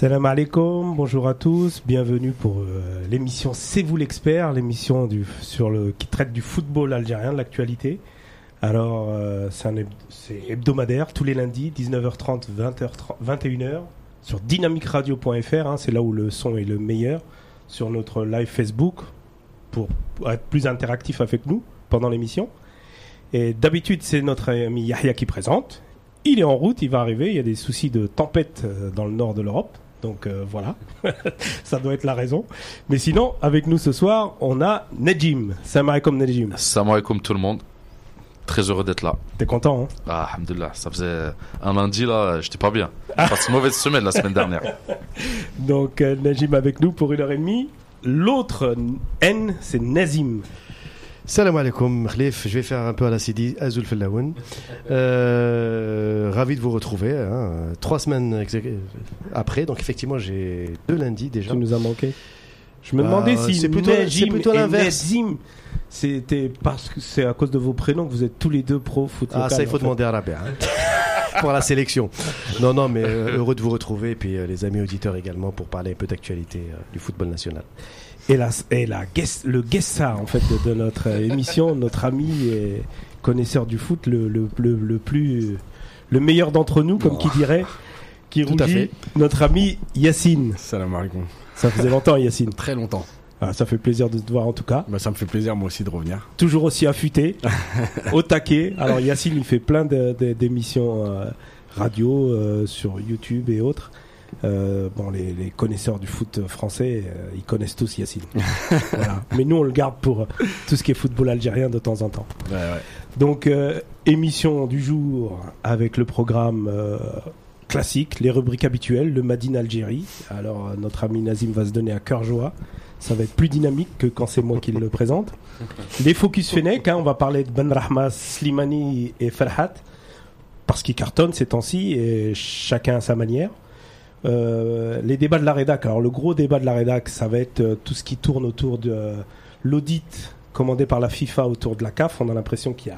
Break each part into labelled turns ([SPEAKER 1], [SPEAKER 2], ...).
[SPEAKER 1] Salam alaikum, bonjour à tous, bienvenue pour euh, l'émission C'est vous l'expert, l'émission du, sur le, qui traite du football algérien, de l'actualité. Alors, euh, c'est hebdomadaire, tous les lundis, 19h30, 20h30, 21h, sur dynamicradio.fr, hein, c'est là où le son est le meilleur, sur notre live Facebook, pour, pour être plus interactif avec nous pendant l'émission. Et d'habitude, c'est notre ami Yahya qui présente. Il est en route, il va arriver. Il y a des soucis de tempête euh, dans le nord de l'Europe. Donc euh, voilà, ça doit être la raison. Mais sinon, avec nous ce soir, on a Nejim. Salam alaikum Nejim.
[SPEAKER 2] Salam alaikum tout le monde. Très heureux d'être là.
[SPEAKER 1] T'es content, hein?
[SPEAKER 2] Ah, alhamdoulilah. Ça faisait un lundi là, j'étais pas bien. J'ai passé une mauvaise semaine la semaine dernière.
[SPEAKER 1] Donc euh, Najim avec nous pour une heure et demie. L'autre N, c'est Nazim.
[SPEAKER 3] Salam alaikum, Khalif. Je vais faire un peu à la Sidi, Azul Fellaoun. Euh, ravi de vous retrouver. hein. Trois semaines après, donc effectivement, j'ai deux lundis déjà.
[SPEAKER 1] Tu nous as manqué. Je me
[SPEAKER 3] Bah,
[SPEAKER 1] demandais si
[SPEAKER 3] c'est plutôt- l'inverse.
[SPEAKER 1] C'était parce que c'est à cause de vos prénoms que vous êtes tous les deux pro foot
[SPEAKER 3] Ah,
[SPEAKER 1] local,
[SPEAKER 3] ça, il faut
[SPEAKER 1] fait.
[SPEAKER 3] demander à Rabia. hein. pour la sélection. Non, non, mais euh, heureux de vous retrouver. Et puis euh, les amis auditeurs également pour parler un peu d'actualité euh, du football national.
[SPEAKER 1] Et, la, et la le guest star en fait de, de notre émission, notre ami et connaisseur du foot, le, le, le, le plus, le meilleur d'entre nous, comme qui dirait, qui
[SPEAKER 3] Tout à
[SPEAKER 1] rougit,
[SPEAKER 3] fait.
[SPEAKER 1] notre ami Yacine.
[SPEAKER 4] Salam alaikum.
[SPEAKER 1] Ça faisait longtemps Yacine.
[SPEAKER 4] Très longtemps.
[SPEAKER 1] Ah, ça fait plaisir de te voir en tout cas.
[SPEAKER 4] Bah, ça me fait plaisir moi aussi de revenir.
[SPEAKER 1] Toujours aussi affûté, au taquet. Alors Yacine, il fait plein de- de- d'émissions euh, radio euh, sur YouTube et autres. Euh, bon, les, les connaisseurs du foot français, euh, ils connaissent tous Yacine. Voilà. Mais nous, on le garde pour euh, tout ce qui est football algérien de temps en temps.
[SPEAKER 4] Ouais, ouais.
[SPEAKER 1] Donc, euh, émission du jour avec le programme classique, les rubriques habituelles, le Madine Algérie. Alors, notre ami Nazim va se donner à cœur joie. Ça va être plus dynamique que quand c'est moi qui le présente. Les Focus Fennec, hein, on va parler de Ben Rahma, Slimani et Farhat, parce qu'ils cartonnent ces temps-ci, et chacun à sa manière. Euh, les débats de la rédac. Alors, le gros débat de la rédac, ça va être euh, tout ce qui tourne autour de euh, l'audit commandé par la FIFA autour de la CAF. On a l'impression qu'il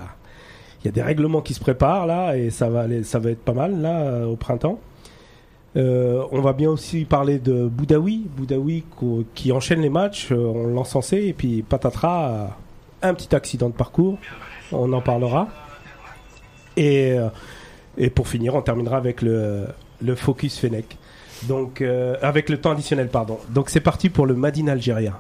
[SPEAKER 1] y a, des règlements qui se préparent là, et ça va, être pas mal là au printemps. On va bien aussi parler de Boudaoui, Boudaoui qui enchaîne les matchs, on l'encensait, et puis patatras, un petit accident de parcours, on en parlera. Et, et pour finir, on terminera avec le, le focus Fennec. Donc, euh, avec le temps additionnel, pardon. Donc, c'est parti pour le Madine Algérien.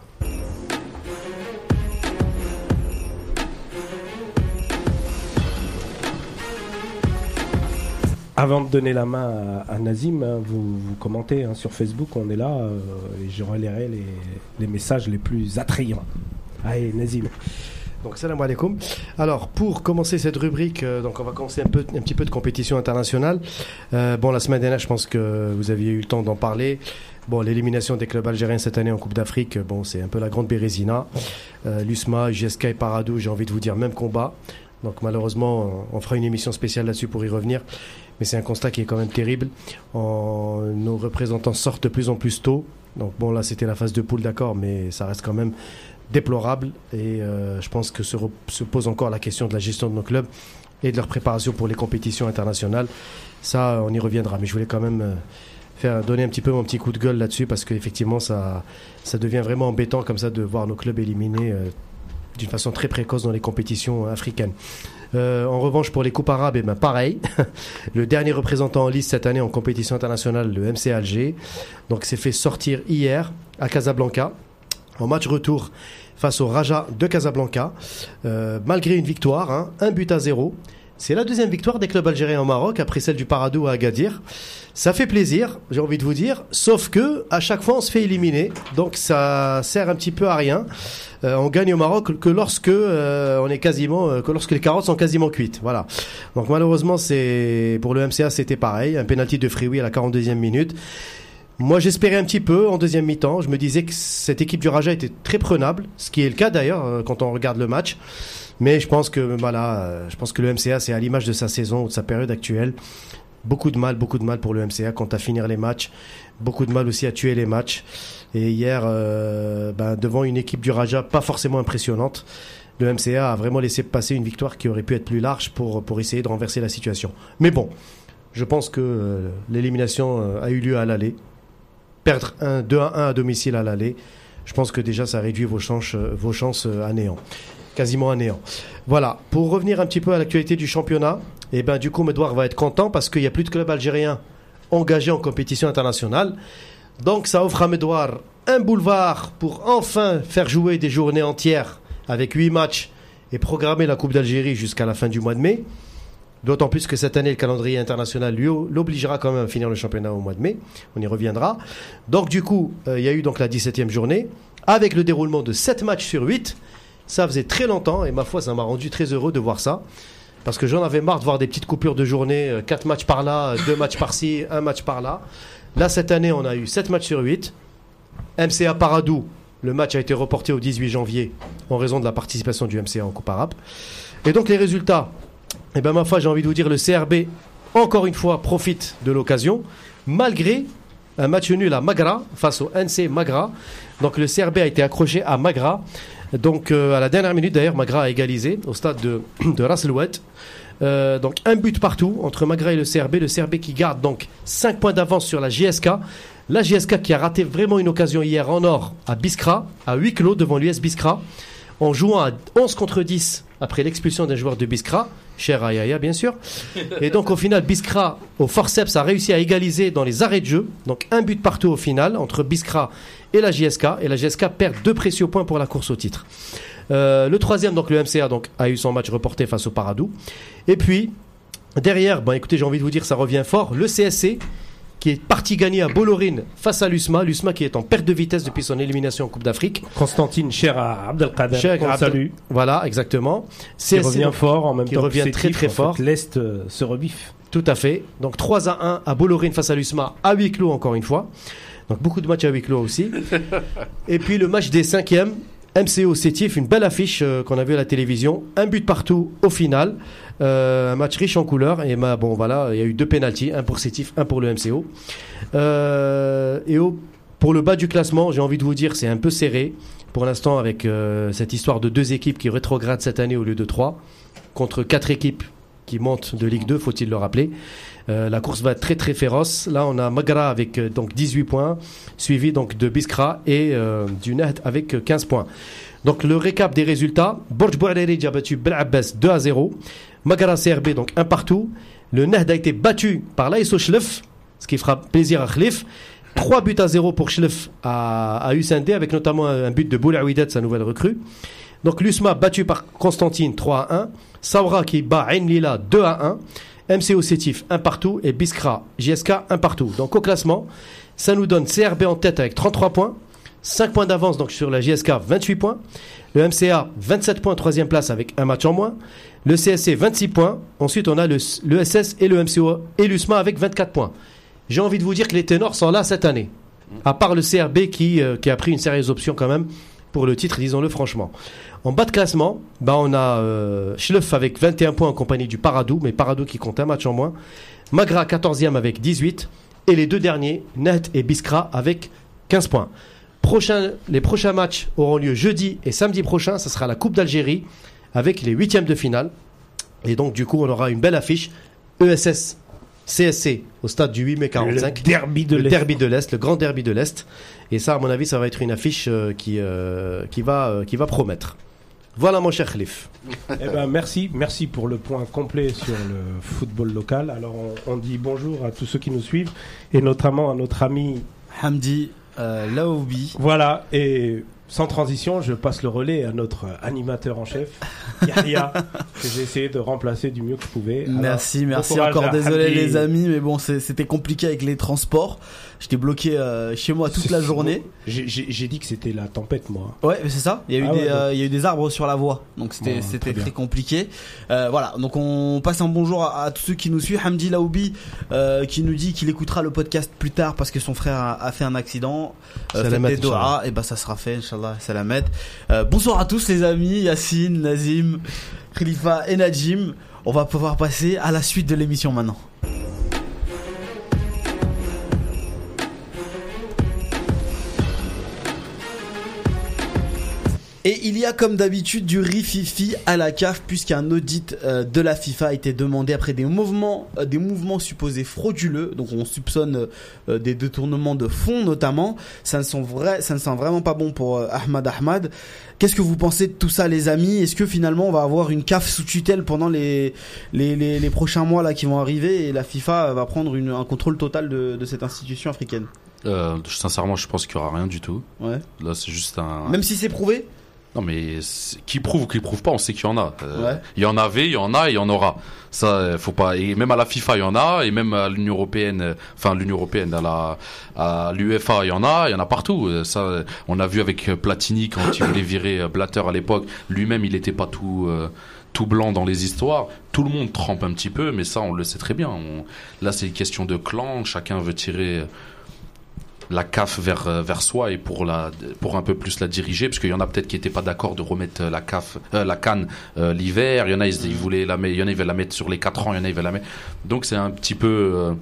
[SPEAKER 1] Avant de donner la main à, Nazim, hein, vous, commentez hein, sur Facebook, on est là, euh, et je relayerai les messages les plus attrayants. Allez, Nazim.
[SPEAKER 3] Donc, salam alaikum. Alors, pour commencer cette rubrique, euh, donc on va commencer un, peu, un petit peu de compétition internationale. Euh, bon, la semaine dernière, je pense que vous aviez eu le temps d'en parler. Bon, l'élimination des clubs algériens cette année en Coupe d'Afrique, bon, c'est un peu la grande bérésina. Euh, L'USMA, JSK et Paradou, j'ai envie de vous dire, même combat. Donc malheureusement, on fera une émission spéciale là-dessus pour y revenir. Mais c'est un constat qui est quand même terrible. En- nos représentants sortent de plus en plus tôt. Donc bon, là, c'était la phase de poule, d'accord, mais ça reste quand même déplorable. Et euh, je pense que se, pose encore la question de la gestion de nos clubs et de leur préparation pour les compétitions internationales. Ça, on y reviendra. Mais je voulais quand même euh, faire donner un petit peu mon petit coup de gueule là-dessus parce qu'effectivement, ça, ça devient vraiment embêtant comme ça de voir nos clubs éliminés euh, d'une façon très précoce dans les compétitions africaines. Euh, en revanche, pour les coupes arabes, eh ben, pareil. le dernier représentant en liste cette année en compétition internationale, le MC Alger, s'est fait sortir hier à Casablanca en match retour face au Raja de Casablanca, euh, malgré une victoire, hein, un but à zéro. C'est la deuxième victoire des clubs algériens au Maroc après celle du Paradou à Agadir. Ça fait plaisir, j'ai envie de vous dire, sauf que à chaque fois on se fait éliminer, donc ça sert un petit peu à rien. Euh, on gagne au Maroc que lorsque euh, on est quasiment, euh, que lorsque les carottes sont quasiment cuites. Voilà. Donc malheureusement c'est pour le MCA c'était pareil, un penalty de Frioui à la 42e minute. Moi, j'espérais un petit peu en deuxième mi-temps. Je me disais que cette équipe du Raja était très prenable, ce qui est le cas d'ailleurs euh, quand on regarde le match. Mais je pense que voilà, euh, je pense que le MCA c'est à l'image de sa saison ou de sa période actuelle. Beaucoup de mal, beaucoup de mal pour le MCA quant à finir les matchs. Beaucoup de mal aussi à tuer les matchs. Et hier, euh, ben, devant une équipe du Raja pas forcément impressionnante, le MCA a vraiment laissé passer une victoire qui aurait pu être plus large pour, pour essayer de renverser la situation. Mais bon, je pense que euh, l'élimination euh, a eu lieu à l'aller. Perdre 1, 2 à 1 à domicile à l'aller, je pense que déjà ça réduit vos chances, euh, vos chances euh, à néant. Quasiment à néant. Voilà, pour revenir un petit peu à l'actualité du championnat, et ben, du coup, Medouard va être content parce qu'il n'y a plus de club algérien engagé en compétition internationale. Donc ça offre à Medouard un boulevard pour enfin faire jouer des journées entières avec 8 matchs et programmer la Coupe d'Algérie jusqu'à la fin du mois de mai. D'autant plus que cette année, le calendrier international l'obligera quand même à finir le championnat au mois de mai. On y reviendra. Donc du coup, euh, il y a eu donc la 17e journée avec le déroulement de 7 matchs sur 8. Ça faisait très longtemps et ma foi, ça m'a rendu très heureux de voir ça. Parce que j'en avais marre de voir des petites coupures de journée, 4 matchs par là, 2 matchs par-ci, 1 match par là. Là, cette année, on a eu 7 matchs sur 8. MCA Paradou, le match a été reporté au 18 janvier en raison de la participation du MCA en Coupe arabe. Et donc les résultats, eh ben ma foi, j'ai envie de vous dire, le CRB, encore une fois, profite de l'occasion, malgré un match nul à Magra face au NC Magra. Donc le CRB a été accroché à Magra. Donc euh, à la dernière minute d'ailleurs, Magra a égalisé au stade de, de. Euh, donc un but partout entre Magra et le CRB. Le CRB qui garde donc 5 points d'avance sur la JSK. La JSK qui a raté vraiment une occasion hier en or à Biskra, à huis clos devant l'US Biskra, en jouant à 11 contre 10 après l'expulsion d'un joueur de Biskra, cher Ayaya bien sûr. Et donc au final, Biskra au forceps a réussi à égaliser dans les arrêts de jeu. Donc un but partout au final entre Biskra et la JSK. Et la JSK perd deux précieux points pour la course au titre. Euh, le troisième, donc le MCA, donc, a eu son match reporté face au Paradou. Et puis, derrière, bon, écoutez, j'ai envie de vous dire, ça revient fort. Le CSC, qui est parti gagner à Bolorine face à l'USMA. L'USMA qui est en perte de vitesse depuis son élimination en Coupe d'Afrique.
[SPEAKER 1] Constantine, cher à Abdelkader,
[SPEAKER 3] Cher
[SPEAKER 1] qu'on
[SPEAKER 3] Abdel- Voilà, exactement.
[SPEAKER 1] qui revient fort en même
[SPEAKER 3] qui
[SPEAKER 1] temps
[SPEAKER 3] revient très, très
[SPEAKER 1] en fait,
[SPEAKER 3] fort.
[SPEAKER 1] L'Est euh, se rebiffe.
[SPEAKER 3] Tout à fait. Donc 3 à 1 à Bolorine face à l'USMA à huis clos encore une fois. Donc beaucoup de matchs à huis clos aussi. Et puis le match des cinquièmes, MCO Sétif, une belle affiche euh, qu'on a vue à la télévision. Un but partout au final. Euh, un match riche en couleurs. Et bah, bon voilà, il y a eu deux pénalties, un pour Sétif, un pour le MCO. Euh, et au- pour le bas du classement, j'ai envie de vous dire, c'est un peu serré. Pour l'instant, avec euh, cette histoire de deux équipes qui rétrogradent cette année au lieu de trois, contre quatre équipes qui montent de Ligue 2, faut-il le rappeler. La course va être très très féroce. Là, on a Magra avec euh, donc 18 points, suivi donc de Biskra et du Nahd avec euh, 15 points. Donc le récap des résultats, Borj Bouareri a battu Bel Abbas 2 à 0, Magra CRB donc un partout, le Nahd a été battu par l'ASO Schlef, ce qui fera plaisir à Khlif. 3 buts à 0 pour Schlef à, à avec notamment un, un but de Boulaouidet, sa nouvelle recrue. Donc l'USMA battu par Constantine 3 à 1, Saura qui bat Ain Lila 2 à 1, MCO Sétif 1 partout et Biskra JSK 1 partout. Donc au classement, ça nous donne CRB en tête avec 33 points, 5 points d'avance donc sur la JSK 28 points, le MCA 27 points troisième place avec un match en moins, le CSC 26 points, ensuite on a le, SS et le MCO et l'USMA avec 24 points. J'ai envie de vous dire que les ténors sont là cette année, à part le CRB qui, euh, qui a pris une sérieuse option quand même pour le titre, disons-le franchement. En bas de classement, bah on a euh, Schleff avec 21 points en compagnie du Paradou, mais Paradou qui compte un match en moins. Magra 14e avec 18. Et les deux derniers, Nahd et Biskra avec 15 points. Prochain, les prochains matchs auront lieu jeudi et samedi prochain. Ce sera la Coupe d'Algérie avec les huitièmes de finale. Et donc, du coup, on aura une belle affiche. ESS, CSC au stade du 8 mai 45
[SPEAKER 1] Le derby de
[SPEAKER 3] le
[SPEAKER 1] l'Est.
[SPEAKER 3] derby de l'Est, le grand derby de l'Est. Et ça, à mon avis, ça va être une affiche euh, qui, euh, qui, va, euh, qui va promettre. Voilà, mon cher Khalif.
[SPEAKER 1] Eh ben, merci, merci pour le point complet sur le football local. Alors, on, on dit bonjour à tous ceux qui nous suivent et notamment à notre ami.
[SPEAKER 5] Hamdi euh.
[SPEAKER 1] Voilà, et sans transition, je passe le relais à notre animateur en chef, Yahya, que j'ai essayé de remplacer du mieux que je pouvais. Alors,
[SPEAKER 5] Merci, merci. Encore désolé
[SPEAKER 1] Hamdi.
[SPEAKER 5] les amis, mais bon, c'était compliqué avec les transports. J'étais bloqué euh, chez moi toute la journée.
[SPEAKER 1] J'ai dit que c'était la tempête, moi.
[SPEAKER 5] Ouais, c'est ça. Il y a eu
[SPEAKER 1] Ah
[SPEAKER 5] des,
[SPEAKER 1] ouais,
[SPEAKER 5] euh, il y a eu des arbres sur la voie, donc c'était
[SPEAKER 1] très
[SPEAKER 5] compliqué. Euh, voilà, donc on passe un bonjour à, à tous ceux qui nous suivent. Hamdi Laoubi euh, qui nous dit qu'il écoutera le podcast plus tard parce que son frère a, a fait un accident. Euh, des doigts, et ben ça sera fait, inchallah, salamet. Euh, bonsoir à tous les amis, Yacine, Nazim, Khalifa et Najim. On va pouvoir passer à la suite de l'émission maintenant. Et il y a comme d'habitude du rififi à la CAF puisqu'un audit euh, de la FIFA a été demandé après des mouvements, euh, des mouvements supposés frauduleux. Donc on soupçonne euh, des détournements de fonds notamment. Ça ne sent vrai, ça ne sent vraiment pas bon pour euh, Ahmad Ahmad. Qu'est-ce que vous pensez de tout ça, les amis? Est-ce que finalement on va avoir une CAF sous tutelle pendant les les, les, les prochains mois là qui vont arriver et la FIFA va prendre une, un contrôle total de, de cette institution africaine?
[SPEAKER 2] Euh, sincèrement, je pense qu'il y aura rien du tout.
[SPEAKER 5] Ouais.
[SPEAKER 2] Là, c'est juste un.
[SPEAKER 5] Même si c'est prouvé?
[SPEAKER 2] Non, mais qui prouve ou qui prouve pas, on sait qu'il y en a. Euh,
[SPEAKER 5] Ouais.
[SPEAKER 2] Il y en avait, il y en a, et il y en aura. Ça, euh, faut pas. Et même à la FIFA, il y en a, et même à l'Union européenne, euh, enfin l'Union européenne, à la, à l'UEFA, il y en a, il y en a partout. Ça, on a vu avec Platini quand il voulait virer Blatter à l'époque. Lui-même, il n'était pas tout. euh, tout blanc dans les histoires, tout le monde trempe un petit peu, mais ça on le sait très bien. On- Là c'est une question de clan, chacun veut tirer la CAF vers euh, vers soi et pour la pour un peu plus la diriger parce qu'il y en a peut-être qui étaient pas d'accord de remettre euh, la CAF euh, la canne euh, l'hiver. Il y en a ils, voulaient la mettre il y en a ils veulent la mettre sur les 4 ans il y en a ils veulent la mettre. Donc c'est un petit peu euh,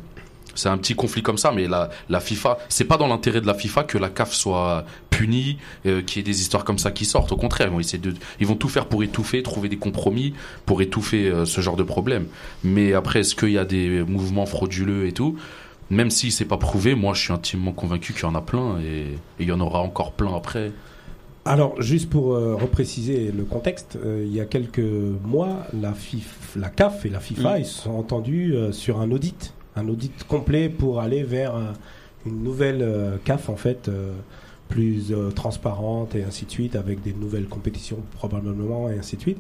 [SPEAKER 2] c'est un petit conflit comme ça mais la la FIFA c'est pas dans l'intérêt de la FIFA que la CAF soit punie euh, qu'il y ait des histoires comme ça qui sortent. Au contraire ils vont essayer de ils vont tout faire pour étouffer trouver des compromis pour étouffer ce genre de problème. Mais après est-ce qu'il y a des mouvements frauduleux et tout? Même si c'est pas prouvé, moi je suis intimement convaincu qu'il y en a plein et et il y en aura encore plein après.
[SPEAKER 1] Alors, juste pour euh, repréciser le contexte, euh, il y a quelques mois, la, FIF, la CAF et la FIFA,
[SPEAKER 5] Mm.
[SPEAKER 1] ils se sont entendus euh, sur un audit, un audit complet pour aller vers euh, une nouvelle euh, CAF en fait euh, plus euh, transparente et ainsi de suite, avec des nouvelles compétitions probablement et ainsi de suite.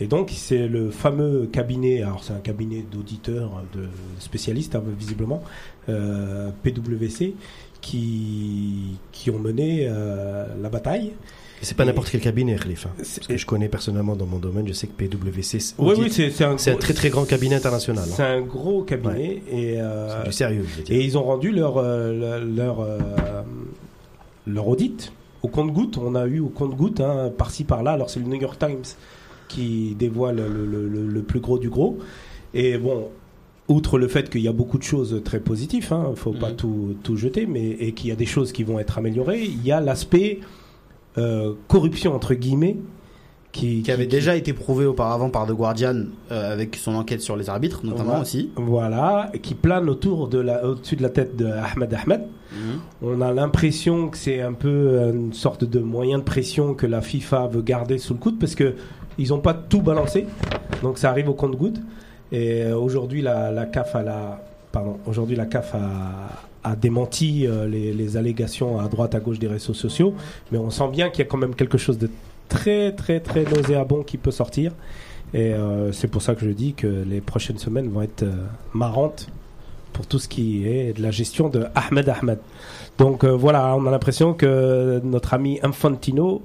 [SPEAKER 1] Et donc c'est le fameux cabinet, alors c'est un cabinet d'auditeurs, de spécialistes hein, visiblement, euh, PwC, qui qui ont mené euh, la bataille.
[SPEAKER 3] C'est pas n'importe quel cabinet, Khalifa.
[SPEAKER 1] C'est-
[SPEAKER 3] Parce que je connais personnellement dans mon domaine, je sais que PwC,
[SPEAKER 1] Oui, oui, c'est un,
[SPEAKER 3] un très très grand cabinet international. hein.
[SPEAKER 1] C'est un gros cabinet et, euh,
[SPEAKER 3] du sérieux, je veux dire.
[SPEAKER 1] et ils ont rendu leur euh, leur euh, leur audit au compte-goutte. On a eu au compte-goutte hein, par-ci par-là. Alors c'est le New York Times qui dévoile le, le- le- le plus gros du gros. Et bon, outre le fait qu'il y a beaucoup de choses très positives, il ne faut pas
[SPEAKER 5] Mhm.
[SPEAKER 1] tout, tout jeter, mais et qu'il y a des choses qui vont être améliorées, il y a l'aspect euh, corruption entre guillemets qui,
[SPEAKER 5] qui avait déjà été prouvé auparavant par The Guardian euh, avec son enquête sur les arbitres notamment aussi.
[SPEAKER 1] Voilà, qui plane autour de la, au-dessus de la tête de Ahmed Ahmed. On a l'impression que c'est un peu une sorte de moyen de pression que la FIFA veut garder sous le coude parce que ils n'ont pas tout balancé, donc ça arrive au compte-goutte. Et euh, aujourd'hui, la, la CAF a la, pardon, aujourd'hui la CAF a, a démenti euh, les, les allégations à droite à gauche des réseaux sociaux, mais on sent bien qu'il y a quand même quelque chose de très très très nauséabond qui peut sortir. Et euh, c'est pour ça que je dis que les prochaines semaines vont être euh, marrantes pour tout ce qui est de la gestion de Ahmed Ahmed. Donc euh, voilà, on a l'impression que notre ami Infantino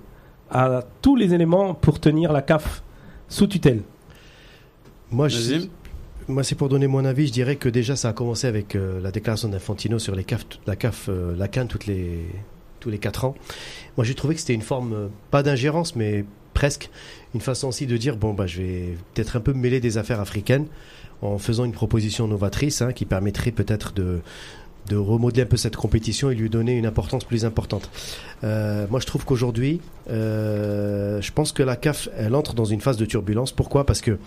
[SPEAKER 1] a tous les éléments pour tenir la CAF sous tutelle.
[SPEAKER 3] Moi, je- moi, c'est pour donner mon avis. Je dirais que déjà, ça a commencé avec euh, la déclaration d'Infantino sur les CAF, la CAF, euh, la CAN toutes les tous les quatre ans. Moi, j'ai trouvé que c'était une forme euh, pas d'ingérence, mais presque une façon aussi de dire bon bah, je vais peut-être un peu mêler des affaires africaines en faisant une proposition novatrice hein, qui permettrait peut-être de de remodeler un peu cette compétition et lui donner une importance plus importante. Euh, moi, je trouve qu'aujourd'hui, euh, je pense que la CAF, elle entre dans une phase de turbulence. Pourquoi? Parce que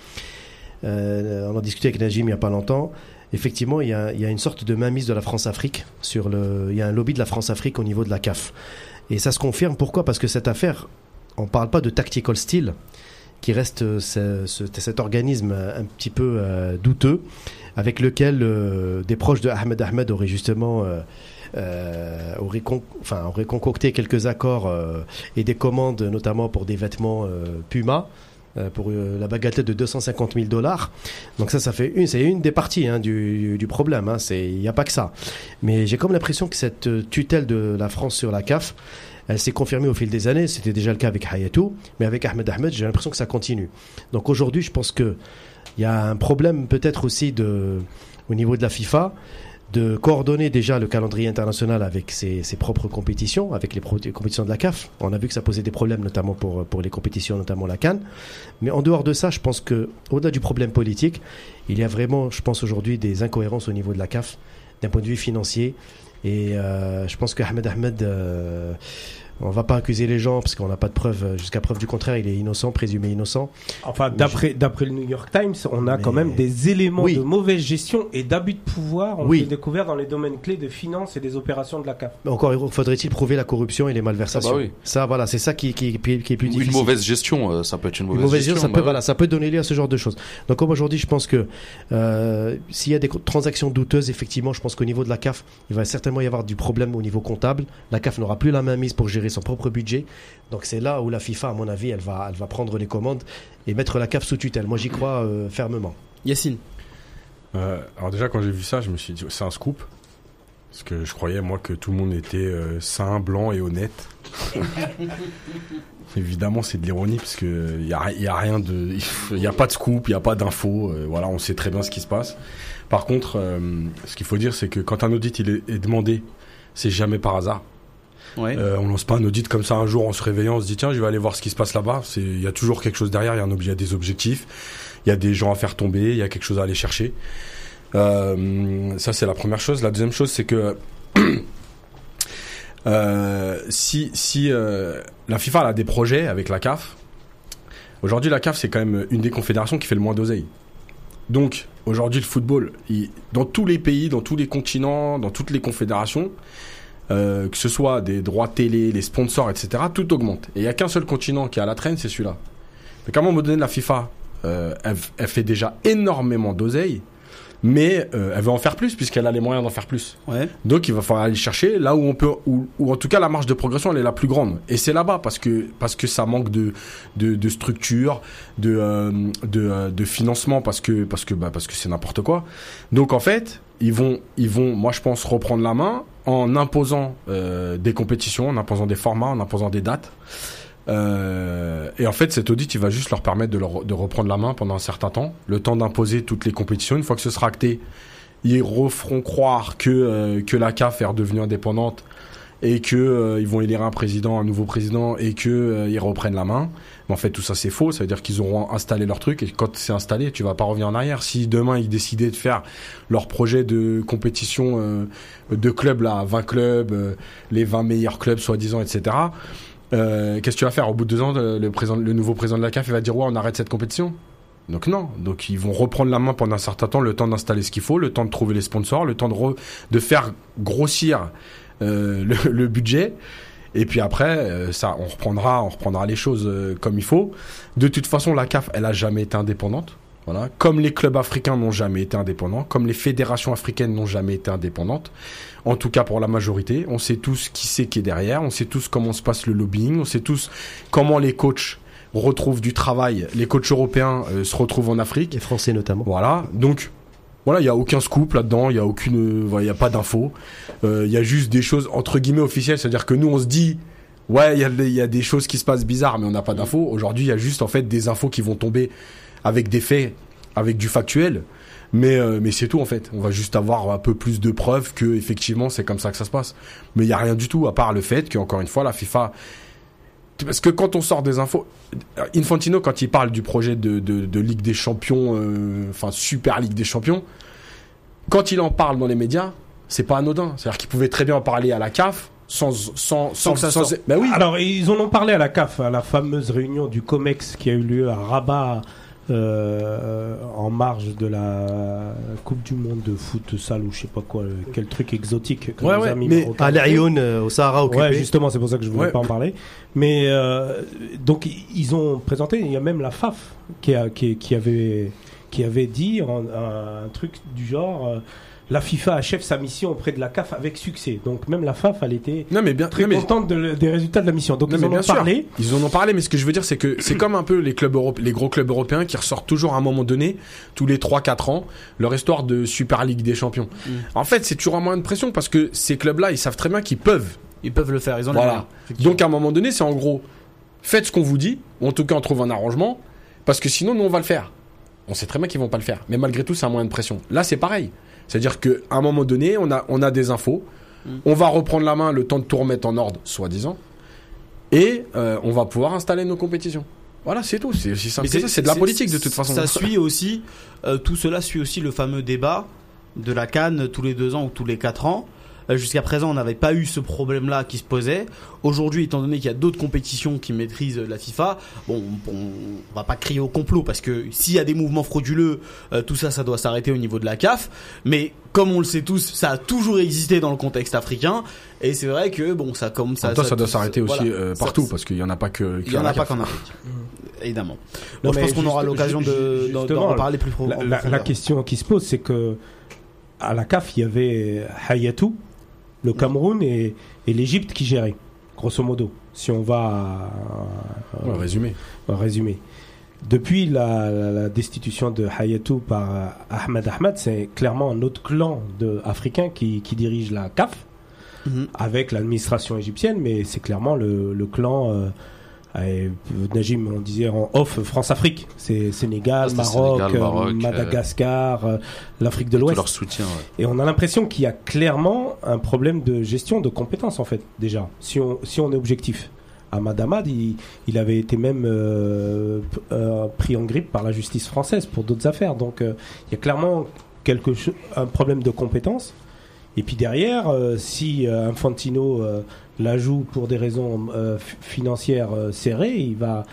[SPEAKER 3] euh, on en discutait avec Najim il n'y a pas longtemps. Effectivement, il y, a, une sorte de mainmise de la France-Afrique sur le. Il y a un lobby de la France-Afrique au niveau de la CAF. Et ça se confirme. Pourquoi? Parce que cette affaire, on ne parle pas de tactical steel, qui reste euh, ce- ce- cet organisme un petit peu euh, douteux, avec lequel euh, des proches de Ahmed Ahmed auraient justement euh, concocté quelques accords et des commandes, notamment pour des vêtements Puma. Euh, pour euh, la bagatelle de 250 000 dollars. Donc ça, ça fait une, c'est une des parties hein, du, du problème. Hein, c'est, il n'y a pas que ça. Mais j'ai comme l'impression que cette euh, tutelle de la France sur la CAF, elle s'est confirmée au fil des années. C'était déjà le cas avec Hayatou, mais avec Ahmed Ahmed, j'ai l'impression que ça continue. Donc aujourd'hui, je pense que il y a un problème peut-être aussi de, au niveau de la FIFA de coordonner déjà le calendrier international avec ses, ses propres compétitions, avec les, compétitions de la CAF. On a vu que ça posait des problèmes, notamment pour, pour les compétitions, notamment la Cannes. Mais en dehors de ça, je pense que, au-delà du problème politique, il y a vraiment, je pense aujourd'hui, des incohérences au niveau de la CAF, d'un point de vue financier. Et euh, je pense que Ahmed Ahmed, euh, on va pas accuser les gens parce qu'on n'a pas de preuves. Jusqu'à preuve du contraire, il est innocent, présumé innocent.
[SPEAKER 1] Enfin, d'après d'après le New York Times, on a
[SPEAKER 3] Mais-
[SPEAKER 1] quand même des éléments
[SPEAKER 3] Oui.
[SPEAKER 1] de mauvaise gestion et d'abus de pouvoir ont
[SPEAKER 3] Oui.
[SPEAKER 1] été découverts dans les domaines clés de finances et des opérations de la CAF.
[SPEAKER 3] Mais encore faudrait-il prouver la corruption et les malversations?
[SPEAKER 2] Ah bah oui.
[SPEAKER 3] Ça, voilà, c'est ça qui, qui, qui, qui est plus
[SPEAKER 2] Ou
[SPEAKER 3] difficile.
[SPEAKER 2] Une mauvaise gestion, euh, ça peut être une
[SPEAKER 3] Une
[SPEAKER 2] mauvaise,
[SPEAKER 3] gestion,
[SPEAKER 2] gestion.
[SPEAKER 3] ça peut,
[SPEAKER 2] bah
[SPEAKER 3] voilà, ça peut donner lieu à ce genre de choses. Donc comme aujourd'hui, je pense que euh, s'il y a des transactions douteuses, effectivement, je pense qu'au niveau de la CAF, il va certainement y avoir du problème au niveau comptable. La CAF n'aura plus la main mise pour gérer son propre budget. Donc c'est là où la FIFA, à mon avis, elle va, elle va prendre les commandes et mettre la CAF sous tutelle. Moi, j'y crois euh, fermement.
[SPEAKER 5] Yacine.
[SPEAKER 4] Euh, alors déjà quand j'ai vu ça, je me suis dit c'est un scoop. Parce que je croyais moi que tout le monde était euh, sain, blanc et honnête. Évidemment c'est de l'ironie parce que il y a, y a rien de, il y a pas de scoop, il y a pas d'infos. euh, voilà, on sait très bien ce qui se passe. Par contre, euh, ce qu'il faut dire c'est que quand un audit il est, est demandé, c'est jamais par hasard. Euh, on lance pas un audit comme ça un jour en se réveillant, on se dit tiens je vais aller voir ce qui se passe là-bas. Il y a toujours quelque chose derrière, il y a un objet, des objectifs, il y a des gens à faire tomber, il y a quelque chose à aller chercher. Euh, ça c'est la première chose. La deuxième chose c'est que euh, si la FIFA a des projets avec la CAF, aujourd'hui la CAF c'est quand même une des confédérations qui fait le moins d'oseille. Donc aujourd'hui le football, dans tous les pays, dans tous les continents, dans toutes les confédérations, euh, que ce soit des droits télé, les sponsors, etc., tout augmente. Et il n'y a qu'un seul continent qui est à la traîne, c'est celui-là. Mais un moment donné, la FIFA, euh, elle, elle fait déjà énormément d'oseille, mais euh, elle veut en faire plus, puisqu'elle a les moyens d'en faire plus.
[SPEAKER 5] Ouais.
[SPEAKER 4] Donc il va falloir aller chercher là où on peut, où, où en tout cas la marge de progression elle est la plus grande. Et c'est là-bas parce que parce que ça manque de de, de structure, de euh, de, euh, de financement parce que parce que bah, parce que c'est n'importe quoi. Donc en fait ils vont ils vont moi je pense reprendre la main en imposant euh, des compétitions, en imposant des formats, en imposant des dates. Euh, et en fait, cet audit, il va juste leur permettre de, leur- de reprendre la main pendant un certain temps, le temps d'imposer toutes les compétitions. Une fois que ce sera acté, ils referont croire que euh, que la CAF est redevenue indépendante et que euh, ils vont élire un président, un nouveau président et que euh, ils reprennent la main. Mais en fait, tout ça c'est faux. Ça veut dire qu'ils auront installé leur truc et quand c'est installé, tu vas pas revenir en arrière. Si demain ils décidaient de faire leur projet de compétition euh, de clubs là, 20 clubs, les 20 meilleurs clubs soi-disant, etc. Euh, Qu'est-ce que tu vas faire? Au bout de deux ans le, président, le nouveau président de la CAF il va dire ouais on arrête cette compétition. Donc non, donc ils vont reprendre la main pendant un certain temps, le temps d'installer ce qu'il faut, le temps de trouver les sponsors, le temps de, re- de faire grossir euh, le, le budget. Et puis après, euh, ça, on reprendra, on reprendra les choses euh, comme il faut. De toute façon, la CAF, elle a jamais été indépendante. Voilà, comme les clubs africains n'ont jamais été indépendants, comme les fédérations africaines n'ont jamais été indépendantes. En tout cas pour la majorité, on sait tous qui c'est qui est derrière, on sait tous comment se passe le lobbying, on sait tous comment les coachs retrouvent du travail, les coachs européens euh, se retrouvent en Afrique.
[SPEAKER 3] Les Français notamment.
[SPEAKER 4] Voilà, donc voilà, il y a aucun scoop là-dedans, il y a aucune, euh, il y a pas d'infos. Euh, Il y a juste des choses entre guillemets officielles, c'est-à-dire que nous on se dit ouais, il y a, y a des choses qui se passent bizarres, mais on n'a pas d'infos. Aujourd'hui, il y a juste en fait des infos qui vont tomber avec des faits, avec du factuel. Mais euh, mais c'est tout en fait. On va juste avoir un peu plus de preuves que effectivement c'est comme ça que ça se passe. Mais il y a rien du tout à part le fait que encore une fois la FIFA parce que quand on sort des infos, Infantino, quand il parle du projet de, de, de Ligue des Champions, euh, enfin Super Ligue des Champions, quand il en parle dans les médias, c'est pas anodin. C'est-à-dire qu'il pouvait très bien en parler à la CAF sans sans sans,
[SPEAKER 5] que ça
[SPEAKER 4] sans-. Bah oui.
[SPEAKER 1] Alors, ils en ont parlé à la CAF, à la fameuse réunion du COMEX qui a eu lieu à Rabat euh, en marge de la Coupe du Monde de foot salle ou je sais pas quoi, euh, quel truc exotique que
[SPEAKER 4] Ouais,
[SPEAKER 1] nos
[SPEAKER 4] ouais,
[SPEAKER 1] amis
[SPEAKER 3] Mais à l'Aïoun, euh, au Sahara occupé.
[SPEAKER 1] Ouais, justement, c'est pour ça que je voulais
[SPEAKER 4] Ouais.
[SPEAKER 1] pas en parler. Mais euh, donc ils ont présenté, il y a même la FAF qui, a, qui, qui avait qui avait dit un, un truc du genre, euh, la FIFA achève sa mission auprès de la CAF avec succès. Donc même la FAF, elle était
[SPEAKER 4] Non mais bien,
[SPEAKER 1] très
[SPEAKER 4] non, mais-
[SPEAKER 1] contente de- des résultats de la mission. Donc
[SPEAKER 4] Non,
[SPEAKER 1] ils
[SPEAKER 4] mais
[SPEAKER 1] en
[SPEAKER 4] bien
[SPEAKER 1] ont
[SPEAKER 4] sûr.
[SPEAKER 1] parlé.
[SPEAKER 4] Ils en ont parlé, mais ce que je veux dire, c'est que c'est comme un peu les clubs européens, les gros clubs européens qui ressortent toujours à un moment donné, tous les 3-4 ans, leur histoire de Super League des Champions.
[SPEAKER 5] Mm.
[SPEAKER 4] En fait, c'est toujours un moyen de pression parce que ces clubs-là, ils savent très bien qu'ils peuvent.
[SPEAKER 5] Ils peuvent le faire, ils ont les
[SPEAKER 4] Voilà. Donc à un moment donné, c'est en gros, faites ce qu'on vous dit, ou en tout cas on trouve un arrangement, parce que sinon nous on va le faire. On sait très bien qu'ils vont pas le faire, mais malgré tout c'est un moyen de pression. Là c'est pareil, c'est-à-dire qu'à un moment donné, on a on a des infos,
[SPEAKER 5] Mm.
[SPEAKER 4] on va reprendre la main, le temps de tout remettre en ordre, soi-disant, et euh, on va pouvoir installer nos compétitions. Voilà, c'est tout. C'est aussi simple que ça. C'est de la politique de toute façon.
[SPEAKER 5] Ça suit aussi, euh, tout cela suit aussi le fameux débat de la Cannes tous les deux ans ou tous les quatre ans. Euh, Jusqu'à présent, on n'avait pas eu ce problème-là qui se posait. Aujourd'hui, étant donné qu'il y a d'autres compétitions qui maîtrisent la FIFA, bon, on, va pas crier au complot parce que s'il y a des mouvements frauduleux, euh, tout ça, ça doit s'arrêter au niveau de la CAF. Mais comme on le sait tous, ça a toujours existé dans le contexte africain. Et c'est vrai que bon, ça comme
[SPEAKER 4] En
[SPEAKER 5] ça,
[SPEAKER 4] même temps, ça doit s'arrêter aussi
[SPEAKER 5] voilà.
[SPEAKER 4] euh,
[SPEAKER 5] Ça-
[SPEAKER 4] partout parce qu'il y en a pas que.
[SPEAKER 5] Il y en a pas qu'en Afrique, évidemment.
[SPEAKER 1] Non,
[SPEAKER 5] Bon, je pense qu'on aura l'occasion de d'en- reparler plus
[SPEAKER 1] La,
[SPEAKER 5] en
[SPEAKER 1] la- la question qui se pose, c'est que à la CAF, il y avait Hayatou, le Cameroun et, et l'Égypte qui géraient, grosso modo. Si on va euh,
[SPEAKER 4] résumé.
[SPEAKER 1] en résumé. Depuis la, la- la destitution de Hayatou par euh, Ahmed Ahmed, c'est clairement un autre clan de, africain qui, qui dirige la CAF
[SPEAKER 5] Mhm.
[SPEAKER 1] avec l'administration égyptienne, mais c'est clairement le, le clan. euh, euh, Najim, on disait en off France-Afrique, c'est Sénégal,
[SPEAKER 2] Ah,
[SPEAKER 1] Maroc,
[SPEAKER 2] Sénégal,
[SPEAKER 1] euh,
[SPEAKER 2] Maroc, euh,
[SPEAKER 1] Madagascar, euh, l'Afrique de l'Ouest.
[SPEAKER 2] leur soutien. ouais.
[SPEAKER 1] Et on a l'impression qu'il y a clairement un problème de gestion de compétences en fait déjà. Si on si on est objectif. Ahmad Ahmad, il, il avait été même euh, euh, pris en grippe par la justice française pour d'autres affaires. Donc euh, il y a clairement quelque un problème de compétences. Et puis derrière, si Infantino la joue pour des raisons euh, financières euh, serrées, il va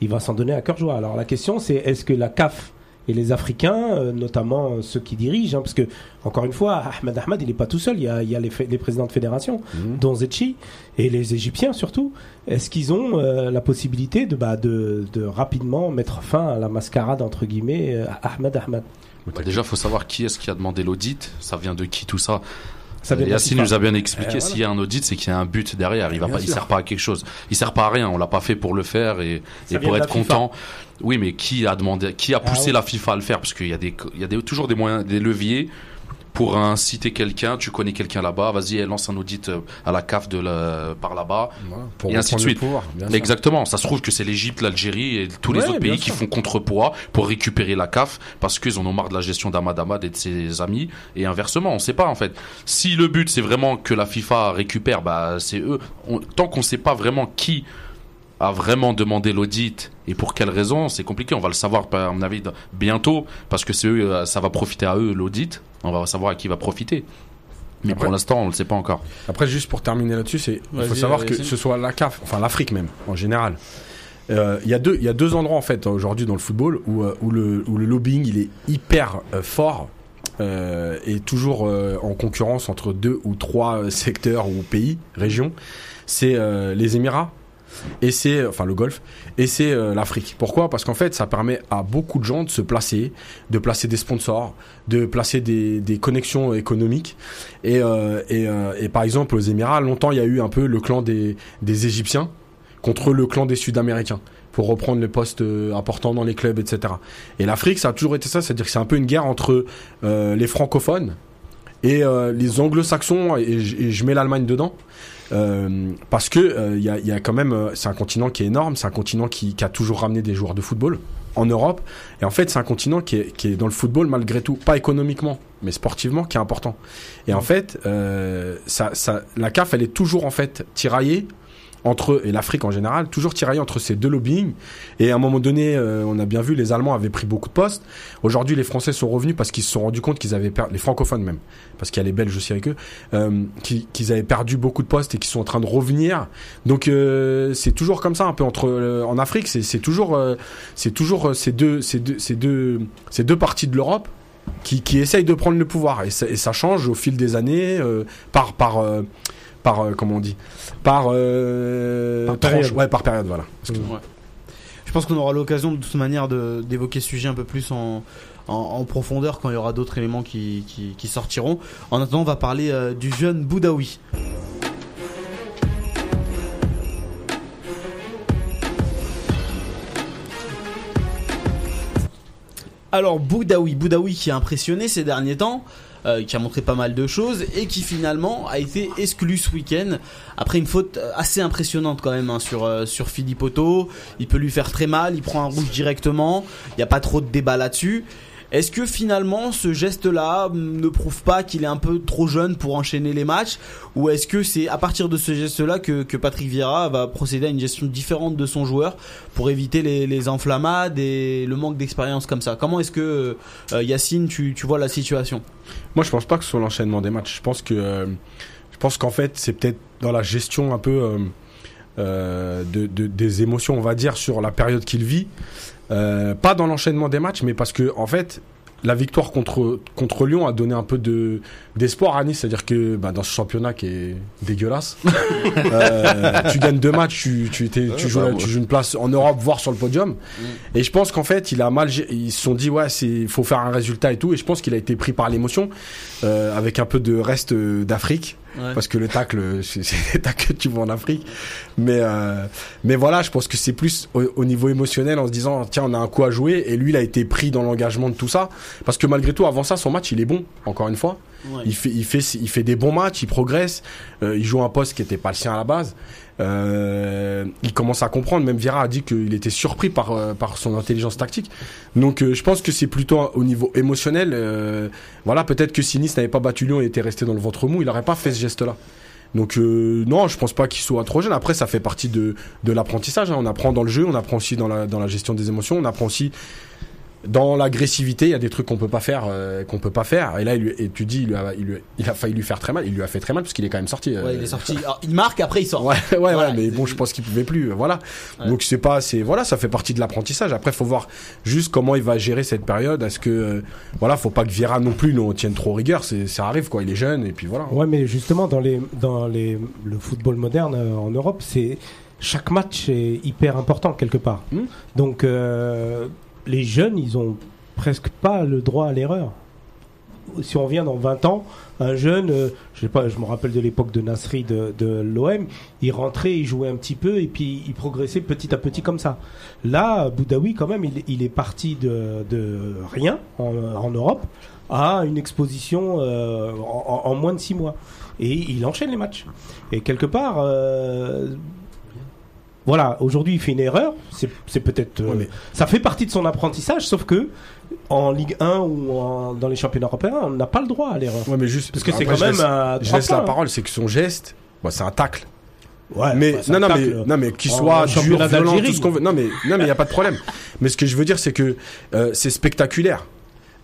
[SPEAKER 1] il va s'en donner à cœur joie. Alors la question c'est est-ce que la CAF et les Africains, euh, notamment ceux qui dirigent, hein, parce que encore une fois, Ahmed Ahmed, il n'est pas tout seul. Il y a, il y a les, présidents de fédération,
[SPEAKER 4] Mhm.
[SPEAKER 1] dont Zetchi, et les Égyptiens surtout. Est-ce qu'ils ont euh, la possibilité de, bah, de, de rapidement mettre fin à la mascarade entre guillemets euh, Ahmed Ahmed?
[SPEAKER 2] Bah, déjà, faut savoir qui est-ce qui a demandé l'audit. Ça vient de qui tout ça?
[SPEAKER 1] Ça
[SPEAKER 2] Yacine nous a bien expliqué.
[SPEAKER 1] Euh,
[SPEAKER 2] S'il y a un audit, c'est qu'il y a un but derrière. Il va
[SPEAKER 4] Bien
[SPEAKER 2] pas, il sert pas à quelque chose. Il sert pas à rien. On l'a pas fait pour le faire et, et pour être content. Oui, mais qui a demandé, qui a
[SPEAKER 1] Ah
[SPEAKER 2] poussé la FIFA à le faire? Parce qu'il y a des, il y a des, toujours des moyens, des leviers pour inciter quelqu'un. Tu connais quelqu'un là-bas, vas-y, lance un audit euh, à la CAF de la, par là-bas.
[SPEAKER 4] Pour
[SPEAKER 2] Et ainsi de suite.
[SPEAKER 4] pouvoir.
[SPEAKER 2] Exactement. Ça se trouve que c'est l'Égypte, l'Algérie et tous les autres pays qui font contrepoids pour récupérer la CAF parce qu'ils en ont marre de la gestion d'Ahmad Ahmad et de ses amis. Et inversement, on sait pas en fait. Si le but c'est vraiment que la FIFA récupère, bah c'est eux. On- tant qu'on sait pas vraiment qui a vraiment demandé l'audit et pour quelles raisons, c'est compliqué. On va le savoir, à mon avis, bientôt parce que c'est eux, euh, ça va profiter à eux l'audit. On va savoir à qui va profiter. Mais
[SPEAKER 4] Après-
[SPEAKER 2] pour l'instant, on le sait pas encore.
[SPEAKER 4] Après, juste pour terminer là-dessus, c'est il faut savoir que ce soit la CAF, enfin l'Afrique même, en général. euh, Il y a deux, il y a deux endroits en fait aujourd'hui dans le football où, euh, où le où le lobbying il est hyper euh, fort euh, et toujours euh, en concurrence entre deux ou trois secteurs ou pays, régions. C'est euh, les Émirats et c'est enfin le Golfe et c'est euh, l'Afrique. Pourquoi? Parce qu'en fait, ça permet à beaucoup de gens de se placer, de placer des sponsors, de placer des, connexions économiques. Et, euh, et, euh, et par exemple, aux Émirats, longtemps, il y a eu un peu le clan des, des Égyptiens contre le clan des Sud-Américains pour reprendre les postes importants dans les clubs, etc. Et l'Afrique, ça a toujours été ça, c'est-à-dire que c'est un peu une guerre entre les francophones et les anglo-saxons, et je mets l'Allemagne dedans. Euh, parce que euh, il y, a, y a quand même, euh, c'est un continent qui est énorme, c'est un continent qui, qui a toujours ramené des joueurs de football en Europe, et en fait c'est un continent qui est, qui est dans le football malgré tout, pas économiquement, mais sportivement, qui est important. Et en fait, euh, ça, ça, la CAF, elle est toujours en fait tiraillée entre et l'Afrique en général, toujours tiraillée entre ces deux lobbying. Et à un moment donné, euh, on a bien vu, les Allemands avaient pris beaucoup de postes. Aujourd'hui, les Français sont revenus parce qu'ils se sont rendus compte qu'ils avaient perdu, les francophones même, parce qu'il y a les Belges aussi avec eux, euh, qui- qu'ils avaient perdu beaucoup de postes et qu'ils sont en train de revenir. Donc euh, c'est toujours comme ça un peu entre en Afrique, c'est toujours c'est toujours ces deux ces deux ces deux ces deux parties de l'Europe qui, qui essayent de prendre le pouvoir et ça, et ça change au fil des années par par par euh, comment on dit? Par, euh,
[SPEAKER 1] Par
[SPEAKER 4] tranche.
[SPEAKER 1] période.
[SPEAKER 4] ouais par période voilà
[SPEAKER 5] Je pense qu'on aura l'occasion de toute manière de- d'évoquer ce sujet un peu plus en, en, en profondeur quand il y aura d'autres éléments qui, qui, qui sortiront. En attendant, on va parler euh, du jeune Boudaoui. Alors Boudaoui, Boudaoui qui a impressionné ces derniers temps, euh, qui a montré pas mal de choses et qui finalement a été exclu ce week-end après une faute euh, assez impressionnante quand même hein, sur euh, sur Philippe Otto. Il peut lui faire très mal, il prend un rouge directement. Il n'y a pas trop de débat là-dessus. Est-ce que finalement ce geste-là ne prouve pas qu'il est un peu trop jeune pour enchaîner les matchs Ou est-ce que c'est à partir de ce geste-là que, que Patrick Vieira va procéder à une gestion différente de son joueur pour éviter les, enflammades et le manque d'expérience comme ça Comment est-ce que euh, Yacine, tu, tu vois la situation?
[SPEAKER 4] Moi, je pense pas que ce soit l'enchaînement des matchs. Je pense que, euh, je pense qu'en fait, c'est peut-être dans la gestion un peu euh, de- des émotions, on va dire, sur la période qu'il vit. Euh, pas dans l'enchaînement des matchs, mais parce que, en fait, la victoire contre contre Lyon a donné un peu de d'espoir à Nice, c'est-à-dire que bah, dans ce championnat qui est dégueulasse, euh, tu gagnes deux matchs, tu tu, joues
[SPEAKER 2] bah,
[SPEAKER 4] tu joues une place en Europe, voire sur le podium. Et je pense qu'en fait, il a mal, gé- ils se sont dit ouais, c'est faut faire un résultat et tout. Et je pense qu'il a été pris par l'émotion, euh, avec un peu de reste euh, parce que le tacle, c'est c'est des tacles que tu vois en Afrique. Mais euh, mais voilà, je pense que c'est plus au, au niveau émotionnel en se disant tiens, on a un coup à jouer. Et lui, il a été pris dans l'engagement de tout ça, parce que malgré tout, avant ça, son match, il est bon. Encore une fois,
[SPEAKER 5] Ouais.
[SPEAKER 4] il fait il fait il fait des bons matchs, il progresse. Euh, il joue un poste qui était pas le sien à la base. Euh, il commence à comprendre. Même Vieira a dit qu'il était surpris par euh, par son intelligence tactique. Donc euh, je pense que c'est plutôt au niveau émotionnel. euh, voilà, peut-être que si Nice n'avait pas battu Lyon et était resté dans le ventre mou, il n'aurait pas fait ce geste-là. Donc euh, non, je pense pas qu'il soit trop jeune. Après, ça fait partie de de l'apprentissage. hein. On apprend dans le jeu, on apprend aussi dans la dans la gestion des émotions, on apprend aussi dans l'agressivité, il y a des trucs qu'on peut pas faire, euh, qu'on peut pas faire. Et là, il lui- et tu dis, il, lui a, il, lui- il a failli lui faire très mal. Il lui a fait très mal parce qu'il est quand même sorti. euh,
[SPEAKER 5] Ouais, il est sorti. Alors, il marque, après il sort.
[SPEAKER 4] Ouais, ouais,
[SPEAKER 5] Voilà,
[SPEAKER 4] ouais, mais bon, je pense qu'il pouvait plus, voilà.
[SPEAKER 5] Ouais.
[SPEAKER 4] Donc c'est pas, c'est voilà, ça fait partie de l'apprentissage. Après, faut voir juste comment il va gérer cette période. Est-ce que, euh, voilà, faut pas que Vieira non plus nous tienne trop rigueur. C'est, ça arrive quoi. Il est jeune et puis voilà.
[SPEAKER 1] Ouais, mais justement, dans, les, dans les, le football moderne euh, en Europe, c'est chaque match est hyper important quelque part.
[SPEAKER 4] Mm.
[SPEAKER 1] Donc, euh, les jeunes, ils ont presque pas le droit à l'erreur. Si on revient dans 20 ans, un jeune, euh, je sais pas, je me rappelle de l'époque de Nasri de, de l'OM, il rentrait, il jouait un petit peu et puis il progressait petit à petit comme ça. Là, Boudaoui, quand même, il, est parti de, rien en, Europe à une exposition euh, en moins de 6 mois. Et il enchaîne les matchs. Et quelque part, euh, voilà, aujourd'hui il fait une erreur, c'est peut-être... euh,
[SPEAKER 4] mais-
[SPEAKER 1] Ça fait partie de son apprentissage, sauf que en Ligue 1 ou en- dans les championnats européens, on n'a pas le droit à l'erreur.
[SPEAKER 4] Ouais, mais juste
[SPEAKER 1] Parce que c'est quand
[SPEAKER 4] je
[SPEAKER 1] même
[SPEAKER 4] laisse-
[SPEAKER 1] à
[SPEAKER 4] Je laisse la
[SPEAKER 1] hein.
[SPEAKER 4] parole, c'est que son geste, bah, c'est un tacle.
[SPEAKER 1] Ouais,
[SPEAKER 4] mais
[SPEAKER 1] bah,
[SPEAKER 4] non, non, mais
[SPEAKER 1] tacle.
[SPEAKER 4] non, mais qu'il soit dur, violent, tout ce qu'on veut. Non, mais non, mais il y a pas de problème. mais ce que je veux dire, c'est que euh, c'est spectaculaire.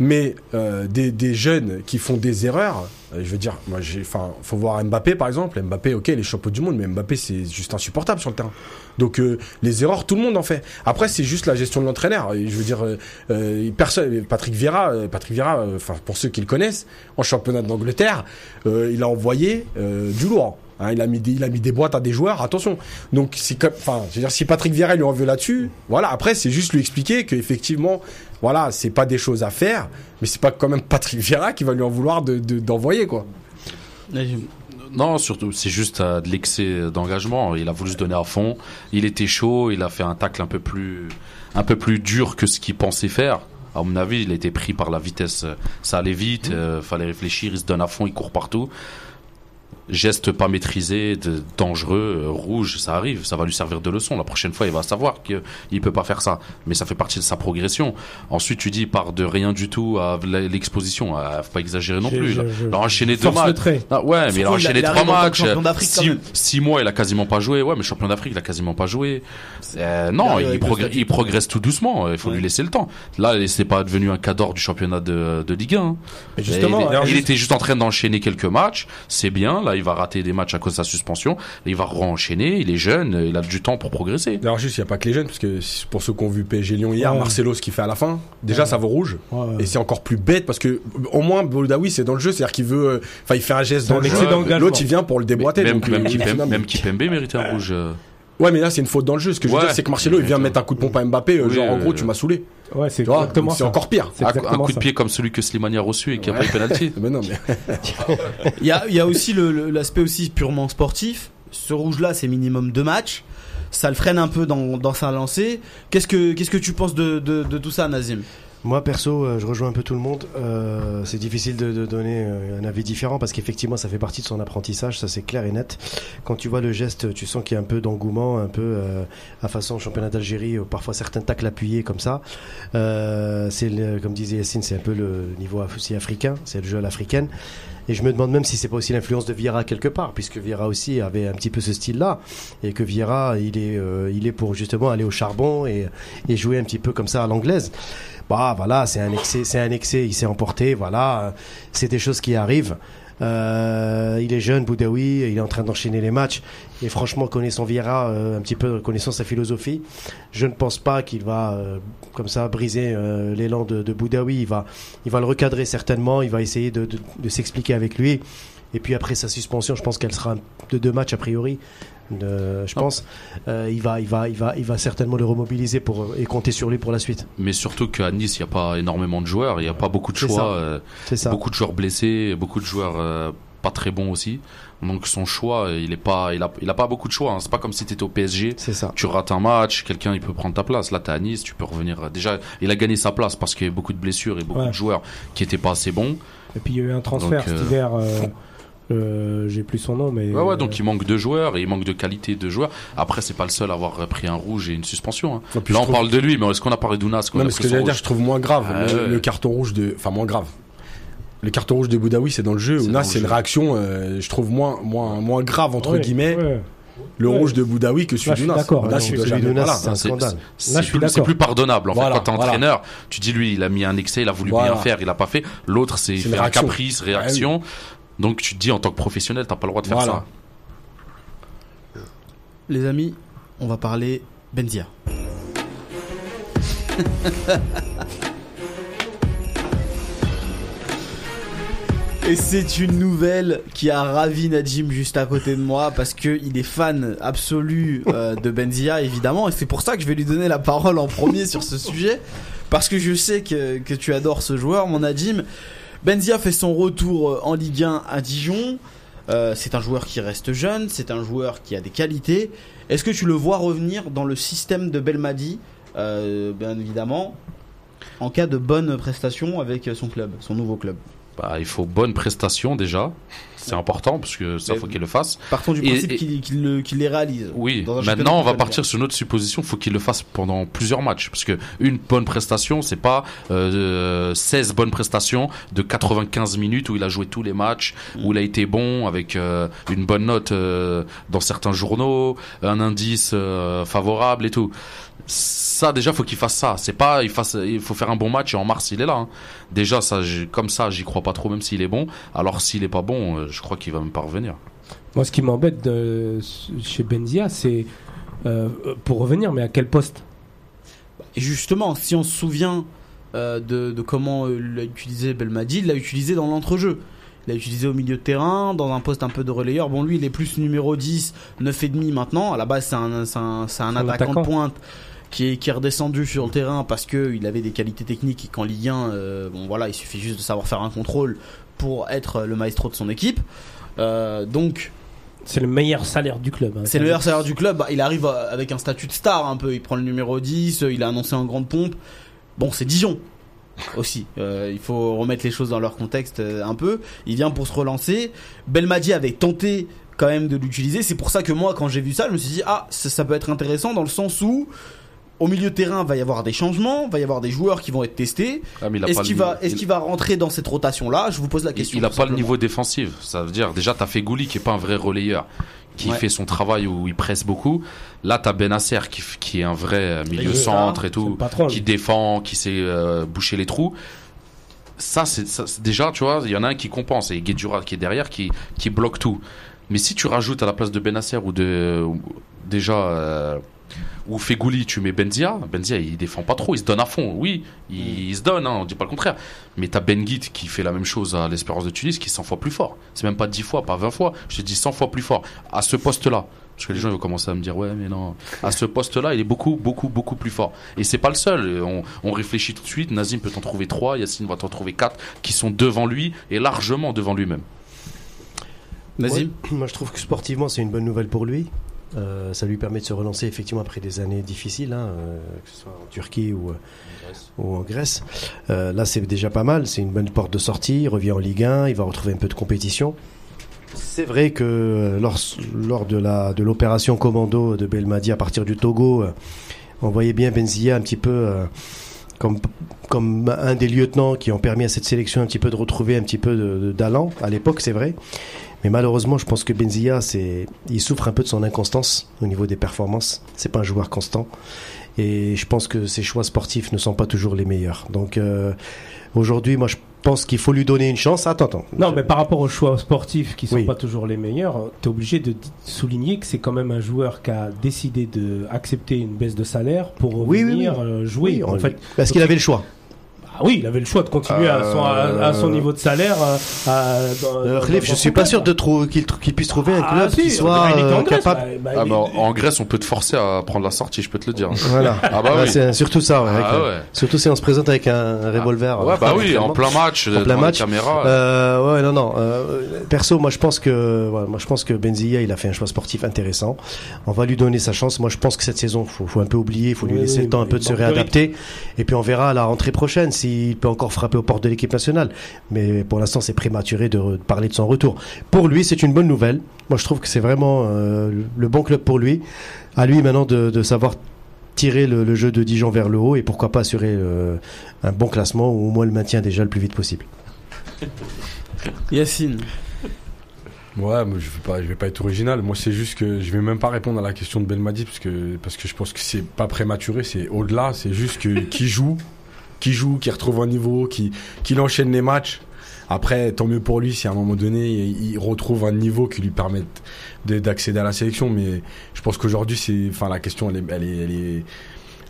[SPEAKER 4] Mais euh, des, des jeunes qui font des erreurs, euh, je veux dire, moi, enfin, faut voir Mbappé par exemple. Mbappé, ok, il est champion du monde, mais Mbappé c'est juste insupportable sur le terrain. Donc euh, les erreurs, tout le monde en fait. Après, c'est juste la gestion de l'entraîneur. Je veux dire, personne, Patrick Vieira, Patrick Vieira, enfin pour ceux qui le connaissent, en championnat d'Angleterre, il a envoyé du lourd. Hein, il a mis des, boîtes à des joueurs. Attention. Donc c'est comme, enfin, je veux dire, si Patrick Vieira lui en veut là-dessus, voilà. Après, c'est juste lui expliquer que effectivement, voilà, c'est pas des choses à faire, mais c'est pas quand même Patrick Vieira qui va lui en vouloir de- d'envoyer quoi.
[SPEAKER 2] Non, surtout, c'est juste euh, de l'excès d'engagement. Il a voulu se donner à fond. Il était chaud. Il a fait un tacle un peu plus, un peu plus dur que ce qu'il pensait faire. À mon avis, il a été pris par la vitesse. Ça allait vite. euh, fallait réfléchir. Il se donne à fond. Il court partout. Geste pas maîtrisé, de- dangereux, euh, rouge, ça arrive, ça va lui servir de leçon. La prochaine fois, il va savoir qu'il peut pas faire ça. Mais ça fait partie de sa progression. Ensuite, tu dis, il part de rien du tout à l'exposition. Ah, Faut pas exagérer non
[SPEAKER 1] Je-
[SPEAKER 2] plus.
[SPEAKER 1] je- je-
[SPEAKER 2] Il a enchaîné deux matchs. Ah ouais, mais il a
[SPEAKER 5] Surtout, il a-
[SPEAKER 2] enchaîné trois matchs.
[SPEAKER 5] champion d'Afrique, quand
[SPEAKER 2] Six, six mois, il a quasiment pas joué. Ouais, mais champion d'Afrique, il a quasiment pas joué. Euh, non, il, progresse,
[SPEAKER 5] statut.
[SPEAKER 2] il progresse tout doucement. Il faut
[SPEAKER 5] Ouais.
[SPEAKER 2] lui laisser le temps. Là, c'est pas devenu un cadre du championnat de, de Ligue 1. hein.
[SPEAKER 1] Mais justement,
[SPEAKER 2] il,
[SPEAKER 1] alors,
[SPEAKER 2] il
[SPEAKER 1] juste-
[SPEAKER 2] était juste en train d'enchaîner quelques matchs. C'est bien. Là, il va rater des matchs à cause de sa suspension. Il va re-enchaîner. Il est jeune. Il a du temps pour progresser.
[SPEAKER 4] D'ailleurs, juste, il n'y a pas que les jeunes, parce que pour ceux qui ont vu PSG Lyon hier,
[SPEAKER 1] Ouais.
[SPEAKER 4] Marcelo, ce qu'il fait à la fin, déjà,
[SPEAKER 1] Ouais.
[SPEAKER 4] ça vaut rouge.
[SPEAKER 1] Ouais.
[SPEAKER 4] Et c'est encore plus bête parce que, au moins, Boudaoui, c'est dans le jeu, c'est-à-dire qu'il veut, euh, enfin, il fait un geste dans
[SPEAKER 1] un
[SPEAKER 4] le
[SPEAKER 1] excès
[SPEAKER 4] jeu.
[SPEAKER 1] d'engagement.
[SPEAKER 4] L'autre, il vient pour le déboîter.
[SPEAKER 2] même
[SPEAKER 4] donc,
[SPEAKER 2] même
[SPEAKER 4] euh,
[SPEAKER 2] même Kipembe méritait un rouge. euh.
[SPEAKER 4] Ouais, mais là, c'est une faute dans le jeu. Ce que je veux
[SPEAKER 2] Ouais.
[SPEAKER 4] dire, c'est que Marcelo, il vient mettre un coup de pompe à Mbappé. euh,
[SPEAKER 2] Oui,
[SPEAKER 4] genre, en
[SPEAKER 2] euh,
[SPEAKER 4] gros, tu m'as saoulé.
[SPEAKER 1] Ouais, c'est exactement
[SPEAKER 4] c'est encore pire.
[SPEAKER 2] Un, coup de pied comme celui que Slimani a reçu et qui a pas eu penalty.
[SPEAKER 4] Mais non, mais.
[SPEAKER 5] Il y a, il y a aussi l'aspect aussi purement sportif. Ce rouge-là, c'est minimum deux matchs. Ça le freine un peu dans, dans sa lancée. Qu'est-ce que, qu'est-ce que tu penses de, de, de tout ça, Nazim?
[SPEAKER 3] Moi perso, euh, je rejoins un peu tout le monde. Euh, c'est difficile de, de donner euh, un avis différent parce qu'effectivement, ça fait partie de son apprentissage, ça c'est clair et net. Quand tu vois le geste, tu sens qu'il y a un peu d'engouement, un peu euh, à façon championnat d'Algérie, où parfois certains tacles appuyés comme ça. Euh, c'est comme disait Yassine, c'est un peu le niveau aussi africain, c'est le jeu à l'africaine. Et je me demande même si c'est pas aussi l'influence de Vieira quelque part, puisque Vieira aussi avait un petit peu ce style-là, et que Vieira, il est, euh, il est pour justement aller au charbon et, et jouer un petit peu comme ça à l'anglaise. Bah voilà, c'est un excès, c'est un excès, il s'est emporté, voilà, c'est des choses qui arrivent. Euh, il est jeune, Boudaoui, il est en train d'enchaîner les matchs. Et franchement, connaissant Vieira, euh, un petit peu connaissant sa philosophie, je ne pense pas qu'il va euh, comme ça briser l'élan de, de Boudaoui. Il va, il va le recadrer certainement. Il va essayer de, de s'expliquer avec lui. Et puis après sa suspension, je pense qu'elle sera de deux matchs a priori. Euh, je pense. Euh, il va, il va, il va, il va certainement le remobiliser pour et compter sur lui pour la suite.
[SPEAKER 2] Mais surtout qu'à Nice, il n'y a pas énormément de joueurs, il n'y a pas beaucoup de
[SPEAKER 3] ça.
[SPEAKER 2] choix, euh,
[SPEAKER 3] ça.
[SPEAKER 2] beaucoup de joueurs blessés, beaucoup de joueurs euh, pas très bons aussi. Donc son choix, euh, il est pas, il a, il a pas beaucoup de choix. Hein. C'est pas comme si tu étais au PSG.
[SPEAKER 3] C'est ça.
[SPEAKER 2] Tu rates un match, quelqu'un il peut prendre ta place. Là, t'es à Nice, tu peux revenir. Déjà, il a gagné sa place parce qu'il y avait beaucoup de blessures et beaucoup
[SPEAKER 1] Ouais.
[SPEAKER 2] de joueurs qui étaient pas assez bons.
[SPEAKER 1] Et puis il y a eu un transfert
[SPEAKER 2] Donc, euh,
[SPEAKER 1] cet hiver. euh, euh, J'ai plus son nom, mais.
[SPEAKER 2] Ouais, ouais,
[SPEAKER 1] euh,
[SPEAKER 2] donc il manque de joueurs et il manque de qualité de joueurs. Après, c'est pas le seul à avoir pris un rouge et une suspension. hein. Là, on
[SPEAKER 4] trouve-
[SPEAKER 2] parle de lui, mais est-ce qu'on a parlé d'Ounas
[SPEAKER 4] Non,
[SPEAKER 2] a
[SPEAKER 4] mais ce que j'allais dire, je trouve moins grave.
[SPEAKER 2] Ah
[SPEAKER 4] le, carton rouge de. Enfin, moins grave. Le carton rouge de Boudaoui, c'est dans le jeu.
[SPEAKER 2] C'est
[SPEAKER 4] Ou
[SPEAKER 2] dans
[SPEAKER 4] là,
[SPEAKER 2] le
[SPEAKER 4] c'est une réaction, euh, je trouve, moins, moins, moins grave, entre
[SPEAKER 1] ouais,
[SPEAKER 4] guillemets,
[SPEAKER 1] ouais.
[SPEAKER 4] le
[SPEAKER 1] Ouais.
[SPEAKER 4] rouge de Boudaoui que celui
[SPEAKER 1] Là, je suis
[SPEAKER 4] d'Ounas.
[SPEAKER 1] d'accord,
[SPEAKER 4] Ounas,
[SPEAKER 1] là, celui
[SPEAKER 3] d'Ounas, c'est un scandale.
[SPEAKER 2] C'est
[SPEAKER 1] Là, je suis
[SPEAKER 2] plus, c'est
[SPEAKER 1] d'accord.
[SPEAKER 2] plus pardonnable. En
[SPEAKER 4] Voilà,
[SPEAKER 2] fait, quand t'es
[SPEAKER 4] voilà.
[SPEAKER 2] entraîneur, tu dis lui, il a mis un excès, il a voulu
[SPEAKER 4] Voilà.
[SPEAKER 2] bien faire, il a pas fait. L'autre, c'est faire un
[SPEAKER 4] réaction.
[SPEAKER 2] caprice, réaction. Donc tu te dis en tant que professionnel, t'as pas le droit de faire
[SPEAKER 4] Voilà.
[SPEAKER 2] ça.
[SPEAKER 5] Les amis, on va parler Benzia. Et c'est une nouvelle qui a ravi Najim juste à côté de moi parce que il est fan absolu euh, de Benzia évidemment et c'est pour ça que je vais lui donner la parole en premier sur ce sujet parce que je sais que, que tu adores ce joueur mon Najim. Benzia fait son retour euh, en Ligue 1 à Dijon. Euh, c'est un joueur qui reste jeune, c'est un joueur qui a des qualités. Est-ce que tu le vois revenir dans le système de Belmadi, euh, bien évidemment, en cas de bonne prestation avec son club, son nouveau club?
[SPEAKER 2] Bah, il faut bonne prestation déjà. C'est important parce que ça faut qu'il le fasse.
[SPEAKER 5] Partons du principe qu'il qu'il le- les réalise.
[SPEAKER 2] Oui. Maintenant, on va partir sur une autre supposition. Faut qu'il le fasse pendant plusieurs matchs parce que une bonne prestation, c'est pas euh, 16 bonnes prestations de 95 minutes où il a joué tous les matchs, où il a été bon avec euh, une bonne note euh, dans certains journaux, un indice euh, favorable et tout. Ça déjà faut qu'il fasse ça. C'est pas il fasse il faut faire un bon match et en mars il est là. hein. Déjà ça comme ça j'y crois pas trop même s'il est bon. Alors s'il est pas bon, euh, je crois qu'il va même pas revenir.
[SPEAKER 1] Moi, ce qui m'embête chez Benzia, c'est euh, pour revenir, mais à quel poste?
[SPEAKER 5] Et justement, si on se souvient euh, de, de comment l'a utilisé Belmadi, il l'a utilisé dans l'entrejeu. Il l'a utilisé au milieu de terrain, dans un poste un peu de relayeur. Bon, lui, il est plus numéro 10, 9,5 maintenant. À la base, c'est un, c'est un, c'est un
[SPEAKER 1] C'est un
[SPEAKER 5] attaquant,
[SPEAKER 1] attaquant.
[SPEAKER 5] de pointe qui est, qui est redescendu sur le terrain parce qu'il avait des qualités techniques et qu'en Ligue 1, euh, bon voilà, il suffit juste de savoir faire un contrôle pour être le maestro de son équipe. Euh, donc,
[SPEAKER 1] C'est le meilleur salaire du club. hein.
[SPEAKER 5] c'est le meilleur salaire du club. Bah, il arrive euh, avec un statut de star un peu. Il prend le numéro 10, euh, il a annoncé en grande pompe. Bon, c'est Dijon aussi. Euh, il faut remettre les choses dans leur contexte euh, un peu. Il vient pour se relancer. Belmadi avait tenté quand même de l'utiliser. C'est pour ça que moi, quand j'ai vu ça, je me suis dit ah ça, ça peut être intéressant dans le sens où au milieu de terrain va y avoir des changements, va y avoir des joueurs qui vont être testés.
[SPEAKER 2] Ah,
[SPEAKER 5] Est-ce qu'il va, est-ce
[SPEAKER 2] il-
[SPEAKER 5] qu'il va rentrer dans cette rotation là Je vous pose la question.
[SPEAKER 2] Il n'a pas le niveau défensif. Ça veut dire, déjà, t'as fait Gouli qui est pas un vrai relayeur, qui
[SPEAKER 5] Ouais.
[SPEAKER 2] fait son travail où il presse beaucoup. Là, t'as Benasser qui, qui est un vrai euh, milieu centre et tout,
[SPEAKER 1] patron.
[SPEAKER 2] qui défend, qui sait euh, boucher les trous. Ça, c'est ça, c'est- déjà, tu vois, il y en a un qui compense et Guedjura qui est derrière, qui, qui bloque tout. Mais si tu rajoutes à la place de Benasser ou de ou- déjà euh, ou Fegouli, tu mets Benzia. Benzia, il défend pas trop, il se donne à fond. Oui, il, il se donne, hein, on dit pas le contraire. Mais t'as Benguit qui fait la même chose à l'Espérance de Tunis, qui est 100 fois plus fort. C'est même pas 10 fois, pas 20 fois. Je te dis 100 fois plus fort. À ce poste-là, Parce que les gens vont commencer à me dire ouais mais non à ce poste-là il est beaucoup beaucoup beaucoup plus fort et c'est pas le seul on, on réfléchit tout de suite Nazim peut en trouver trois Yacine va t'en trouver quatre qui sont devant lui et largement devant lui-même
[SPEAKER 5] Nazim
[SPEAKER 3] moi, je trouve que sportivement, c'est une bonne nouvelle pour lui. Euh, ça lui permet de se relancer effectivement après des années difficiles, hein, euh, que ce soit en Turquie ou, euh, ou en Grèce. Euh, là, c'est déjà pas mal. C'est une bonne porte de sortie. Il revient en Ligue 1. Il va retrouver un peu de compétition. C'est vrai que euh, lors, lors de la de l'opération commando de Belmadi à partir du Togo, on voyait bien Benzia un petit peu euh, comme comme un des lieutenants qui ont permis à cette sélection un petit peu de retrouver un petit peu d'allant à l'époque, c'est vrai. Mais malheureusement, je pense que Benzia, c'est, il souffre un peu de son inconstance au niveau des performances. C'est pas un joueur constant. Et je pense que ses choix sportifs ne sont pas toujours les meilleurs. Donc, euh, aujourd'hui, moi, je pense qu'il faut lui donner une chance. Attends, attends.
[SPEAKER 1] Non, mais par rapport aux choix sportifs qui sont
[SPEAKER 3] Oui.
[SPEAKER 1] pas toujours les meilleurs, tu es obligé de souligner que c'est quand même un joueur qui a décidé de accepter une baisse de salaire pour
[SPEAKER 3] Oui, oui.
[SPEAKER 1] euh, jouer. En fait,
[SPEAKER 3] parce qu'il avait le choix.
[SPEAKER 1] Ah oui, il avait le choix de continuer à, son, à, à son
[SPEAKER 3] Euh,
[SPEAKER 1] niveau de salaire. euh, à- dans-
[SPEAKER 3] Euh,
[SPEAKER 1] dans-
[SPEAKER 3] Khalif,
[SPEAKER 1] dans
[SPEAKER 3] je suis pas
[SPEAKER 1] club.
[SPEAKER 3] sûr de trou- qu'il tr- qu'il puisse trouver un
[SPEAKER 1] Ah,
[SPEAKER 3] club
[SPEAKER 1] si,
[SPEAKER 3] qui soit
[SPEAKER 1] en
[SPEAKER 3] euh,
[SPEAKER 1] Grèce,
[SPEAKER 3] capable.
[SPEAKER 1] bah, bah,
[SPEAKER 2] ah
[SPEAKER 1] il-
[SPEAKER 2] bah, en Grèce on peut te forcer à prendre la sortie je peux te le dire
[SPEAKER 3] Voilà.
[SPEAKER 2] ah bah oui
[SPEAKER 3] C'est surtout ça. ouais,
[SPEAKER 2] ah
[SPEAKER 3] euh,
[SPEAKER 2] ouais
[SPEAKER 3] Surtout si on se présente avec un revolver.
[SPEAKER 2] ouais bah oui en plein match
[SPEAKER 3] En plein match.
[SPEAKER 2] caméra
[SPEAKER 3] Euh, ouais, non, non. euh, perso, moi, je pense que, ouais, moi, je pense que Benzia, il a fait un choix sportif intéressant. On va lui donner sa chance. Moi, je pense que cette saison, faut, faut un peu oublier, faut lui
[SPEAKER 1] Oui,
[SPEAKER 3] laisser
[SPEAKER 1] oui,
[SPEAKER 3] le temps un peu de se réadapter. Et puis, on verra à la rentrée prochaine s'il peut encore frapper aux portes de l'équipe nationale. Mais pour l'instant, c'est prématuré de, parler de son retour. Pour lui, c'est une bonne nouvelle. Moi, je trouve que c'est vraiment euh, le bon club pour lui. À lui maintenant de, de savoir tirer le, le jeu de Dijon vers le haut et pourquoi pas assurer euh, un bon classement ou au moins le maintien déjà le plus vite possible.
[SPEAKER 5] Yacine
[SPEAKER 4] Ouais, moi, je vais pas, je vais pas être original. Moi, c'est juste que je vais même pas répondre à la question de Belmadi parce que parce que je pense que c'est pas prématuré, c'est au-delà. C'est juste que qui joue, qui joue, qui retrouve un niveau, qui qui enchaîne les matchs. Après, tant mieux pour lui si à un moment donné il, retrouve un niveau qui lui permette de- d'accéder à la sélection. Mais je pense qu'aujourd'hui, c'est, enfin, la question elle est, elle est, elle est,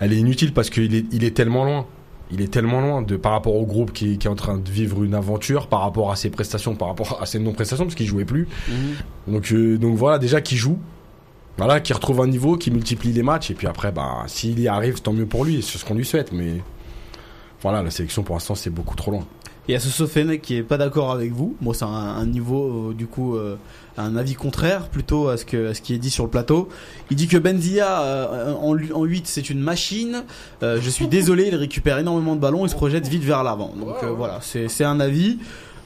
[SPEAKER 4] elle est inutile parce qu'il est, il est tellement loin. Il est tellement loin de par rapport au groupe qui, qui est en train de vivre une aventure, par rapport à ses prestations, par rapport à ses non-prestations parce qu'il jouait plus. Donc, euh, donc voilà, déjà qui joue, voilà, qui retrouve un niveau, qui multiplie les matchs, et puis après, bah, s'il y arrive, tant mieux pour lui, c'est ce qu'on lui souhaite, mais voilà, la sélection pour l'instant, c'est beaucoup trop loin.
[SPEAKER 5] Il y a ce Sofene qui est pas d'accord avec vous. Moi, c'est un, un niveau, euh, du coup, euh, un avis contraire plutôt à ce, que, à ce qui est dit sur le plateau. Il dit que Benzia, euh, en, en 8, c'est une machine. Euh, je suis désolé, il récupère énormément de ballons et se projette vite vers l'avant. Donc euh, voilà, c'est c'est un avis.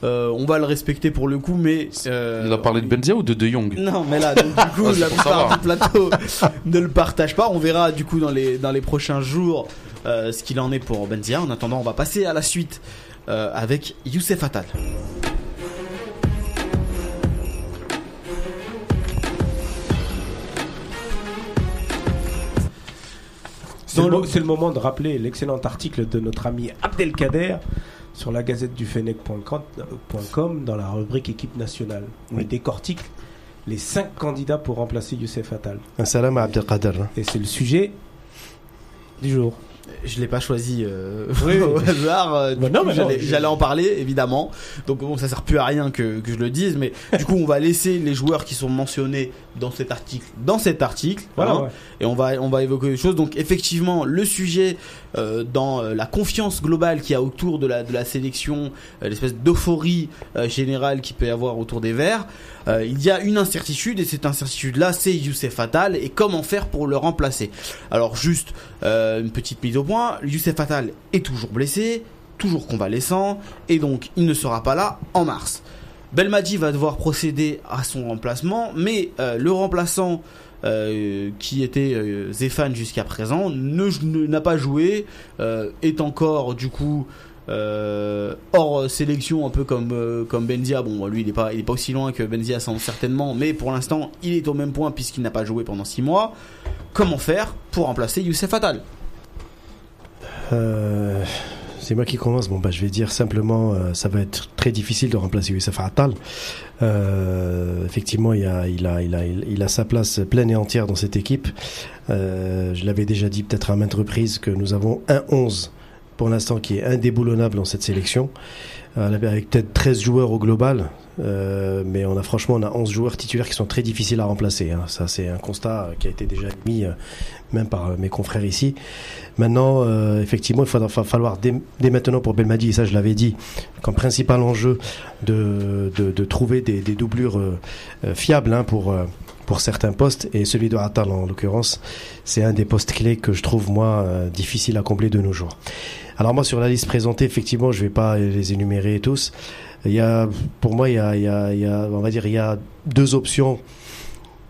[SPEAKER 5] Euh, on va le respecter pour le coup, mais. euh,
[SPEAKER 2] il a parlé de Benzia ou de De Jong?
[SPEAKER 5] Non, mais là, donc, du coup,
[SPEAKER 2] Ah,
[SPEAKER 5] la plupart du plateau ne le partage pas. On verra du coup dans les, dans les prochains jours euh, ce qu'il en est pour Benzia. En attendant, on va passer à la suite euh, avec Youssef Attal.
[SPEAKER 1] C'est le moment de rappeler l'excellent article de notre ami Abdelkader sur la gazette du Fennec.com dans la rubrique équipe nationale. où Il décortique les cinq candidats pour remplacer Youssef Attal.
[SPEAKER 3] Un salam à Abdelkader. hein.
[SPEAKER 1] Et c'est le sujet du jour.
[SPEAKER 5] Je l'ai pas choisi euh,
[SPEAKER 1] Oui,
[SPEAKER 5] au hasard. euh,
[SPEAKER 1] Bah
[SPEAKER 5] j'allais,
[SPEAKER 1] je-
[SPEAKER 5] en parler évidemment. Donc bon, ça sert plus à rien que, que je le dise, mais du coup, on va laisser les joueurs qui sont mentionnés dans cet article, dans cet article.
[SPEAKER 1] Voilà,
[SPEAKER 5] hein.
[SPEAKER 1] ouais.
[SPEAKER 5] et on va on va évoquer des choses. Donc effectivement, le sujet dans euh, la confiance globale qu'il y a autour de la de la sélection, euh, l'espèce d'euphorie euh, générale qu'il peut y avoir autour des Verts, euh, il y a une incertitude et cette incertitude là, c'est Youssef Attal et comment faire pour le remplacer. Alors juste euh, une petite mise au point, Youssef Attal est toujours blessé, toujours convalescent et donc il ne sera pas là en mars. Belmadi va devoir procéder à son remplacement, mais euh, le remplaçant euh, qui était euh, Zéphane jusqu'à présent ne n'a pas joué, euh, est encore du coup euh, hors sélection un peu comme comme Benzia. Bon, lui il est pas il est pas aussi loin que Benzia sans certainement, mais pour l'instant il est au même point puisqu'il n'a pas joué pendant six mois. Comment faire pour remplacer Youssef Attal?
[SPEAKER 3] C'est moi qui commence. Bon, bah, je vais dire simplement, euh, ça va être très difficile de remplacer Youssef Attal. Euh, effectivement, il a, il, a, il, a, il a sa place pleine et entière dans cette équipe. Euh, je l'avais déjà dit peut-être à maintes reprises que nous avons un 11 pour l'instant qui est indéboulonnable dans cette sélection, euh, avec peut-être 13 joueurs au global. Euh, mais on a franchement on a 11 joueurs titulaires qui sont très difficiles à remplacer. Hein. Ça c'est un constat qui a été déjà mis euh, même par euh, mes confrères ici. Maintenant, euh, effectivement, il va falloir dès, maintenant pour Belmadi, et ça je l'avais dit, comme principal enjeu de, trouver des, doublures euh, fiables hein, pour pour certains postes et celui de Atal en l'occurrence, c'est un des postes clés que je trouve moi difficile à combler de nos jours. Alors moi sur la liste présentée, effectivement, je vais pas les énumérer tous. Il y a, pour moi, il y a on va dire, il y a deux options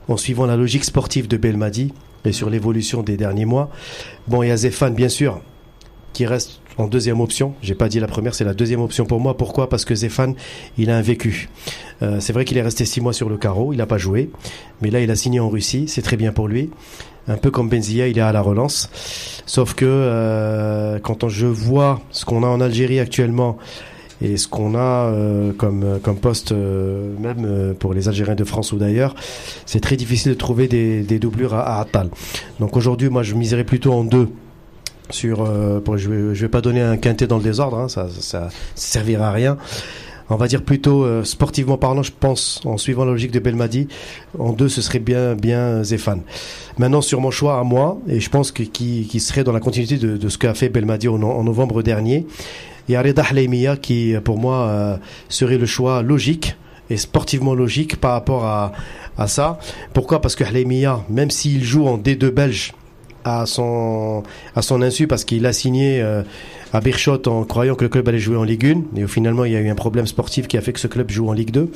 [SPEAKER 3] en suivant la logique sportive de Belmadi et sur l'évolution des derniers mois. Bon, il y a Zéphane, bien sûr, qui reste en deuxième option. J'ai pas dit la première, c'est la deuxième option pour moi. Pourquoi? Parce que Zéphane, il a un vécu. Euh, c'est vrai qu'il est resté six mois sur le carreau, il n'a pas joué, mais là il a signé en Russie, c'est très bien pour lui. Un peu comme Benzia, il est à la relance. Sauf que euh, quand je vois ce qu'on a en Algérie actuellement et ce qu'on a euh, comme comme poste euh, même euh, pour les Algériens de France ou d'ailleurs, c'est très difficile de trouver des, doublures à, à Atal. Donc aujourd'hui, moi je miserais plutôt en deux. Sur euh, je vais vais pas donner un quintet dans le désordre hein, ça, ça ça servira à rien. On va dire plutôt euh, sportivement parlant je pense en suivant la logique de Belmadi en deux ce serait bien bien Zéphane. Maintenant sur mon choix à moi et je pense que qui, serait dans la continuité de, ce qu'a fait Belmadi en, novembre dernier il y a Reda qui pour moi euh, serait le choix logique et sportivement logique par rapport à, à ça. Pourquoi? Parce que Hleimia même s'il joue en D2 belge à son à son insu parce qu'il a signé euh, à Birchot en croyant que le club allait jouer en Ligue 1 et finalement il y a eu un problème sportif qui a fait que ce club joue en Ligue 2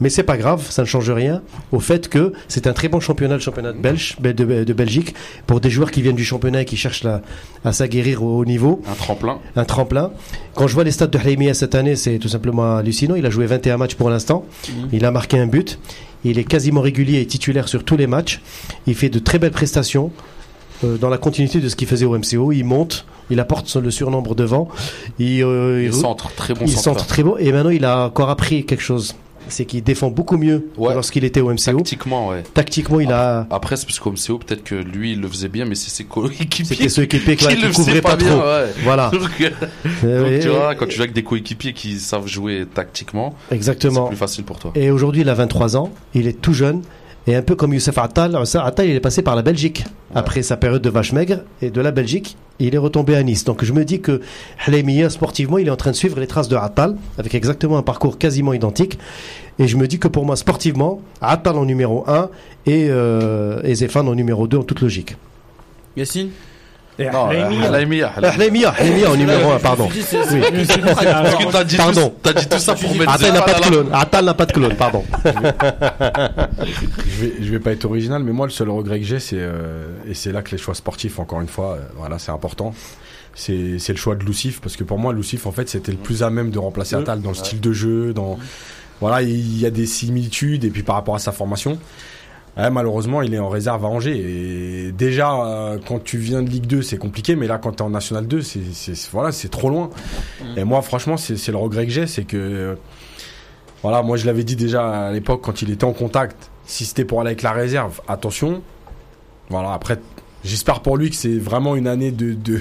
[SPEAKER 3] mais c'est pas grave ça ne change rien au fait que c'est un très bon championnat le championnat de Belge de, de, Belgique pour des joueurs qui viennent du championnat et qui cherchent la, à s'aguerrir au haut niveau.
[SPEAKER 2] Un tremplin.
[SPEAKER 3] Un tremplin. Quand je vois les stats de Halimia cette année c'est tout simplement hallucinant. Il a joué 21 matchs pour l'instant. Mmh. il a marqué un but. Il est quasiment régulier et titulaire sur tous les matchs. Il fait de très belles prestations dans la continuité de ce qu'il faisait au MCO. Il monte, il apporte le surnombre devant.
[SPEAKER 2] Il, euh, il centre, très bon
[SPEAKER 3] il centre très bon. Et maintenant, il a encore appris quelque chose c'est qu'il défend beaucoup mieux ouais. lorsqu'il était au MCO.
[SPEAKER 2] Tactiquement, ouais.
[SPEAKER 3] Tactiquement, il a.
[SPEAKER 2] Après, c'est parce qu'au MCO, peut-être que lui, il le faisait bien, mais c'est ses coéquipiers.
[SPEAKER 3] C'était ceux qui, qui, qui,
[SPEAKER 2] le
[SPEAKER 3] couvraient pas, pas
[SPEAKER 2] bien,
[SPEAKER 3] trop.
[SPEAKER 2] Ouais.
[SPEAKER 3] Voilà.
[SPEAKER 2] Donc, donc tu vois, quand tu joues avec des coéquipiers qui savent jouer tactiquement,
[SPEAKER 3] exactement,
[SPEAKER 2] c'est plus facile pour toi.
[SPEAKER 3] Et aujourd'hui, il a 23 ans, il est tout jeune. Et un peu comme Youssef Attal, Attal il est passé par la Belgique après sa période de vache maigre et de la Belgique, il est retombé à Nice. Donc je me dis que Hleimia sportivement, il est en train de suivre les traces de Attal avec exactement un parcours quasiment identique. Et je me dis que pour moi sportivement, Attal en numéro 1 et, euh, Zéphane en numéro 2 en toute logique.
[SPEAKER 5] Yassine
[SPEAKER 2] Hleimia.
[SPEAKER 3] Hleimia, Hleimia en numéro 1, pardon.
[SPEAKER 2] Parce que t'as dit,
[SPEAKER 3] pardon.
[SPEAKER 2] Tout, as dit tout ça pour mettre
[SPEAKER 3] Attal n'a pas de clone. Attal n'a pas de clone, pardon.
[SPEAKER 4] je, vais, je vais pas être original, mais moi, le seul regret que j'ai, c'est, euh, et c'est là que les choix sportifs, encore une fois, euh, voilà, c'est important. C'est, c'est le choix de Lucif, parce que pour moi, Lucif, en fait, c'était le plus à même de remplacer Attal dans le style de jeu, dans, voilà, il y a des similitudes, et puis par rapport à sa formation. Ouais, malheureusement, il est en réserve à Angers. Et déjà, euh, quand tu viens de Ligue 2, c'est compliqué, mais là, quand tu es en National 2, c'est, c'est, voilà, c'est trop loin. Mmh. Et moi, franchement, c'est, c'est le regret que j'ai, c'est que, euh, voilà, moi, je l'avais dit déjà à l'époque, quand il était en contact, si c'était pour aller avec la réserve, attention. Voilà, après, J'espère pour lui que c'est vraiment une année de, de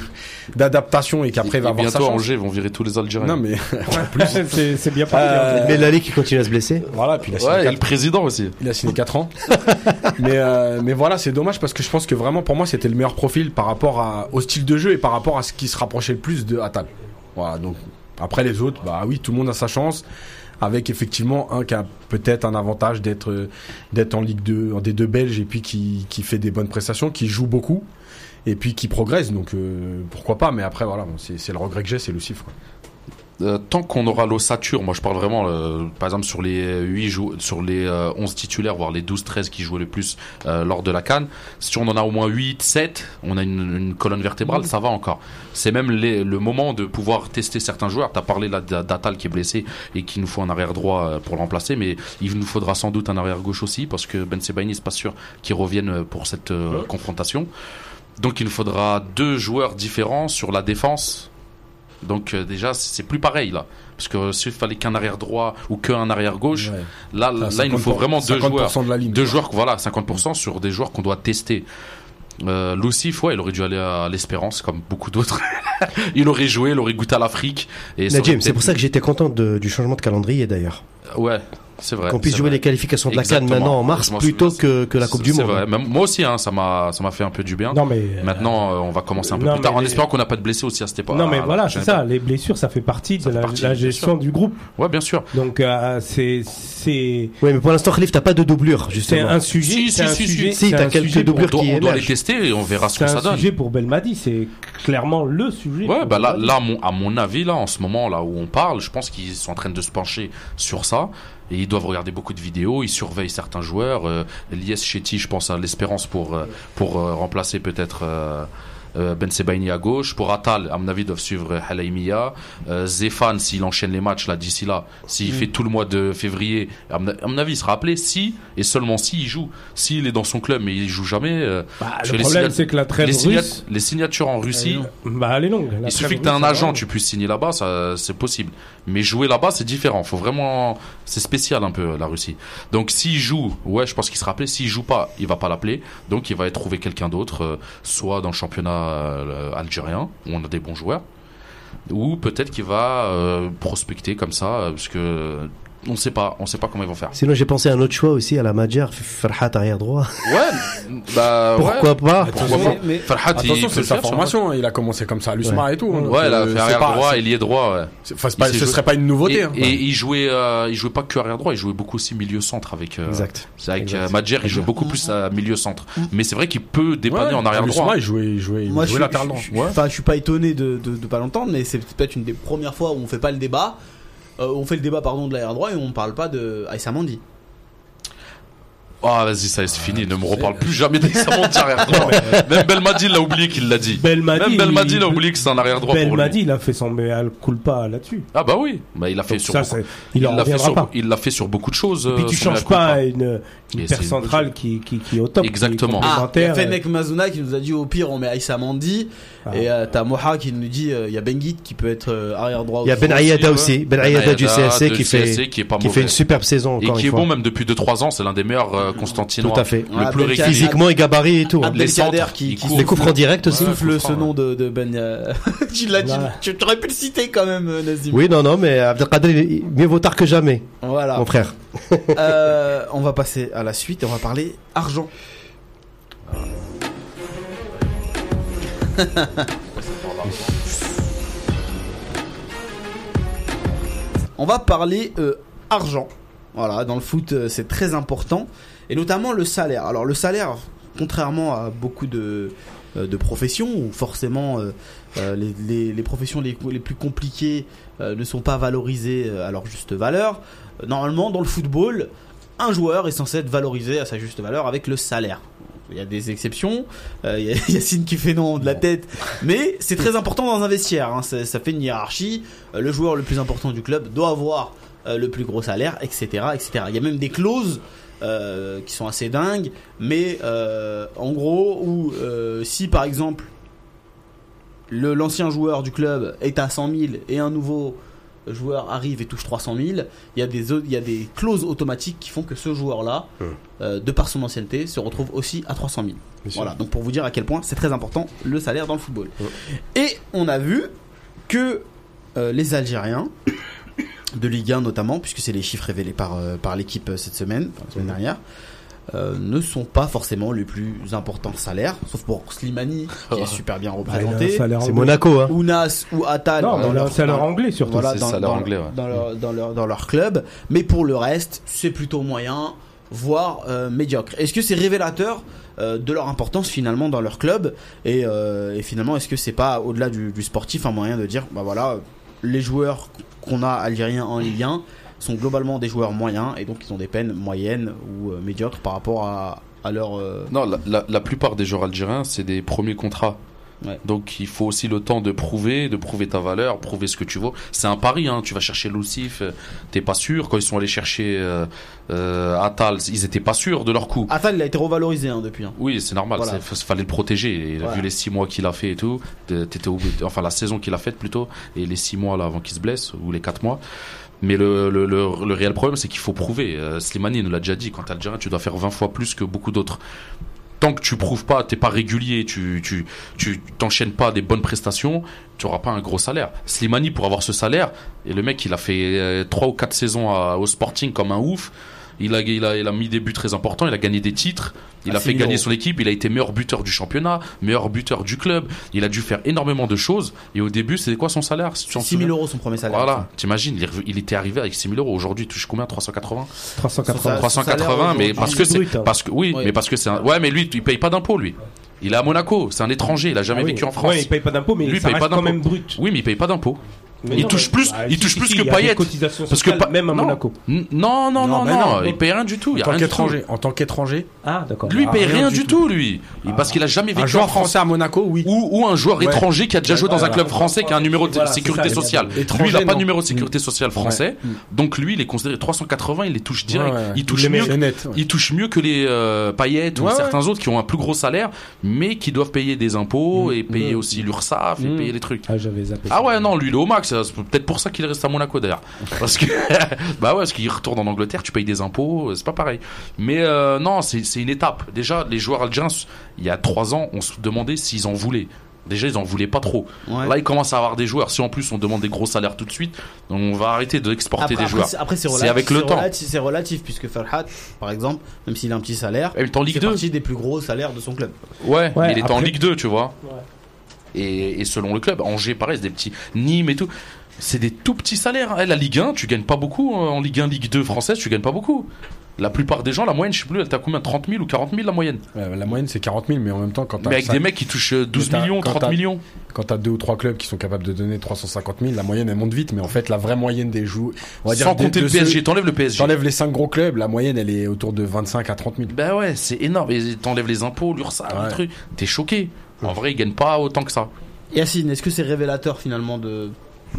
[SPEAKER 4] d'adaptation et qu'après il va
[SPEAKER 2] et
[SPEAKER 4] avoir
[SPEAKER 2] bientôt
[SPEAKER 4] sa chance.
[SPEAKER 2] Angers vont virer tous les Algériens.
[SPEAKER 4] Non mais
[SPEAKER 1] en plus c'est, c'est bien parti.
[SPEAKER 3] Euh, mais Lali qui continue à se blesser.
[SPEAKER 4] Voilà, puis il a signé
[SPEAKER 2] ouais,
[SPEAKER 4] 4...
[SPEAKER 2] et le président aussi.
[SPEAKER 4] Il a signé 4 ans. mais euh, mais voilà, c'est dommage parce que je pense que vraiment pour moi c'était le meilleur profil par rapport à, au style de jeu et par rapport à ce qui se rapprochait le plus de Atal. Voilà, donc après les autres, bah oui, tout le monde a sa chance avec effectivement un qui a peut-être un avantage d'être d'être en Ligue 2 en D2 belge et puis qui qui fait des bonnes prestations, qui joue beaucoup et puis qui progresse. Donc euh, pourquoi pas mais après voilà c'est, c'est le regret que j'ai c'est le chiffre
[SPEAKER 2] euh, tant qu'on aura l'ossature, moi je parle vraiment, euh, par exemple sur les 8 jou- sur les euh, 11 titulaires, voire les 12-13 qui jouaient le plus euh, lors de la Cannes, si on en a au moins 8, 7, on a une, une colonne vertébrale, ça va encore. C'est même les, le moment de pouvoir tester certains joueurs. Tu as parlé d'Atal qui est blessé et qu'il nous faut un arrière droit pour le remplacer, mais il nous faudra sans doute un arrière gauche aussi parce que Ben Sebaini, c'est pas sûr qu'il revienne pour cette confrontation. Donc il nous faudra deux joueurs différents sur la défense. Donc euh, déjà c'est plus pareil là, parce que s'il fallait qu'un arrière droit ou qu'un arrière gauche, ouais. là là il nous faut vraiment deux joueurs,
[SPEAKER 4] de la ligne,
[SPEAKER 2] deux joueurs voilà 50% sur des joueurs qu'on doit tester. Euh, Lucif, ouais, il aurait dû aller à l'Espérance comme beaucoup d'autres. il aurait joué, il aurait goûté à l'Afrique. Et
[SPEAKER 3] c'est pour ça que j'étais content de- du changement de calendrier d'ailleurs.
[SPEAKER 2] Ouais, c'est vrai.
[SPEAKER 3] Qu'on puisse
[SPEAKER 2] c'est
[SPEAKER 3] jouer
[SPEAKER 2] vrai.
[SPEAKER 3] les qualifications de la Cannes maintenant en mars plutôt que, que la Coupe du
[SPEAKER 2] C'est
[SPEAKER 3] Monde.
[SPEAKER 2] vrai. Même moi aussi, hein, ça m'a, ça m'a fait un peu du bien.
[SPEAKER 1] Non, mais.
[SPEAKER 2] Maintenant, euh, on va commencer un peu
[SPEAKER 1] non,
[SPEAKER 2] plus tard, en
[SPEAKER 1] les-
[SPEAKER 2] espérant qu'on n'a pas de blessés aussi à cette époque.
[SPEAKER 1] Non, mais
[SPEAKER 2] à la
[SPEAKER 1] voilà, c'est ça. Les blessures, ça fait partie de
[SPEAKER 2] fait
[SPEAKER 1] la,
[SPEAKER 2] partie,
[SPEAKER 1] la
[SPEAKER 2] bien
[SPEAKER 1] gestion du groupe.
[SPEAKER 2] Ouais, bien sûr.
[SPEAKER 1] Donc, euh, c'est, c'est,
[SPEAKER 3] Oui, mais pour l'instant, Khalif, t'as pas de doublure,
[SPEAKER 1] c'est
[SPEAKER 3] justement.
[SPEAKER 1] un sujet.
[SPEAKER 2] Si,
[SPEAKER 1] c'est
[SPEAKER 2] si,
[SPEAKER 1] un
[SPEAKER 2] si,
[SPEAKER 1] sujet.
[SPEAKER 3] si.
[SPEAKER 1] C'est
[SPEAKER 3] t'as
[SPEAKER 1] un
[SPEAKER 3] quelques doublures
[SPEAKER 2] doit,
[SPEAKER 3] qui
[SPEAKER 2] on doit les tester et on verra ce
[SPEAKER 1] C'est
[SPEAKER 2] que ça
[SPEAKER 1] un
[SPEAKER 2] donne.
[SPEAKER 1] sujet pour Belmadi. C'est clairement le sujet.
[SPEAKER 2] Ouais, bah là, là, à mon, à mon avis, là, en ce moment, là où on parle, je pense qu'ils sont en train de se pencher sur ça. Et ils doivent regarder beaucoup de vidéos, ils surveillent certains joueurs. Euh, Lies Chetty, je pense à l'espérance pour, euh, pour euh, remplacer peut-être euh, Ben Sebaini à gauche. Pour Atal, à mon avis, ils doivent suivre Halaimia. Euh, Zéphane, s'il enchaîne les matchs là d'ici là, s'il fait tout le mois de février, à mon, avis, il sera appelé si et seulement si il joue. S'il est dans son club mais il joue jamais. euh,
[SPEAKER 1] Bah, le problème, c'est que la trêve
[SPEAKER 2] les,
[SPEAKER 1] russe.
[SPEAKER 2] les signatures en Russie.
[SPEAKER 1] Bah, elle est longue. La
[SPEAKER 2] Il suffit que tu aies un agent, tu puisses signer là-bas, c'est possible. Mais jouer là-bas, c'est différent. Faut vraiment, c'est spécial un peu la Russie. Donc s'il joue, ouais, je pense qu'il sera appelé. S'il joue pas, il va pas l'appeler. Donc il va être trouver quelqu'un d'autre, euh, soit dans le championnat euh, algérien où on a des bons joueurs, ou peut-être qu'il va euh, prospecter comme ça, euh, parce que on sait pas, on sait pas comment ils vont faire.
[SPEAKER 3] Sinon, j'ai pensé à un autre choix aussi, à la Madjar, Farhat arrière droit.
[SPEAKER 2] Ouais, bah
[SPEAKER 3] Pourquoi
[SPEAKER 2] ouais.
[SPEAKER 3] pas
[SPEAKER 2] Pourquoi
[SPEAKER 5] Mais-
[SPEAKER 2] pas
[SPEAKER 5] mais-
[SPEAKER 2] Farhat, il
[SPEAKER 4] Attention, c'est sa formation. Il a commencé comme ça à l'USMA et tout. hein.
[SPEAKER 2] Ouais, il a
[SPEAKER 4] euh,
[SPEAKER 2] fait arrière
[SPEAKER 4] pas-
[SPEAKER 2] droit,
[SPEAKER 4] c'est-
[SPEAKER 2] ailier droit. Ouais.
[SPEAKER 4] c'est- enfin, c'est pas-
[SPEAKER 2] Il s'est
[SPEAKER 4] ce
[SPEAKER 2] joué-
[SPEAKER 4] serait pas une nouveauté.
[SPEAKER 2] Et,
[SPEAKER 4] hein.
[SPEAKER 2] et il jouait, euh, il jouait pas que arrière droit, il jouait beaucoup aussi milieu centre avec. euh,
[SPEAKER 3] Exact.
[SPEAKER 2] avec
[SPEAKER 3] Exact.
[SPEAKER 2] euh, Madjer, il joue beaucoup plus à milieu centre. Mais c'est vrai qu'il peut dépanner
[SPEAKER 4] Ouais,
[SPEAKER 2] en arrière droit.
[SPEAKER 4] il jouait, il jouait, il
[SPEAKER 5] Moi, je
[SPEAKER 4] jouait
[SPEAKER 5] suis,
[SPEAKER 4] latéral droit.
[SPEAKER 5] enfin, je suis pas étonné de, de, de pas l'entendre, mais c'est peut-être une des premières fois où on fait pas le débat. Euh, on fait le débat, pardon, de l'arrière droit et on parle pas de Aïssa Mandi.
[SPEAKER 2] Ah, vas-y, ça y est, c'est fini. Ne me reparle plus jamais d'Aïssamondi arrière droit. Même Belmadi l'a oublié qu'il l'a dit.
[SPEAKER 1] Belmadi.
[SPEAKER 2] Même Belmadi l'a oublié que c'est un arrière droit pour lui.
[SPEAKER 1] Belmadi, il a fait son mea culpa là-dessus.
[SPEAKER 2] Ah bah oui, bah il l'a fait
[SPEAKER 1] Donc
[SPEAKER 2] sur.
[SPEAKER 1] ça, il
[SPEAKER 2] l'a fait
[SPEAKER 1] reviendra
[SPEAKER 2] sur,
[SPEAKER 1] pas.
[SPEAKER 2] il l'a fait sur beaucoup de choses.
[SPEAKER 1] Et puis
[SPEAKER 2] euh,
[SPEAKER 1] tu
[SPEAKER 2] son
[SPEAKER 1] changes pas une, une paire centrale qui, qui, qui est au top.
[SPEAKER 2] Exactement.
[SPEAKER 5] Ah, il y a. Fennec Mazouna qui nous a dit au pire on met Aïssa Mandi.
[SPEAKER 1] Ah.
[SPEAKER 5] Et euh, t'as Moha qui nous dit euh, il y a Benguit qui peut être euh, arrière droit
[SPEAKER 3] Il y a. Ben Ayada aussi. Ben
[SPEAKER 2] Ben
[SPEAKER 3] Ayada du CSC
[SPEAKER 2] de
[SPEAKER 3] qui
[SPEAKER 2] CSC,
[SPEAKER 3] fait,
[SPEAKER 2] qui est pas
[SPEAKER 3] qui fait une superbe saison
[SPEAKER 2] Et qui
[SPEAKER 3] une
[SPEAKER 2] est
[SPEAKER 3] fois.
[SPEAKER 2] bon même depuis 2-3 ans, c'est l'un des meilleurs euh, Constantinois.
[SPEAKER 3] Tout à fait.
[SPEAKER 2] Le
[SPEAKER 5] Ah,
[SPEAKER 2] plus
[SPEAKER 5] Abdelkader.
[SPEAKER 2] régulier.
[SPEAKER 3] Physiquement et gabarit et tout. hein.
[SPEAKER 5] Abdelkader
[SPEAKER 2] Les centres,
[SPEAKER 5] qui.
[SPEAKER 3] Les francs directs aussi.
[SPEAKER 5] souffle ce nom de, de Ben. euh, tu l'as dit,
[SPEAKER 1] Ouais.
[SPEAKER 5] tu aurais pu le citer quand même, euh, Nazim.
[SPEAKER 3] Oui, non, non, mais Abdelkader, mieux vaut tard que jamais,
[SPEAKER 5] Voilà.
[SPEAKER 3] mon frère.
[SPEAKER 5] Euh, on va passer à la suite et on va parler argent. on va parler euh, argent. Voilà, dans le foot, euh, c'est très important. Et notamment le salaire. Alors le salaire, contrairement à beaucoup de, de professions, où forcément euh, les, les- les professions les, les plus compliquées euh, ne sont pas valorisées à leur juste valeur, normalement dans le football, un joueur est censé être valorisé à sa juste valeur avec le salaire. Il y a des exceptions, euh, il y a Yacine qui fait non de la tête, mais c'est très important dans un vestiaire, hein. ça, ça fait une hiérarchie, Euh, le joueur le plus important du club doit avoir euh, le plus gros salaire, etc., etc. Il y a même des clauses euh, qui sont assez dingues, mais en gros, où si par exemple le- l'ancien joueur du club est à 100 000 et un nouveau joueur arrive et touche 300 000, il y a des, il y a des clauses automatiques qui font que ce joueur-là, euh, de par son ancienneté, se retrouve aussi à 300 000. Voilà, donc pour vous dire à quel point c'est très important le salaire dans le football. Et on a vu que euh, les Algériens, de Ligue 1 notamment, puisque c'est les chiffres révélés par, euh, par l'équipe cette semaine, enfin, la semaine dernière, euh, ne sont pas forcément les plus importants salaires, sauf pour Slimani, qui est super bien
[SPEAKER 1] Ah, un
[SPEAKER 5] représenté,
[SPEAKER 3] C'est. Monaco, hein.
[SPEAKER 5] Ounas ou Atal.
[SPEAKER 1] Non, un
[SPEAKER 5] leur-
[SPEAKER 1] salaire
[SPEAKER 5] dans-
[SPEAKER 1] anglais surtout.
[SPEAKER 5] voilà,
[SPEAKER 2] c'est
[SPEAKER 5] dans,
[SPEAKER 2] salaire
[SPEAKER 5] dans-
[SPEAKER 2] anglais, ouais.
[SPEAKER 5] dans leur, dans, leur, dans leur club. Mais pour le reste, c'est plutôt moyen, voire euh, médiocre. Est-ce que c'est révélateur euh, de leur importance finalement dans leur club? Et, euh, et finalement, est-ce que c'est pas au-delà du, du sportif un moyen de dire, bah voilà, les joueurs qu'on a algériens en Ligue 1 sont globalement des joueurs moyens et donc ils ont des peines moyennes ou euh, médiocres par rapport à, à leur. euh,
[SPEAKER 2] Non, la, la, la plupart des joueurs algériens, c'est des premiers contrats.
[SPEAKER 5] Ouais.
[SPEAKER 2] Donc il faut aussi le temps de prouver, de prouver ta valeur, prouver ce que tu vaux. C'est un pari, hein. tu vas chercher Lucif, euh, t'es pas sûr. Quand ils sont allés chercher euh, Atal, ils étaient pas sûrs de leur coup.
[SPEAKER 5] Atal, il a été revalorisé hein, depuis. hein.
[SPEAKER 2] Oui, c'est normal,
[SPEAKER 5] Voilà.
[SPEAKER 2] il fallait le protéger. Et
[SPEAKER 5] Voilà.
[SPEAKER 2] Vu les six mois qu'il a fait et tout, t'étais obligé- enfin la saison qu'il a faite plutôt, et les six mois là avant qu'il se blesse, ou les quatre mois. Mais le, le, le, le réel problème, c'est qu'il faut prouver. Euh, Slimani nous l'a déjà dit, quand t'es algérien, tu dois faire 20 fois plus que beaucoup d'autres. tant que tu prouves pas, t'es pas régulier, tu tu tu t'enchaînes pas des bonnes prestations, tu auras pas un gros salaire. Slimani pour avoir ce salaire et le mec il a fait euh, trois ou quatre saisons au Sporting comme un ouf. Il a, il, a, il a mis des buts très importants, il a gagné des titres, il
[SPEAKER 5] À
[SPEAKER 2] a
[SPEAKER 5] 6
[SPEAKER 2] fait
[SPEAKER 5] 000
[SPEAKER 2] gagner son équipe, il a été meilleur buteur du championnat, meilleur buteur du club, il a dû faire énormément de choses. Et au début, c'était quoi son salaire si tu t'en
[SPEAKER 5] 6 000
[SPEAKER 2] souviens
[SPEAKER 5] euros son premier salaire.
[SPEAKER 2] Voilà, t'imagines, il, était arrivé avec 6 000 euros. Aujourd'hui, il touche combien 380
[SPEAKER 1] 380.
[SPEAKER 5] Ça-
[SPEAKER 2] 380, mais parce que c'est,
[SPEAKER 1] hein.
[SPEAKER 2] parce que oui,
[SPEAKER 5] Ouais.
[SPEAKER 2] mais parce que c'est un, ouais, mais lui, il paye pas d'impôts, lui. Il est à Monaco, c'est un étranger, il a jamais
[SPEAKER 1] Ah oui.
[SPEAKER 2] vécu en France.
[SPEAKER 1] Ouais, il paye pas d'impôts, mais
[SPEAKER 2] Lui, il
[SPEAKER 1] ça
[SPEAKER 2] paye
[SPEAKER 1] reste
[SPEAKER 2] pas
[SPEAKER 1] quand
[SPEAKER 2] d'impôts.
[SPEAKER 1] même brut.
[SPEAKER 2] Oui, mais il paye pas d'impôts.
[SPEAKER 1] Mais
[SPEAKER 2] Il
[SPEAKER 1] non,
[SPEAKER 2] touche plus-
[SPEAKER 1] bah,
[SPEAKER 2] il touche
[SPEAKER 1] si,
[SPEAKER 2] plus
[SPEAKER 1] si,
[SPEAKER 2] que Payet. Parce que
[SPEAKER 1] même à
[SPEAKER 2] non.
[SPEAKER 1] Monaco.
[SPEAKER 2] Non, non, non,
[SPEAKER 5] Non, mais
[SPEAKER 2] non,
[SPEAKER 5] non.
[SPEAKER 2] il paye rien du tout. Il y
[SPEAKER 4] En
[SPEAKER 2] a
[SPEAKER 4] tant qu'étranger, en tant qu'étranger,
[SPEAKER 1] Ah, d'accord.
[SPEAKER 2] Lui, il
[SPEAKER 1] Ah,
[SPEAKER 2] paye
[SPEAKER 4] rien
[SPEAKER 2] rien
[SPEAKER 4] du
[SPEAKER 2] tout, lui. Parce qu'il a jamais
[SPEAKER 4] un
[SPEAKER 2] vécu en
[SPEAKER 4] joueur
[SPEAKER 2] France.
[SPEAKER 4] français à Monaco, oui.
[SPEAKER 2] Ou, ou un joueur
[SPEAKER 4] Ouais.
[SPEAKER 2] étranger qui a déjà joué dans un
[SPEAKER 1] voilà.
[SPEAKER 2] club français qui a un numéro de
[SPEAKER 1] Voilà,
[SPEAKER 2] sécurité
[SPEAKER 1] ça,
[SPEAKER 2] sociale. Lui, il n'a pas de numéro de sécurité sociale français.
[SPEAKER 4] Ouais.
[SPEAKER 2] Donc lui, il est considéré 380, il les touche direct. Il touche mieux il touche mieux que les euh, paillettes ou certains autres qui ont un plus gros salaire, mais qui doivent payer des impôts et payer aussi l'URSSAF et payer les trucs.
[SPEAKER 1] Ah, j'avais zappé.
[SPEAKER 2] Ah ouais, non, lui, il est au max. C'est peut-être pour ça qu'il reste à Monaco d'ailleurs. Parce que, bah ouais, parce qu'il retourne en Angleterre, tu payes des impôts, c'est pas pareil. Mais euh, non, c'est c'est une étape. Déjà, les joueurs algériens, il y a trois ans, on se demandait s'ils en voulaient. Déjà, ils en voulaient pas trop.
[SPEAKER 5] Ouais.
[SPEAKER 2] Là, ils commencent à avoir des joueurs. Si en plus on demande des gros salaires tout de suite, on va arrêter d'exporter des joueurs.
[SPEAKER 5] après, c'est- c'est
[SPEAKER 2] C'est avec le
[SPEAKER 5] c'est
[SPEAKER 2] temps.
[SPEAKER 5] relatif- C'est relatif puisque Farhat, par exemple, même s'il a un petit salaire,
[SPEAKER 2] mais t'es en
[SPEAKER 5] il
[SPEAKER 2] Ligue
[SPEAKER 5] fait
[SPEAKER 2] 2.
[SPEAKER 5] partie des plus gros salaires de son club.
[SPEAKER 2] Ouais,
[SPEAKER 1] Ouais,
[SPEAKER 2] il était en Ligue 2, tu vois.
[SPEAKER 1] Ouais.
[SPEAKER 2] Et, et selon le club, Angers, pareil, c'est des petits Nîmes et tout. C'est des tout petits salaires. Eh, la Ligue 1, tu gagnes pas beaucoup. hein. En Ligue 1, Ligue 2 française, tu gagnes pas beaucoup. La plupart des gens, la moyenne, je sais plus, elle t'a combien 30 000 ou 40 000 la moyenne
[SPEAKER 4] Ouais, la moyenne c'est 40 000, mais en même temps, quand
[SPEAKER 2] Mais avec
[SPEAKER 4] ça-
[SPEAKER 2] des mecs qui touchent euh, 12
[SPEAKER 4] Mais t'as-
[SPEAKER 2] millions,
[SPEAKER 4] quand
[SPEAKER 2] 30
[SPEAKER 4] t'as-
[SPEAKER 2] millions.
[SPEAKER 4] quand t'as deux ou trois clubs qui sont capables de donner 350 000, la moyenne elle monte vite, mais en fait la vraie moyenne des joueurs, dire
[SPEAKER 2] Sans
[SPEAKER 4] de-
[SPEAKER 2] compter
[SPEAKER 4] de
[SPEAKER 2] le PSG, t'enlèves le PSG.
[SPEAKER 4] T'enlèves les cinq gros clubs, la moyenne elle est autour de 25 à 30 000.
[SPEAKER 2] Bah ouais, c'est énorme. Et t'enlèves les impôts, l'URSSAF,
[SPEAKER 4] Ouais.
[SPEAKER 2] le truc. T'es choqué. En vrai, ils gagnent pas autant que ça.
[SPEAKER 5] Yacine, est-ce que c'est révélateur finalement de,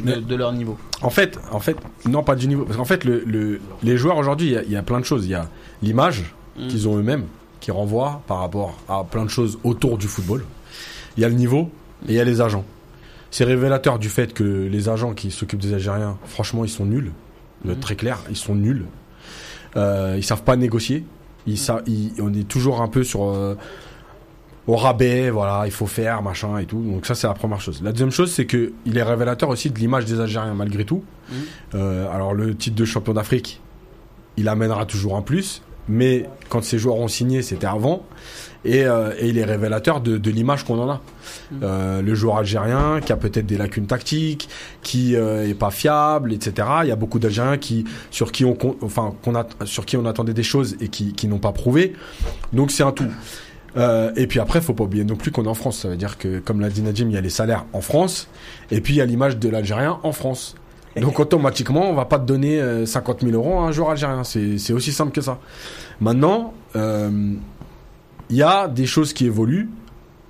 [SPEAKER 5] de, leur niveau?
[SPEAKER 4] En fait, en fait, non pas du niveau, parce qu'en fait le, le- les joueurs aujourd'hui, il y a- il y, a plein de choses. Il y a l'image
[SPEAKER 5] Mm.
[SPEAKER 4] qu'ils ont eux-mêmes, qui renvoie par rapport à plein de choses autour du football. Il y a le niveau et il y a les agents. C'est révélateur du fait que les agents qui s'occupent des Algériens, franchement, ils sont nuls.
[SPEAKER 5] Mhm.
[SPEAKER 4] très clair, ils sont nuls. Euh, ils savent pas négocier. Ils sa- ils- on est toujours un peu sur euh, au rabais, voilà, il faut faire, machin et tout. Donc ça, c'est la première chose. La deuxième chose, c'est que il est révélateur aussi de l'image des Algériens malgré tout.
[SPEAKER 5] Mhm.
[SPEAKER 4] Euh, alors le titre de champion d'Afrique, il amènera toujours un plus, mais quand ces joueurs ont signé, c'était avant. Et, euh, et il est révélateur de, de l'image qu'on en a.
[SPEAKER 5] Mhm.
[SPEAKER 4] Euh, le joueur algérien qui a peut-être des lacunes tactiques, qui euh, est pas fiable, etc. Il y a beaucoup d'Algériens qui sur qui on enfin qu'on a sur qui on attendait des choses et qui, qui n'ont pas prouvé. Donc c'est un tout. Euh, et puis après, faut pas oublier non plus qu'on est en France. Ça veut dire que, comme l'a dit Nadim, il y a les salaires en France, et puis il y a l'image de l'Algérien en France. Donc automatiquement, on va pas te donner euh, 50 000 euros à un joueur algérien. C'est c'est aussi simple que ça. Maintenant, euh, il y a des choses qui évoluent,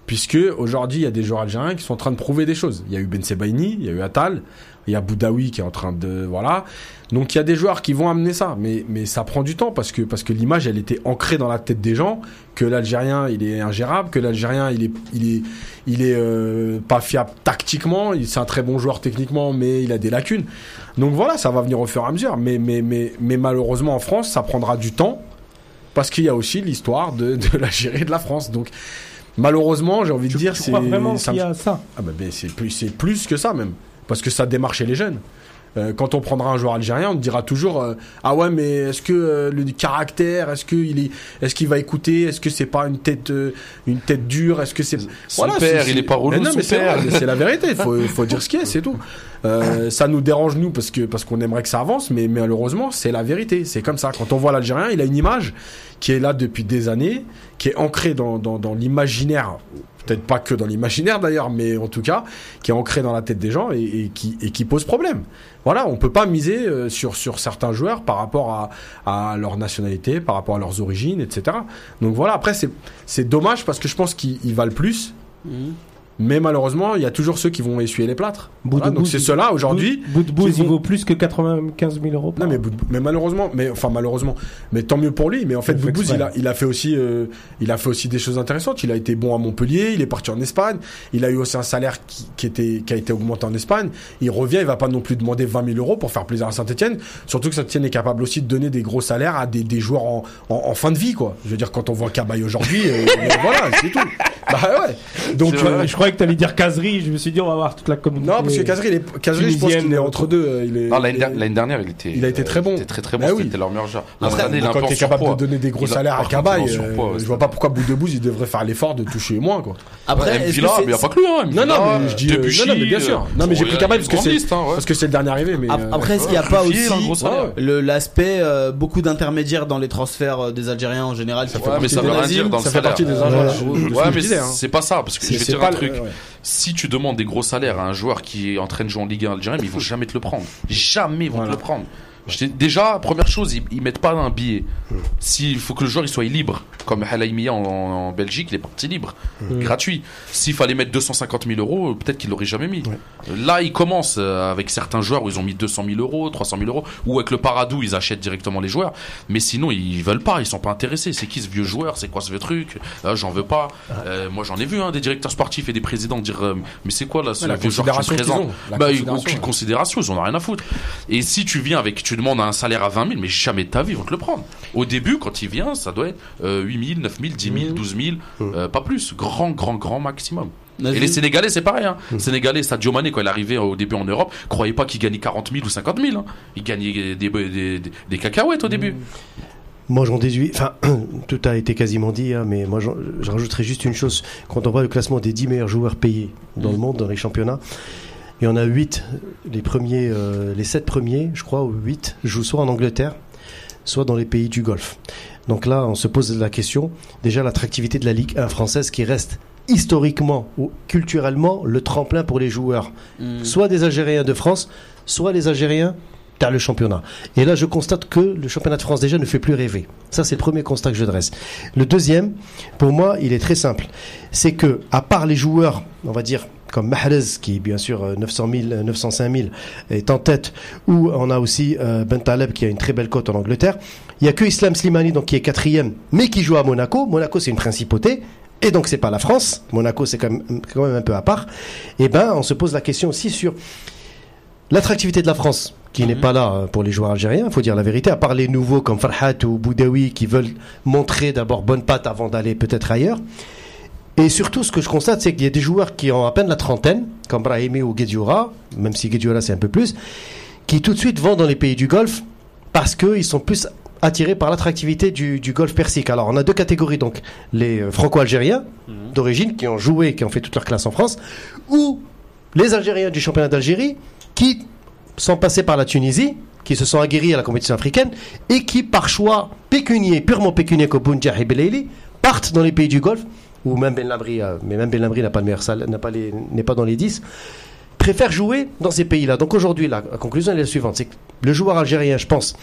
[SPEAKER 4] puisque aujourd'hui, il y a des joueurs algériens qui sont en train de prouver des choses. Il y a eu Ben Sebaini, il y a eu Atal, il y a Boudaoui qui est en train de voilà. Donc il y a des joueurs qui vont amener ça, mais mais ça prend du temps parce que parce que l'image elle était ancrée dans la tête des gens que l'Algérien il est ingérable, que l'Algérien il est il est il est euh, pas fiable tactiquement, il c'est un très bon joueur techniquement mais il a des lacunes. Donc voilà, ça va venir au fur et à mesure, mais mais mais mais malheureusement en France ça prendra du temps parce qu'il y a aussi l'histoire de de l'Algérie et de la France. Donc malheureusement j'ai envie de dire c'est
[SPEAKER 1] vraiment
[SPEAKER 4] ça
[SPEAKER 1] qu'il y
[SPEAKER 4] me-
[SPEAKER 1] a ça?
[SPEAKER 4] Ah bah, ben, c'est plus plus que ça même parce que ça démarche chez les jeunes. Euh, quand on prendra un joueur algérien, on te dira toujours euh, ah ouais mais est-ce que euh, le caractère, est-ce que il est, est-ce qu'il va écouter, est-ce que c'est pas une tête une tête dure, est-ce que c'est
[SPEAKER 2] Son père, il est pas relou,
[SPEAKER 4] Mais non
[SPEAKER 2] son
[SPEAKER 4] mais c'est la vérité, il faut faut dire ce qui est, c'est tout. Ça nous dérange nous parce que parce qu'on aimerait que ça avance, mais malheureusement c'est la vérité, c'est comme ça. Quand on voit l'Algérien, il a une image qui est là depuis des années, qui est ancrée dans dans, l'imaginaire peut-être pas que dans l'imaginaire d'ailleurs, mais en tout cas, qui est ancré dans la tête des gens et, qui, pose problème. Voilà, on peut pas miser euh, sur, sur certains joueurs par rapport à, leur nationalité, par rapport à leurs origines, etc. Donc voilà, après, c'est, dommage parce que je pense qu'ils ils valent plus.
[SPEAKER 5] Mhm.
[SPEAKER 4] Mais malheureusement, il y a toujours ceux qui vont essuyer les plâtres. Voilà, donc c'est ceux-là aujourd'hui.
[SPEAKER 1] Bout de bout, il
[SPEAKER 4] vont-
[SPEAKER 1] vaut plus que 95 000 euros. par
[SPEAKER 4] Non mais. Bout de mais malheureusement, mais enfin malheureusement, mais tant mieux pour lui. Mais en fait, Boudbouz, il a, il a fait aussi, euh, il a fait aussi des choses intéressantes. Il a été bon à Montpellier, il est parti en Espagne. Il a eu aussi un salaire qui, qui était, qui a été augmenté en Espagne. Il revient, il va pas non plus demander 20 000 euros pour faire plaisir à Saint-Etienne. Surtout que Saint-Etienne est capable aussi de donner des gros salaires à des, des joueurs en, en, en fin de vie, quoi. Je veux dire, quand on voit Cabaye aujourd'hui, euh, voilà, c'est tout. Bah ouais. Donc euh,
[SPEAKER 1] Je croyais que tu allais dire caserie. Je me suis dit, on va voir toute la communauté.
[SPEAKER 4] non, parce que Kazri, il est, Kazri, je pense qu'il est entre deux. euh, Il est,
[SPEAKER 2] Non, l'année
[SPEAKER 4] il est-
[SPEAKER 2] dernière, il était.
[SPEAKER 4] il a été très bon.
[SPEAKER 2] Il était très très bon.
[SPEAKER 4] Bah oui.
[SPEAKER 2] C'était leur meilleur joueur. Il
[SPEAKER 4] quand
[SPEAKER 2] peu en
[SPEAKER 4] tu es capable de donner des gros salaires à Cabaye, euh, je vois pas pourquoi Boudebouz il devrait faire l'effort de toucher moins quoi.
[SPEAKER 5] Après,
[SPEAKER 2] mais il n'y a pas que lui. Hein.
[SPEAKER 4] Non, non,
[SPEAKER 2] Mvila,
[SPEAKER 4] mais je dis, euh, non, non, mais bien sûr. Non, mais j'ai pris Cabaye parce que c'est-
[SPEAKER 2] hein.
[SPEAKER 4] Parce que c'est le dernier arrivé, mais.
[SPEAKER 5] Ap- Après, est-ce qu'il n'y a pas aussi l'aspect beaucoup d'intermédiaires dans les transferts des Algériens en général
[SPEAKER 4] Ça fait
[SPEAKER 5] partie des
[SPEAKER 1] Ouais.
[SPEAKER 4] de
[SPEAKER 2] mais
[SPEAKER 4] disais, hein.
[SPEAKER 2] c'est pas ça, parce que je
[SPEAKER 4] C'est
[SPEAKER 2] vais dire un
[SPEAKER 4] le-
[SPEAKER 2] truc.
[SPEAKER 4] ouais, ouais.
[SPEAKER 2] Si tu demandes des gros salaires à un joueur qui est en train de jouer en Ligue 1 algérienne, mais ils vont jamais te le prendre. Jamais ils vont
[SPEAKER 4] Voilà.
[SPEAKER 2] te le prendre. Déjà, première chose, ils, ils mettent pas un billet. S'il faut que le joueur il soit libre, comme Halaimia en, en Belgique, il est parti libre,
[SPEAKER 4] Hmm.
[SPEAKER 2] gratuit. S'il fallait mettre 250 000 euros, peut-être qu'il l'aurait jamais mis. Là, ils commencent euh, avec certains joueurs où ils ont mis 200 000 euros, 300 000 euros, ou avec le Paradou, ils achètent directement les joueurs. Mais sinon, ils veulent pas, ils sont pas intéressés. C'est qui ce vieux joueur? C'est quoi ce vieux truc? Euh, J'en veux pas. Euh, moi, j'en ai vu hein, des directeurs sportifs et des présidents dire euh, mais c'est quoi là ce
[SPEAKER 4] La
[SPEAKER 2] vieux joueur que tu me présentes? bah, aucune considération, ils en ont rien à foutre. Et si tu viens avec, tu demandes un salaire à 20 000, mais jamais de ta vie, ils vont te le prendre. Au début, quand il vient, ça doit être euh, 8 000, 9 000, 10 000, 12 000, euh, pas plus. Grand, grand, grand maximum. Et les Sénégalais, c'est pareil. Hein. Sénégalais, Sadio Mané, quand il arrivé au début en Europe, croyez pas qu'il gagnait 40 000 ou 50 000. Hein. Il gagnait des, des, des, des cacahuètes au début.
[SPEAKER 3] Moi, j'en déduis. Enfin, tout a été quasiment dit, hein, mais moi, je rajouterais juste une chose. Quand on voit le classement des 10 meilleurs joueurs payés dans le monde, dans les championnats, il y en a 8. Les premiers, euh, les 7 premiers, je crois, ou 8, jouent soit en Angleterre, soit dans les pays du Golfe. Donc là, on se pose la question. Déjà, l'attractivité de la Ligue 1 française qui reste historiquement ou culturellement le tremplin pour les joueurs
[SPEAKER 5] Mm.
[SPEAKER 3] soit des Algériens de France, soit les Algériens dans le championnat. Et là, je constate que le championnat de France déjà ne fait plus rêver. Ça, c'est le premier constat que je dresse. Le deuxième, pour moi, il est très simple. C'est que, à part les joueurs, on va dire, comme Mahrez, qui bien sûr euh, 900 000, euh, 905 000 est en tête, ou on a aussi euh, Ben Taleb qui a une très belle cote en Angleterre. Il y a que Islam Slimani donc qui est quatrième, mais qui joue à Monaco. Monaco, c'est une principauté. Et donc c'est pas la France. Monaco, c'est quand même, quand même un peu à part. Et ben, on se pose la question aussi sur l'attractivité de la France, qui n'est pas là euh, pour les joueurs algériens, il faut dire la vérité, à part les nouveaux comme Farhat ou Boudaoui qui veulent montrer d'abord bonne patte avant d'aller peut-être ailleurs. Et surtout, ce que je constate, c'est qu'il y a des joueurs qui ont à peine la trentaine, comme Brahimi ou Guedioura, même si Guedioura c'est un peu plus, qui tout de suite vont dans les pays du Golfe parce qu'ils sont plus attirés par l'attractivité du, du Golfe Persique. Alors, on a deux catégories, donc les euh, franco-algériens d'origine qui ont joué, qui ont fait toute leur classe en France, ou les Algériens du championnat d'Algérie qui sont passés par la Tunisie, qui se sont aguerris à la compétition africaine et qui, par choix pécunier, purement pécunier comme Bounja et Belaili, partent dans les pays du Golfe, où même Ben Lamri, euh, mais même Ben Lamri n'a pas le meilleur salaire, n'a pas les- n'est pas dans les 10, préfèrent jouer dans ces pays-là. Donc aujourd'hui, la, conclusion est la suivante, c'est que le joueur algérien, je pense,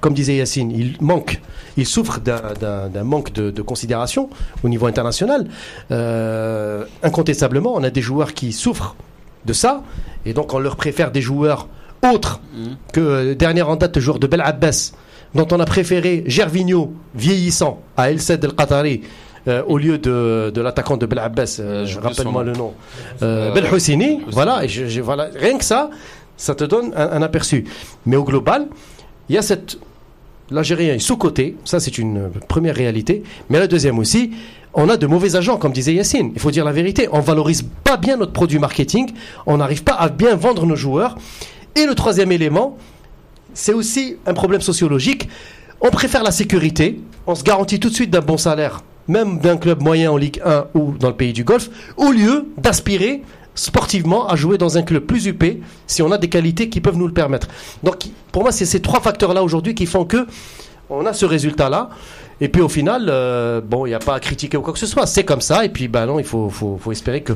[SPEAKER 3] comme disait Yacine, il manque, il souffre d'un- d'un d'un manque de, de considération au niveau international. Euh, incontestablement, on a des joueurs qui souffrent de ça, et donc on leur préfère des joueurs autres que euh, dernière en date, le joueur de Bel Abbas, dont on a préféré Gervinho, vieillissant, à El Said El Qatari. Euh, au lieu de, de l'attaquant de Bel Abbas, euh,
[SPEAKER 2] oublié
[SPEAKER 3] rappelle-moi le nom, euh,
[SPEAKER 2] Euh,
[SPEAKER 3] Bel Houssini,
[SPEAKER 2] Houssini.
[SPEAKER 3] voilà, et je- je- voilà, rien que ça, ça te donne un, un aperçu. Mais au global, il y a cette. L'Algérien est sous-coté, ça c'est une première réalité. Mais la deuxième aussi, on a de mauvais agents, comme disait Yacine. Il faut dire la vérité. On valorise pas bien notre produit marketing, on n'arrive pas à bien vendre nos joueurs. Et le troisième élément, c'est aussi un problème sociologique. On préfère la sécurité, on se garantit tout de suite d'un bon salaire, même d'un club moyen en Ligue 1 ou dans le pays du Golfe, au lieu d'aspirer sportivement à jouer dans un club plus huppé si on a des qualités qui peuvent nous le permettre. Donc pour moi, c'est ces trois facteurs-là aujourd'hui qui font que on a ce résultat-là. Et puis au final, euh, bon, il n'y a pas à critiquer ou quoi que ce soit. C'est comme ça. Et puis, ben non, il faut, faut, faut espérer que,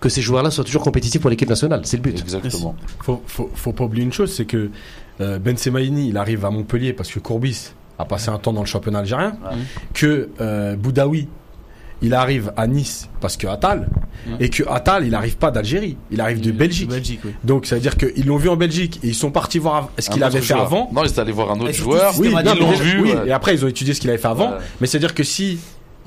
[SPEAKER 3] que ces joueurs-là soient toujours compétitifs pour l'équipe nationale. C'est le but.
[SPEAKER 2] Exactement.
[SPEAKER 4] Faut, faut, faut pas oublier une chose, c'est que euh, Ben Semaini, il arrive à Montpellier parce que Courbis a passé un temps dans le championnat algérien, que euh, Boudaoui il arrive à Nice parce que Attal, et que Attal, il arrive pas d'Algérie, il arrive de Belgique.
[SPEAKER 5] Belgique, oui.
[SPEAKER 4] Donc ça veut dire qu'ils l'ont vu en Belgique et ils sont partis voir ce qu'il avait fait
[SPEAKER 2] joueur.
[SPEAKER 4] avant.
[SPEAKER 2] Non, ils étaient allés voir un autre joueur.
[SPEAKER 4] Oui,
[SPEAKER 5] Ils
[SPEAKER 4] non,
[SPEAKER 2] ils
[SPEAKER 4] mais
[SPEAKER 2] l'ont vu.
[SPEAKER 4] oui,
[SPEAKER 2] ouais.
[SPEAKER 4] et après ils ont étudié ce qu'il avait fait avant.
[SPEAKER 2] Ouais.
[SPEAKER 4] Mais c'est à dire que si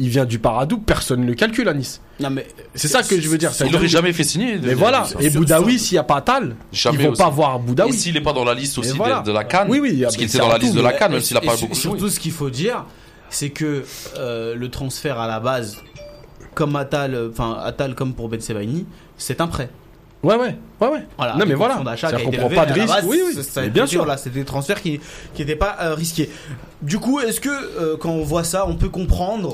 [SPEAKER 4] il vient du Paradou, personne ne le calcule à Nice.
[SPEAKER 5] Non, mais
[SPEAKER 4] C'est ça que je veux dire. ça
[SPEAKER 2] Il l'aurait jamais fait signer.
[SPEAKER 4] Mais voilà.
[SPEAKER 2] Ça.
[SPEAKER 4] Et Boudaoui, s'il n'y a pas Attal,
[SPEAKER 2] Jamais
[SPEAKER 4] ils vont
[SPEAKER 2] aussi.
[SPEAKER 4] pas voir
[SPEAKER 2] Et
[SPEAKER 4] Boudaoui.
[SPEAKER 2] s'il est pas dans la liste aussi de- la Cannes,
[SPEAKER 4] Oui, oui,
[SPEAKER 2] parce
[SPEAKER 4] mais
[SPEAKER 2] qu'il
[SPEAKER 4] c'est
[SPEAKER 2] était dans la liste de la Cannes, même s'il a
[SPEAKER 5] Et
[SPEAKER 2] pas beaucoup joué.
[SPEAKER 5] Surtout, ce qu'il faut dire, c'est que euh, le transfert à la base, comme Attal, euh, enfin Attal comme pour Ben Sebaini, c'est un prêt.
[SPEAKER 4] Ouais, ouais, ouais, ouais.
[SPEAKER 5] Voilà,
[SPEAKER 4] non, mais voilà.
[SPEAKER 5] conditions d'achat
[SPEAKER 4] C'est-à-dire
[SPEAKER 5] qui a
[SPEAKER 4] qu'on
[SPEAKER 5] été
[SPEAKER 4] prend
[SPEAKER 5] levé,
[SPEAKER 4] pas de risque.
[SPEAKER 5] base,
[SPEAKER 4] Oui, oui.
[SPEAKER 5] ça- ça
[SPEAKER 4] bien sûr.
[SPEAKER 5] Voilà, c'était des transferts qui qui n'étaient pas euh, risqués. Du coup, est-ce que euh, quand on voit ça, on peut comprendre euh,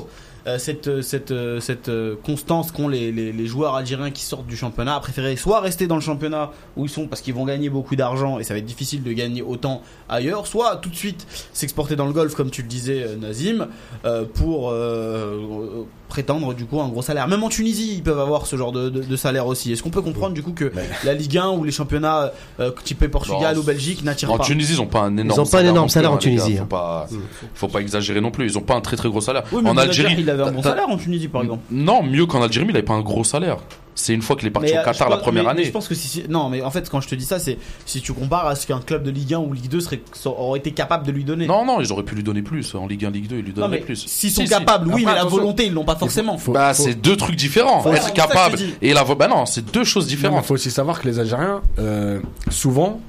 [SPEAKER 5] cette cette euh, cette euh, constance qu'ont les, les, les joueurs algériens qui sortent du championnat à préférer soit rester dans le championnat où ils sont parce qu'ils vont gagner beaucoup d'argent et ça va être difficile de gagner autant ailleurs, soit tout de suite s'exporter dans le golf comme tu le disais euh, Nazim euh, pour euh, euh, prétendre du coup un gros salaire. Même en Tunisie, ils peuvent avoir ce genre de, de, de salaire aussi. Est-ce qu'on peut comprendre du coup que la Ligue 1 ou les championnats euh, type Portugal
[SPEAKER 2] Non,
[SPEAKER 5] ou Belgique n'attirent
[SPEAKER 2] En
[SPEAKER 5] pas?
[SPEAKER 2] Tunisie, ils ont pas un énorme
[SPEAKER 3] ont pas un énorme salaire en
[SPEAKER 2] hein.
[SPEAKER 3] Tunisie,
[SPEAKER 2] Faut
[SPEAKER 3] hein.
[SPEAKER 2] pas, faut pas exagérer non plus. Ils ont pas un très très gros salaire.
[SPEAKER 5] Oui,
[SPEAKER 2] en Algérie,
[SPEAKER 5] il avait un bon salaire en Tunisie par exemple.
[SPEAKER 2] Non, mieux qu'en Algérie, mais il avait pas un gros salaire. C'est une fois qu'il est parti
[SPEAKER 5] Mais,
[SPEAKER 2] au
[SPEAKER 5] euh, je
[SPEAKER 2] Qatar la
[SPEAKER 5] pense-
[SPEAKER 2] première
[SPEAKER 5] mais- mais
[SPEAKER 2] année.
[SPEAKER 5] Je pense que si, si- non, mais en fait, quand je te dis ça, c'est si tu compares à ce qu'un club de Ligue 1 ou Ligue 2 serait, aurait été capable de lui donner.
[SPEAKER 2] Non, non, ils auraient pu lui donner plus. En Ligue 1, Ligue 2, ils lui donneraient plus.
[SPEAKER 5] s'ils sont
[SPEAKER 2] Si, si.
[SPEAKER 5] capables, oui,
[SPEAKER 4] Après,
[SPEAKER 5] mais la volonté, ils l'ont pas forcément.
[SPEAKER 4] Faut-
[SPEAKER 2] Bah,
[SPEAKER 4] faut-
[SPEAKER 2] c'est deux trucs différents.
[SPEAKER 5] Voilà,
[SPEAKER 2] Être capable et la Bah non, c'est deux choses
[SPEAKER 4] Il
[SPEAKER 2] différentes.
[SPEAKER 4] faut aussi savoir que les Algériens, euh, souvent,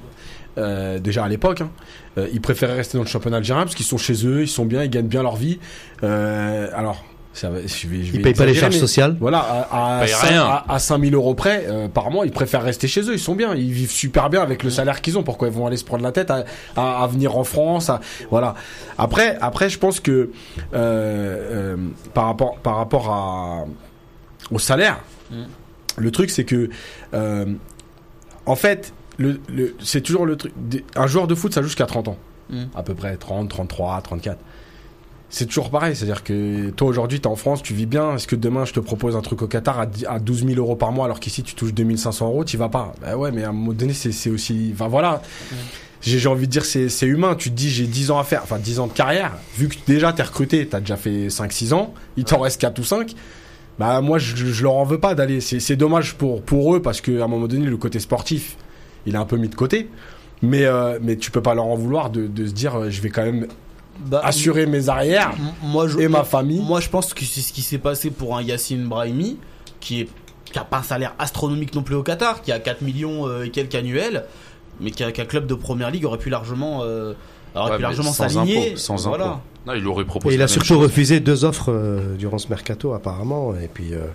[SPEAKER 4] euh, déjà à l'époque, hein, euh, ils préféraient rester dans le championnat algérien parce qu'ils sont chez eux, ils sont bien, ils gagnent bien leur vie. Euh, alors, ça va, je vais, je vais
[SPEAKER 3] Ils payent pas les charges
[SPEAKER 4] mais
[SPEAKER 3] sociales?
[SPEAKER 4] Voilà, à, à,
[SPEAKER 2] Payent
[SPEAKER 4] cin-
[SPEAKER 2] rien.
[SPEAKER 4] à, à 5000 euros près euh, par mois, ils préfèrent rester chez eux. Ils sont bien, ils vivent super bien avec le salaire qu'ils ont. Pourquoi ils vont aller se prendre la tête à, à, à venir en France à- Voilà. Après, après, je pense que euh, euh, par rapport par rapport à au salaire,
[SPEAKER 5] Mm.
[SPEAKER 4] le truc c'est que euh, en fait, le, le, c'est toujours le truc. Un joueur de foot, ça joue jusqu'à 30 ans,
[SPEAKER 5] Mm.
[SPEAKER 4] à peu près 30, 33, 34 c'est toujours pareil. C'est-à-dire que toi, aujourd'hui, t'es en France, tu vis bien. Est-ce que demain, je te propose un truc au Qatar à, 10 à 12 000 euros par mois, alors qu'ici, tu touches 2500 euros, tu vas pas. Bah ouais, mais à un moment donné, c'est aussi. Enfin voilà. J'ai j'ai envie de dire, c'est humain. Tu te dis, j'ai 10 ans à faire, enfin 10 ans de carrière. Vu que déjà, t'es recruté, t'as déjà fait 5-6 ans, il t'en reste 4 ou 5. Bah moi, je, je leur en veux pas d'aller. C'est c'est dommage pour, pour eux, parce qu'à un moment donné, le côté sportif, il est un peu mis de côté. Mais, euh, mais tu peux pas leur en vouloir de, de se dire, euh, je vais quand même
[SPEAKER 5] Bah,
[SPEAKER 4] assurer mes arrières
[SPEAKER 5] moi, je,
[SPEAKER 4] et ma famille.
[SPEAKER 5] Moi, je pense que c'est ce qui s'est passé pour un Yassine Brahimi, qui est qui a pas un salaire astronomique non plus au Qatar, qui a 4 millions euh, et quelques annuels, mais qui a qu'un club de première ligue aurait pu largement, euh, aurait
[SPEAKER 2] Ouais,
[SPEAKER 5] pu largement
[SPEAKER 2] sans
[SPEAKER 5] s'aligner.
[SPEAKER 2] impôt, sans
[SPEAKER 5] voilà.
[SPEAKER 2] impôt. Non, il aurait
[SPEAKER 3] Et
[SPEAKER 2] proposé.
[SPEAKER 3] il
[SPEAKER 2] la
[SPEAKER 3] a surtout
[SPEAKER 2] chose.
[SPEAKER 3] refusé deux offres euh, durant ce mercato apparemment, et puis euh,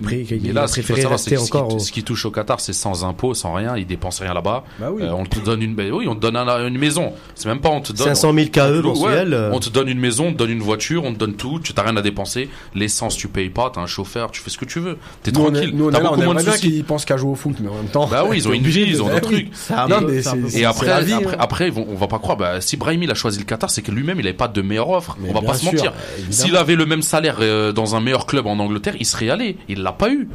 [SPEAKER 3] qui il
[SPEAKER 2] là,
[SPEAKER 3] a préféré
[SPEAKER 2] savoir,
[SPEAKER 3] rester
[SPEAKER 2] ce qui-
[SPEAKER 3] encore. au-
[SPEAKER 2] ce qui touche au Qatar, c'est sans impôt, sans rien. Ils dépensent rien là-bas.
[SPEAKER 4] Bah oui.
[SPEAKER 2] Euh, on te donne une, ben oui, on te donne un- une maison. C'est même pas on te donne.
[SPEAKER 3] 500 000
[SPEAKER 2] on te
[SPEAKER 3] KE
[SPEAKER 2] ouais, on te donne une maison, on te donne une voiture, on te donne tout. Tu t'as rien à dépenser. L'essence, tu payes pas. T'as un chauffeur, tu fais ce que tu veux. T'es
[SPEAKER 4] Nous, on est,
[SPEAKER 2] tranquille.
[SPEAKER 4] nous, on
[SPEAKER 2] T'as beaucoup moins de soucis.
[SPEAKER 4] qu'ils pensent qu'à jouer au foot, mais en même temps.
[SPEAKER 2] Bah oui, ils ont une vie, ils ont
[SPEAKER 4] bah
[SPEAKER 2] d'autres
[SPEAKER 4] oui.
[SPEAKER 2] trucs. Et après, après,
[SPEAKER 4] hein.
[SPEAKER 2] on va pas croire. Bah, si Brahim il a choisi le Qatar, c'est que lui-même il avait pas de meilleure offre. On va pas se mentir. S'il avait le même salaire euh, dans un meilleur club en Angleterre, il serait allé. Il l'a pas eu.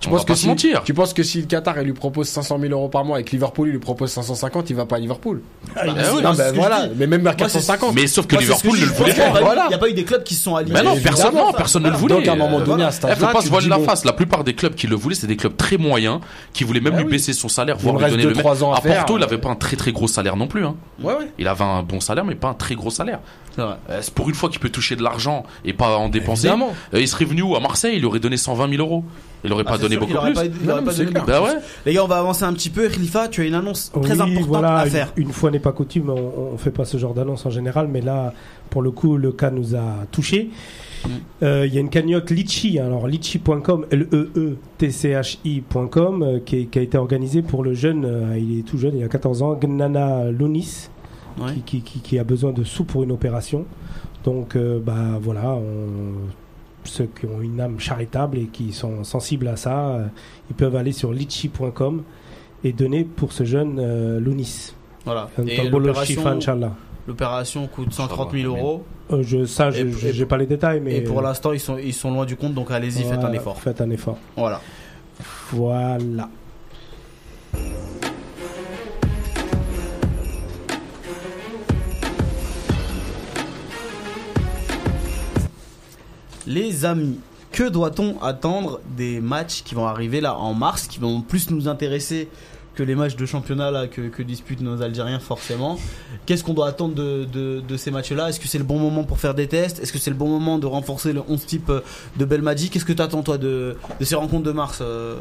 [SPEAKER 4] Tu
[SPEAKER 2] on
[SPEAKER 4] penses
[SPEAKER 2] va
[SPEAKER 4] que
[SPEAKER 2] pas
[SPEAKER 4] si,
[SPEAKER 2] se mentir.
[SPEAKER 4] Tu penses que si le Qatar il lui propose 500 000 euros par mois et que Liverpool il lui propose 550, il va pas à Liverpool
[SPEAKER 5] Bah,
[SPEAKER 2] oui,
[SPEAKER 4] Non,
[SPEAKER 5] que
[SPEAKER 4] voilà. Mais même à
[SPEAKER 5] Moi, c'est-
[SPEAKER 4] 450.
[SPEAKER 2] Mais sauf que
[SPEAKER 5] Moi,
[SPEAKER 2] Liverpool
[SPEAKER 5] je
[SPEAKER 2] ne le voulait
[SPEAKER 5] Il y a
[SPEAKER 2] pas.
[SPEAKER 4] Voilà.
[SPEAKER 5] Il n'y a pas eu des clubs qui se sont alignés.
[SPEAKER 2] Mais non, personne, non, personne ne le voulait.
[SPEAKER 4] Donc à un moment donné, à
[SPEAKER 2] Eh, faut pas se voiler la face. La plupart des clubs qui le voulaient, c'est des clubs très moyens, qui voulaient même
[SPEAKER 4] Ah
[SPEAKER 2] lui baisser son salaire,
[SPEAKER 4] Il
[SPEAKER 2] voire lui
[SPEAKER 4] reste
[SPEAKER 2] donner
[SPEAKER 4] deux,
[SPEAKER 2] le même.
[SPEAKER 4] trois ans à faire.
[SPEAKER 2] Porto, il avait pas un très très gros salaire non plus. Hein. Il avait un bon salaire, mais pas un très gros salaire.
[SPEAKER 5] C'est.
[SPEAKER 2] Euh, pour une fois qu'il peut toucher de l'argent et pas en dépenser.
[SPEAKER 4] Évidemment.
[SPEAKER 2] Euh, il serait venu où à Marseille, il aurait donné 120 000 euros. Il aurait
[SPEAKER 5] Ah,
[SPEAKER 2] pas donné
[SPEAKER 5] sûr
[SPEAKER 2] beaucoup
[SPEAKER 5] aurait
[SPEAKER 2] plus.
[SPEAKER 5] pas- il
[SPEAKER 4] Non,
[SPEAKER 5] aurait pas
[SPEAKER 4] c'est
[SPEAKER 5] donné
[SPEAKER 4] clair.
[SPEAKER 5] beaucoup
[SPEAKER 2] Bah ouais.
[SPEAKER 5] Les gars, on va avancer un petit peu. Khalifa, tu as une annonce très
[SPEAKER 1] Oui,
[SPEAKER 5] importante
[SPEAKER 1] voilà,
[SPEAKER 5] à
[SPEAKER 1] une-
[SPEAKER 5] faire.
[SPEAKER 1] Une, fois n'est pas coutume, on, on fait pas ce genre d'annonce en général, mais là, pour le coup, le cas nous a touché.
[SPEAKER 5] Mm.
[SPEAKER 1] Euh, Il y a une cagnotte Litchi, alors litchi.com, L-E-E-T-C-H-I.com, euh, qui, a été organisée pour le jeune, euh, il est tout jeune, il a 14 ans, Gnana Lounis,
[SPEAKER 5] Ouais.
[SPEAKER 1] qui, qui- qui- qui a besoin de sous pour une opération. Donc, euh, bah voilà, on- ceux qui ont une âme charitable et qui sont sensibles à ça, euh, ils peuvent aller sur litchi.com et donner pour ce jeune euh, Lounis.
[SPEAKER 5] Voilà. L'opération- coûte 130
[SPEAKER 2] Ça
[SPEAKER 5] 000
[SPEAKER 2] va,
[SPEAKER 5] euros.
[SPEAKER 1] Euh, je, ça, je j'ai pas les détails, mais
[SPEAKER 5] Et pour l'instant, ils sont, ils sont loin du compte, donc allez-y, faites un effort.
[SPEAKER 1] Faites un effort.
[SPEAKER 5] Voilà.
[SPEAKER 1] Voilà.
[SPEAKER 5] Les amis, que doit-on attendre des matchs qui vont arriver là en mars, qui vont plus nous intéresser que les matchs de championnat que, disputent nos Algériens forcément? Qu'est-ce qu'on doit attendre de, ces matchs-là Est-ce que c'est le bon moment pour faire des tests? Est-ce que c'est le bon moment de renforcer le 11 type euh, de Belmadi Qu'est-ce que tu attends toi de, ces rencontres de mars, euh,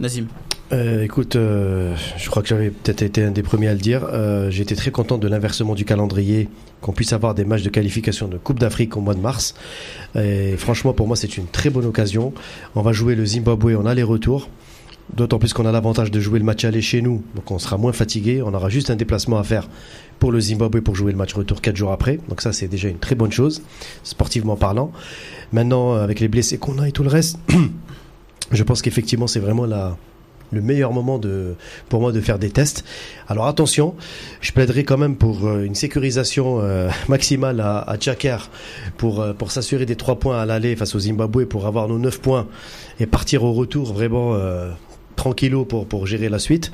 [SPEAKER 5] Nazim?
[SPEAKER 3] Euh, écoute, je crois que j'avais peut-être été un des premiers à le dire. Euh, J'étais très content de l'inversement du calendrier, qu'on puisse avoir des matchs de qualification de Coupe d'Afrique au mois de mars. Et franchement, pour moi, c'est une très bonne occasion. On va jouer le Zimbabwe en aller-retour. D'autant plus qu'on a l'avantage de jouer le match aller chez nous, donc on sera moins fatigué. On aura juste un déplacement à faire pour le Zimbabwe pour jouer le match retour quatre jours après. Donc ça, c'est déjà une très bonne chose, sportivement parlant. Maintenant, avec les blessés qu'on a et tout le reste, je pense qu'effectivement, c'est vraiment la, le meilleur moment de, pour moi de faire des tests. Alors attention, je plaiderai quand même pour euh, une sécurisation euh, maximale à, à pour, euh, pour s'assurer des trois points à l'aller face au Zimbabwe pour avoir nos neuf points et partir au retour vraiment euh, tranquillo pour, pour gérer la suite.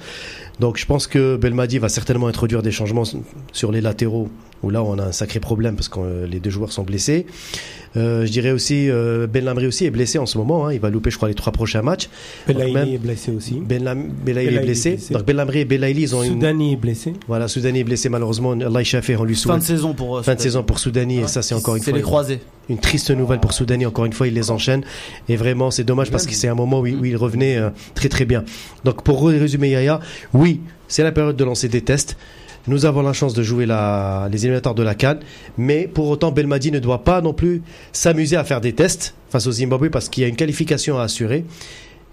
[SPEAKER 3] Donc je pense que Belmadi va certainement introduire des changements sur les latéraux où là on a un sacré problème parce que les deux joueurs sont blessés. Euh, je dirais aussi euh, Ben Lamri aussi est blessé en ce moment. Hein. Il va louper je crois les trois prochains matchs.
[SPEAKER 1] Belaïli est blessé aussi.
[SPEAKER 3] Ben Lam- Belaïli est blessé.
[SPEAKER 1] est blessé.
[SPEAKER 3] Donc Ben Lamri et Belaïli ils ont une
[SPEAKER 1] Soudani est blessé.
[SPEAKER 3] voilà Soudani est blessé malheureusement. Allah on lui
[SPEAKER 5] Fin
[SPEAKER 3] souhaite
[SPEAKER 5] de saison pour euh,
[SPEAKER 3] fin de saison pour Soudani et ça c'est encore une
[SPEAKER 5] C'est
[SPEAKER 3] fois
[SPEAKER 5] les croisés.
[SPEAKER 3] une triste nouvelle pour Soudani. Encore une fois, il les enchaîne. Et vraiment, c'est dommage parce que c'est un moment où il, où il revenait euh, très très bien. Donc pour résumer Yaya, oui, c'est la période de lancer des tests. Nous avons la chance de jouer les éliminatoires de la Cannes, mais pour autant, Belmadi ne doit pas non plus s'amuser à faire des tests face au Zimbabwe parce qu'il y a une qualification à assurer.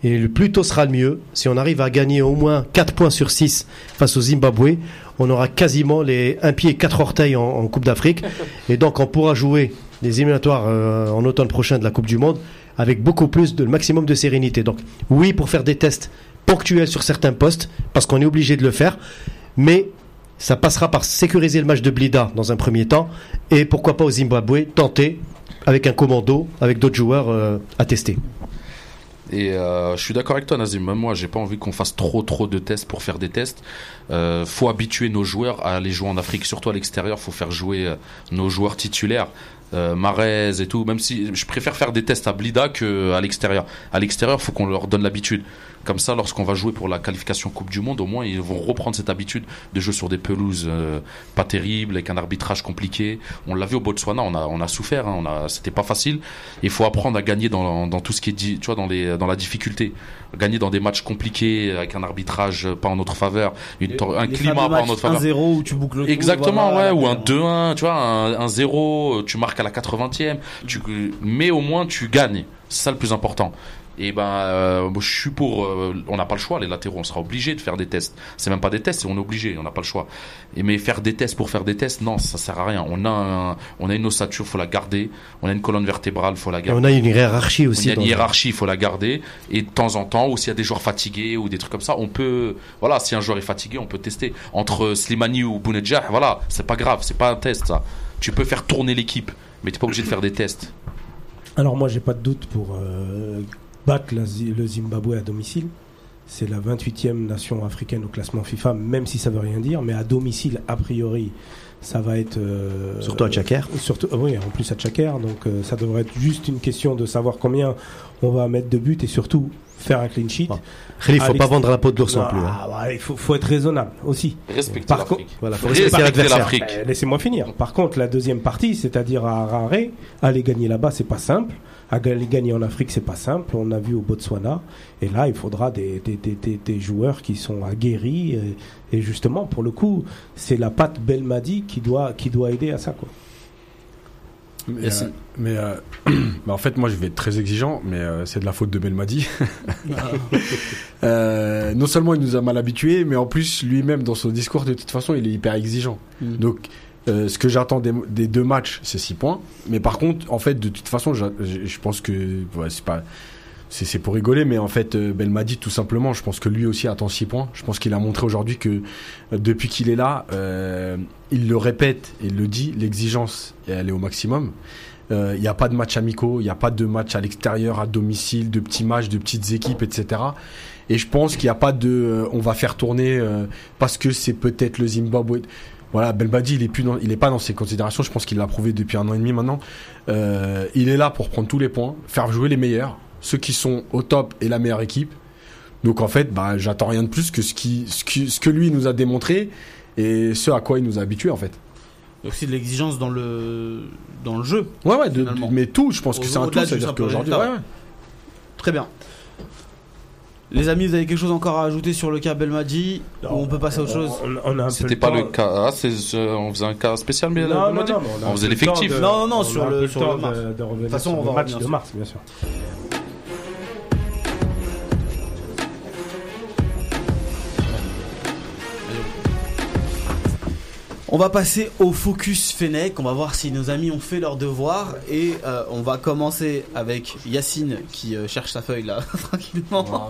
[SPEAKER 3] Et le plus tôt sera le mieux. Si on arrive à gagner au moins 4 points sur 6 face au Zimbabwe, on aura quasiment les un pied et quatre orteils en, Coupe d'Afrique. Et donc on pourra jouer les éliminatoires euh, en automne prochain de la Coupe du Monde avec beaucoup plus de maximum de sérénité. Donc oui pour faire des tests ponctuels sur certains postes parce qu'on est obligé de le faire, mais ça passera par sécuriser le match de Blida dans un premier temps et pourquoi pas au Zimbabwe tenter avec un commando, avec d'autres joueurs euh, à tester.
[SPEAKER 2] Et euh, je suis d'accord avec toi, Nazim. Même moi, j'ai pas envie qu'on fasse trop trop de tests pour faire des tests. Euh, faut habituer nos joueurs à aller jouer en Afrique, surtout à l'extérieur. Faut faire jouer euh, nos joueurs titulaires, euh, Marez et tout. Même si je préfère faire des tests à Blida que à l'extérieur. À l'extérieur, faut qu'on leur donne l'habitude. Comme ça, lorsqu'on va jouer pour la qualification Coupe du Monde, au moins ils vont reprendre cette habitude de jouer sur des pelouses euh, pas terribles, avec un arbitrage compliqué. On l'a vu au Botswana, on a on a souffert, hein, on a c'était pas facile. Il faut apprendre à gagner dans, dans tout ce qui est dit, tu vois, dans les dans la difficulté. Gagner dans des matchs compliqués avec un arbitrage pas en notre faveur, une, un climat pas en notre faveur.
[SPEAKER 5] 1-0 où tu boucles le
[SPEAKER 2] Exactement,
[SPEAKER 5] voilà,
[SPEAKER 2] ouais, ou un
[SPEAKER 5] voilà.
[SPEAKER 2] 2-1, tu vois, un, un 0, tu marques à la 80e, tu, mais au moins tu gagnes. C'est ça le plus important. Et ben, euh, moi, je suis pour. euh, on n'a pas le choix, les latéraux, on sera obligé de faire des tests. C'est même pas des tests, on est obligé, on n'a pas le choix. Et mais faire des tests pour faire des tests, non, ça sert à rien. On a, un- on a une ossature, faut la garder. On a une colonne vertébrale, faut la
[SPEAKER 3] Et
[SPEAKER 2] garder.
[SPEAKER 3] on a une hiérarchie
[SPEAKER 2] Il
[SPEAKER 3] aussi.
[SPEAKER 2] y a une hiérarchie, il faut la garder. Et de temps en temps, ou s'il y a des joueurs fatigués ou des trucs comme ça, on peut, voilà, si un joueur est fatigué, on peut tester. Entre Slimani ou Bounedjah, voilà, c'est pas grave, c'est pas un test, ça. Tu peux faire tourner l'équipe, mais t'es pas obligé de faire des tests.
[SPEAKER 1] Alors moi j'ai pas de doute pour euh, battre le Zimbabwe à domicile. C'est la 28e nation africaine au classement FIFA, même si ça veut rien dire, mais à domicile, a priori, ça va être... euh,
[SPEAKER 3] Surtout à Tchaker.
[SPEAKER 1] Surtout, ah oui, en plus à Tchaker, donc euh, ça devrait être juste une question de savoir combien on va mettre de buts et surtout faire un clean sheet.
[SPEAKER 3] Ah, Il faut pas vendre la peau de l'ours non plus. hein.
[SPEAKER 1] Ah, ouais, il faut, faut être raisonnable aussi.
[SPEAKER 2] Respectez
[SPEAKER 1] Par
[SPEAKER 2] l'Afrique.
[SPEAKER 3] Voilà, faut
[SPEAKER 2] Respecter
[SPEAKER 3] respecter l'adversaire.
[SPEAKER 2] l'Afrique.
[SPEAKER 1] Euh, Laissez-moi finir. Par contre, la deuxième partie, c'est-à-dire à Harare, aller gagner là-bas, c'est pas simple. Aller gagner en Afrique, c'est pas simple. On a vu au Botswana. Et là, il faudra des, des, des, des, des joueurs qui sont aguerris. Et, et justement, pour le coup, c'est la patte Belmadi qui doit, qui doit aider à ça. Quoi.
[SPEAKER 4] Mais, euh, mais, euh, bah, en fait, moi, je vais être très exigeant, mais euh, c'est de la faute de Belmadi. Euh, non seulement il nous a mal habitués, mais en plus, lui-même, dans son discours, de toute façon, il est hyper exigeant.
[SPEAKER 5] Mm.
[SPEAKER 4] Donc, euh, ce que j'attends des, deux matchs, c'est 6 points. Mais par contre, en fait, de toute façon, je pense que ouais, c'est pas. C'est pour rigoler, mais en fait, euh, Belmadi, tout simplement, je pense que lui aussi attend 6 points. Je pense qu'il a montré aujourd'hui que euh, depuis qu'il est là, euh, il le répète et le dit, l'exigence, elle est au maximum. Il n'y a pas de matchs amicaux, il n'y a pas de matchs à l'extérieur, à domicile, de petits matchs, de petites équipes, etc. Et je pense qu'il n'y a pas de, on va faire tourner parce que c'est peut-être le Zimbabwe. Voilà, Belbadi, il est plus, dans- il est pas dans ses considérations. Je pense qu'il l'a prouvé depuis un an et demi maintenant. Euh, il est là pour prendre tous les points, faire jouer les meilleurs, ceux qui sont au top et la meilleure équipe. Donc en fait, bah, j'attends rien de plus que ce qui, ce qui- ce que lui nous a démontré et ce à quoi il nous a habitués en fait.
[SPEAKER 5] A aussi de l'exigence dans le dans le jeu.
[SPEAKER 4] Ouais, ouais, de- mais tout, je pense que c'est un tout. C'est-à-dire qu'aujourd'hui, ouais, ouais.
[SPEAKER 5] Très bien. Les amis, vous avez quelque chose encore à ajouter sur le cas Belmadi ou on peut passer à autre chose
[SPEAKER 1] On, on a un peu
[SPEAKER 2] C'était pas le cas. Ah, c'est, euh, on faisait un cas spécial, mais
[SPEAKER 1] Non, on,
[SPEAKER 2] faisait l'effectif.
[SPEAKER 1] de-
[SPEAKER 5] Non, non, non, sur le- sur le mars.
[SPEAKER 1] De, de
[SPEAKER 5] toute façon,
[SPEAKER 1] sur
[SPEAKER 5] on
[SPEAKER 1] le
[SPEAKER 5] va
[SPEAKER 1] match de mars, bien sûr.
[SPEAKER 5] On va passer au focus Fennec. On va voir si nos amis ont fait leur devoir. Et euh, on va commencer avec Yacine qui euh, cherche sa feuille là, tranquillement.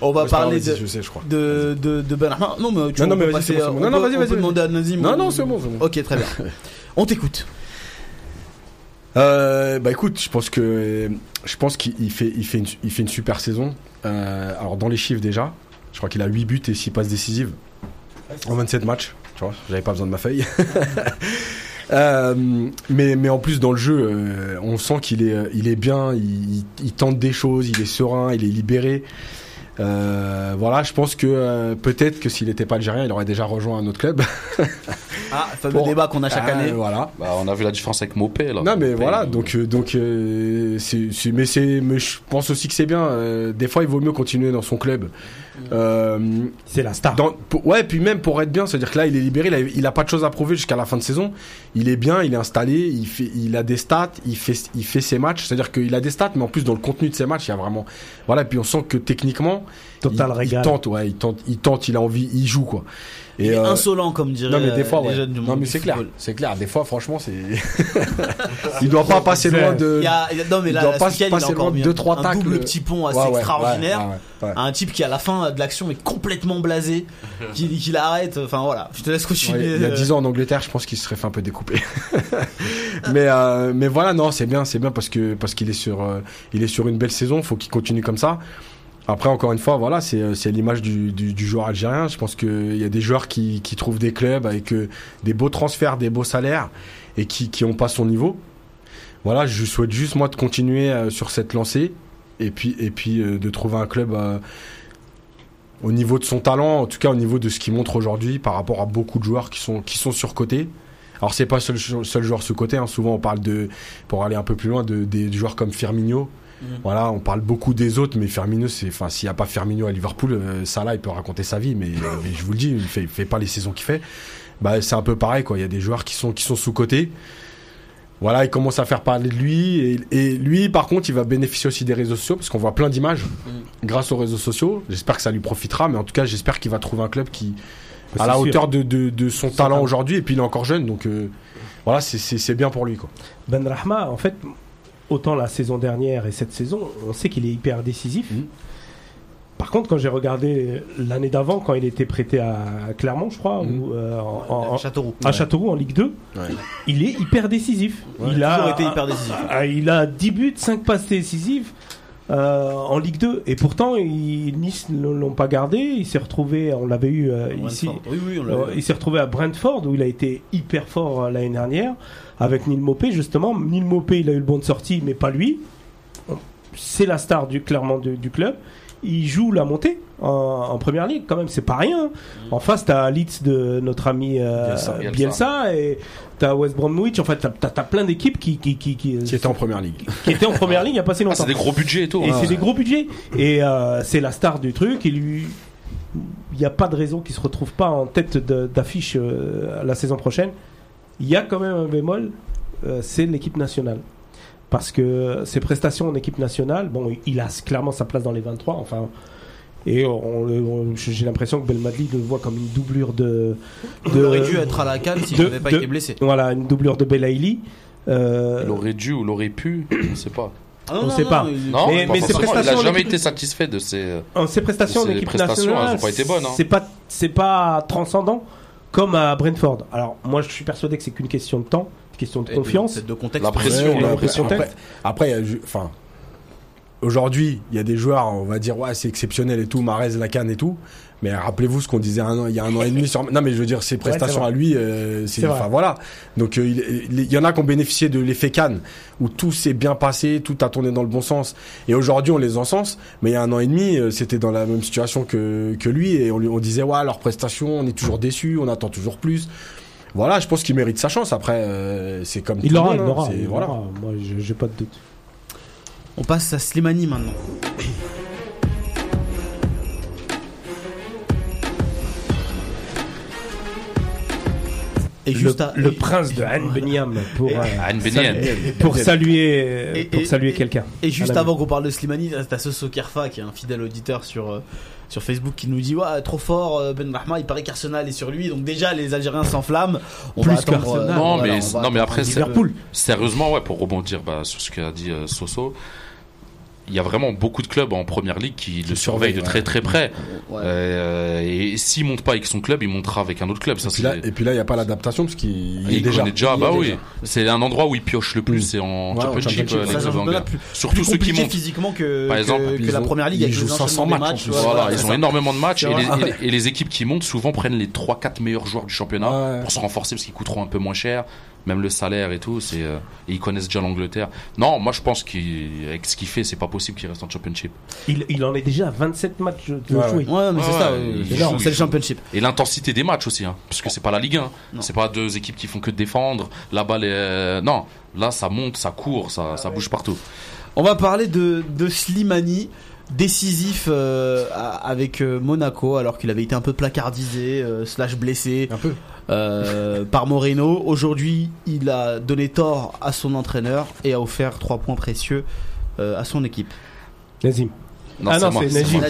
[SPEAKER 5] On va
[SPEAKER 4] Ouais,
[SPEAKER 5] parler de,
[SPEAKER 4] je sais, je crois.
[SPEAKER 5] de, de, de Ben. Non, mais tu
[SPEAKER 4] Non, non,
[SPEAKER 5] on
[SPEAKER 4] mais vas-y, bon, bon.
[SPEAKER 5] on
[SPEAKER 4] Non, vas-y, vas-y,
[SPEAKER 5] demander à Nazim.
[SPEAKER 4] Non, non, c'est bon, bon.
[SPEAKER 5] Ok, très bien. On t'écoute.
[SPEAKER 4] Euh, bah écoute, je pense que je pense qu'il il fait il fait une, il fait une super saison. Alors dans les chiffres déjà, je crois qu'il a 8 buts et 6 passes décisives en 27 matchs. Tu vois, j'avais pas besoin de ma feuille. Euh, mais mais en plus dans le jeu, euh, on sent qu'il est il est bien, il, il tente des choses, il est serein, il est libéré. Euh, voilà, je pense que euh, peut-être que s'il n'était pas algérien, il aurait déjà rejoint un autre club.
[SPEAKER 5] Ah, fameux débat qu'on a chaque
[SPEAKER 4] Ah,
[SPEAKER 5] année.
[SPEAKER 4] Voilà.
[SPEAKER 2] Bah, on a vu la différence avec Mopé, là.
[SPEAKER 4] Non mais
[SPEAKER 2] Mopé,
[SPEAKER 4] voilà
[SPEAKER 2] il-
[SPEAKER 4] donc donc euh, c'est c'est- mais c'est mais je pense aussi que c'est bien euh, des fois il vaut mieux continuer dans son club euh,
[SPEAKER 1] C'est la star.
[SPEAKER 4] dans, pour- ouais puis même pour être bien c'est à dire que là il est libéré il a, il a pas de choses à prouver jusqu'à la fin de saison. Il est bien il est installé il fait il a des stats il fait il fait ses matchs. C'est à dire qu'il a des stats mais en plus dans le contenu de ses matchs il y a vraiment voilà puis on sent que techniquement
[SPEAKER 1] Total
[SPEAKER 4] il, il tente ouais il tente il tente il a envie il joue quoi et
[SPEAKER 5] Il est
[SPEAKER 4] euh,
[SPEAKER 5] insolent, comme diraient
[SPEAKER 4] non mais des fois
[SPEAKER 5] euh, les
[SPEAKER 4] ouais.
[SPEAKER 5] jeunes du monde.
[SPEAKER 4] non mais c'est clair c'est clair des fois franchement c'est il doit pas passer loin de
[SPEAKER 5] Il y a, il y a- non mais
[SPEAKER 4] il
[SPEAKER 5] là,
[SPEAKER 4] doit
[SPEAKER 5] la
[SPEAKER 4] pas
[SPEAKER 5] il
[SPEAKER 4] passer loin de
[SPEAKER 5] mieux.
[SPEAKER 4] deux, trois
[SPEAKER 5] un
[SPEAKER 4] tacles.
[SPEAKER 5] double petit pont assez
[SPEAKER 4] Ouais, ouais,
[SPEAKER 5] extraordinaire.
[SPEAKER 4] ouais, ouais, ouais.
[SPEAKER 5] Un type qui à la fin de l'action est complètement blasé, qui, qui l'arrête. Enfin voilà, je te laisse continuer.
[SPEAKER 4] Ouais, il y a
[SPEAKER 5] euh,
[SPEAKER 4] 10 ans en Angleterre, je pense qu'il se serait fait un peu découper. mais euh, mais voilà, non, c'est bien, c'est bien parce que parce qu'il est sur euh, il est sur une belle saison, faut qu'il continue comme ça. Après, encore une fois, voilà, c'est euh, c'est l'image du, du, du joueur algérien. Je pense qu'il y a des joueurs qui, trouvent des clubs avec euh, des beaux transferts, des beaux salaires et qui qui ont pas son niveau. Voilà, je souhaite juste moi de continuer euh, sur cette lancée et puis et puis de trouver un club au niveau de son talent, en tout cas au niveau de ce qu'il montre aujourd'hui par rapport à beaucoup de joueurs qui sont qui sont surcotés. Alors c'est pas seul seul joueur surcoté, hein. souvent on parle de pour aller un peu plus loin de des joueurs comme Firmino.
[SPEAKER 5] Mhm.
[SPEAKER 4] Voilà, on parle beaucoup des autres, mais Firmino, c'est, enfin, s'il n'y a pas Firmino à Liverpool, euh, Salah, il peut raconter sa vie, mais, mais je vous le dis, il fait, il fait pas les saisons qu'il fait. Bah, c'est un peu pareil, quoi. Il y a des joueurs qui sont, qui sont sous cotés. Voilà, il commence à faire parler de lui, et, et lui, par contre, il va bénéficier aussi des réseaux sociaux, parce qu'on voit plein d'images grâce aux réseaux sociaux. J'espère que ça lui profitera, mais en tout cas, j'espère qu'il va trouver un club qui, à la
[SPEAKER 1] sûr.
[SPEAKER 4] hauteur de, de, de son talent aujourd'hui, et puis il est encore jeune, donc, euh, voilà, c'est, c'est, c'est bien pour lui, quoi.
[SPEAKER 1] Ben Rahma, en fait, autant la saison dernière et cette saison, on sait qu'il est hyper décisif.
[SPEAKER 4] Mhm.
[SPEAKER 1] Par contre, quand j'ai regardé l'année d'avant, quand il était prêté à Clermont, je crois,
[SPEAKER 4] Mhm.
[SPEAKER 1] ou euh, en, en-
[SPEAKER 5] Châteauroux.
[SPEAKER 1] à Châteauroux en Ligue 2,
[SPEAKER 4] Ouais.
[SPEAKER 1] il est hyper décisif.
[SPEAKER 5] Ouais,
[SPEAKER 1] il a
[SPEAKER 5] toujours été hyper décisif.
[SPEAKER 1] ah, il a 10 buts, 5 passes décisives euh, en Ligue 2. Et pourtant, il- Nice ne l'ont pas gardé. Il s'est retrouvé, on l'avait eu euh, ici.
[SPEAKER 5] Oui, oui, on
[SPEAKER 1] Euh, il s'est retrouvé à Brentford où il a été hyper fort euh, l'année dernière avec Neil Mopé justement. Neil Mopé il a eu le bon de sortie mais pas lui. C'est la star du clairement du, du club. Il joue la montée en, en première ligue quand même, c'est pas rien. En face t'as Leeds de notre ami euh,
[SPEAKER 4] Bielsa.
[SPEAKER 1] Bielsa.
[SPEAKER 2] Bielsa.
[SPEAKER 1] et t'as West Bromwich. En fait t'as t'as plein d'équipes qui qui, qui, qui,
[SPEAKER 4] Qui était en première ligue.
[SPEAKER 1] qui étaient en première ligue il y a pas si
[SPEAKER 2] Ah,
[SPEAKER 1] longtemps.
[SPEAKER 2] c'est des gros budgets et tout.
[SPEAKER 1] Et
[SPEAKER 2] hein.
[SPEAKER 1] c'est des gros budgets. Et euh, c'est la star du truc. Et lui, il n'y a pas de raison qu'il se retrouve pas en tête d'affiche euh, la saison prochaine. Il y a quand même un bémol, euh, c'est l'équipe nationale. Parce que ses prestations en équipe nationale, bon, il a clairement sa place dans les 23. Enfin, et on, le- on- j'ai l'impression que Belmadi le voit comme une doublure de.
[SPEAKER 5] Il
[SPEAKER 1] de-
[SPEAKER 5] aurait dû être à la canne s'il n'avait pas
[SPEAKER 1] de-
[SPEAKER 5] été blessé.
[SPEAKER 1] Voilà, une doublure de Belaïli. Euh,
[SPEAKER 2] Il aurait dû ou l'aurait pu, on sait pas.
[SPEAKER 5] Ah,
[SPEAKER 1] On sait pas.
[SPEAKER 5] il-
[SPEAKER 2] Non,
[SPEAKER 1] Mais- ses
[SPEAKER 2] il
[SPEAKER 1] prestations
[SPEAKER 2] a
[SPEAKER 1] en
[SPEAKER 2] jamais été satisfait de ses.
[SPEAKER 1] En ses prestations en équipe
[SPEAKER 2] prestations,
[SPEAKER 1] nationale,
[SPEAKER 2] elles ont pas été bonnes, hein.
[SPEAKER 1] C'est pas, c'est pas transcendant comme à Brentford. Alors moi, je suis persuadé que c'est qu'une question de temps, une question de
[SPEAKER 5] Et
[SPEAKER 1] confiance.
[SPEAKER 5] De contexte.
[SPEAKER 2] La pression, la pression.
[SPEAKER 4] Après, après, il y a ju- enfin, aujourd'hui, il y a des joueurs, on va dire, ouais, c'est exceptionnel et tout, Marez, Lacan et tout. Mais rappelez-vous ce qu'on disait un an, il y a un an et demi sur. Non, mais je veux dire, ses prestations à lui, euh, c'est. Enfin voilà. Donc euh, il, y en a qui ont bénéficié de l'effet Cannes, où tout s'est bien passé, tout a tourné dans le bon sens. Et aujourd'hui, on les encense. Mais il y a un an et demi, euh, c'était dans la même situation que que lui, et on lui on disait, ouais, leurs prestations, on est toujours déçus, on attend toujours plus. Voilà, je pense qu'il mérite sa chance. Après, euh, c'est comme
[SPEAKER 1] Il
[SPEAKER 4] tout le
[SPEAKER 1] l'aura, il
[SPEAKER 4] hein.
[SPEAKER 1] il
[SPEAKER 4] Voilà.
[SPEAKER 1] Moi, j'ai pas de doute.
[SPEAKER 5] On passe à Slimani maintenant. Et
[SPEAKER 1] Le,
[SPEAKER 5] juste à-
[SPEAKER 1] le
[SPEAKER 5] et-
[SPEAKER 1] prince de Han Benyam pour,
[SPEAKER 5] Et-
[SPEAKER 1] euh,
[SPEAKER 2] Anne Benien.
[SPEAKER 1] pour saluer,
[SPEAKER 5] Et-
[SPEAKER 1] pour saluer
[SPEAKER 5] et-
[SPEAKER 1] quelqu'un.
[SPEAKER 5] Et juste avant qu'on parle de Slimani, t'as ce Sokerfa qui est un fidèle auditeur sur euh, sur Facebook qui nous dit ouais trop fort euh, Ben Rahma, il paraît qu'Arsenal est sur lui. Donc déjà les Algériens s'enflamment. On
[SPEAKER 1] Plus
[SPEAKER 5] va attendre, euh,
[SPEAKER 1] qu'Arsenal.
[SPEAKER 2] Non,
[SPEAKER 5] voilà,
[SPEAKER 2] mais,
[SPEAKER 5] on va
[SPEAKER 2] non, mais après.
[SPEAKER 1] Liverpool.
[SPEAKER 2] Sérieusement, ouais, pour rebondir bah, sur ce qu'a dit euh, Soso, il y a vraiment beaucoup de clubs en première ligue qui le surveillent de très très près.
[SPEAKER 5] Ouais.
[SPEAKER 2] Euh, et s'il monte pas avec son club, il montera avec un autre club. Ça,
[SPEAKER 4] Et puis
[SPEAKER 2] c'est-
[SPEAKER 4] là, et puis là, il n'y a pas l'adaptation parce qu'il il est déjà.
[SPEAKER 2] connaît déjà,
[SPEAKER 4] il
[SPEAKER 2] bah oui. C'est un endroit où il pioche le plus, c'est en
[SPEAKER 4] Ouais,
[SPEAKER 2] championship,
[SPEAKER 4] championship.
[SPEAKER 2] euh, les clubs anglais.
[SPEAKER 5] plus,
[SPEAKER 2] Surtout
[SPEAKER 5] plus
[SPEAKER 2] ceux qui montent.
[SPEAKER 5] physiquement que,
[SPEAKER 2] Par exemple,
[SPEAKER 5] que, la première ligue
[SPEAKER 4] ils jouent
[SPEAKER 5] les
[SPEAKER 4] 500
[SPEAKER 5] enchaînements des
[SPEAKER 4] matchs
[SPEAKER 2] Voilà, ils ont énormément de matchs et les, équipes qui montent souvent prennent les 3-4 meilleurs joueurs du championnat pour se renforcer parce qu'ils coûteront un peu moins cher, même le salaire et tout. C'est euh, et ils connaissent déjà l'Angleterre. Non, moi je pense qu'avec ce qu'il fait, c'est pas possible qu'il reste en championship.
[SPEAKER 1] Il, il en est déjà à 27 matchs de
[SPEAKER 4] Ouais,
[SPEAKER 1] joués.
[SPEAKER 5] Ouais, mais c'est
[SPEAKER 2] Ouais,
[SPEAKER 5] ça, euh, c'est le championship.
[SPEAKER 2] Et l'intensité des matchs aussi, hein, parce que c'est pas la Ligue 1.
[SPEAKER 5] Non.
[SPEAKER 2] C'est pas deux équipes qui font que défendre. Là-bas, les... non, là ça monte, ça court, ça, ça bouge partout.
[SPEAKER 5] On va parler de, de Slimani, décisif euh, avec euh, Monaco, alors qu'il avait été un peu placardisé, euh, slash blessé
[SPEAKER 4] Un peu.
[SPEAKER 5] Euh, par Moreno. Aujourd'hui, il a donné tort à son entraîneur et a offert trois points précieux euh, à son équipe.
[SPEAKER 1] Nazim.
[SPEAKER 2] Non,
[SPEAKER 1] Ah non, c'est Najim.
[SPEAKER 2] moi,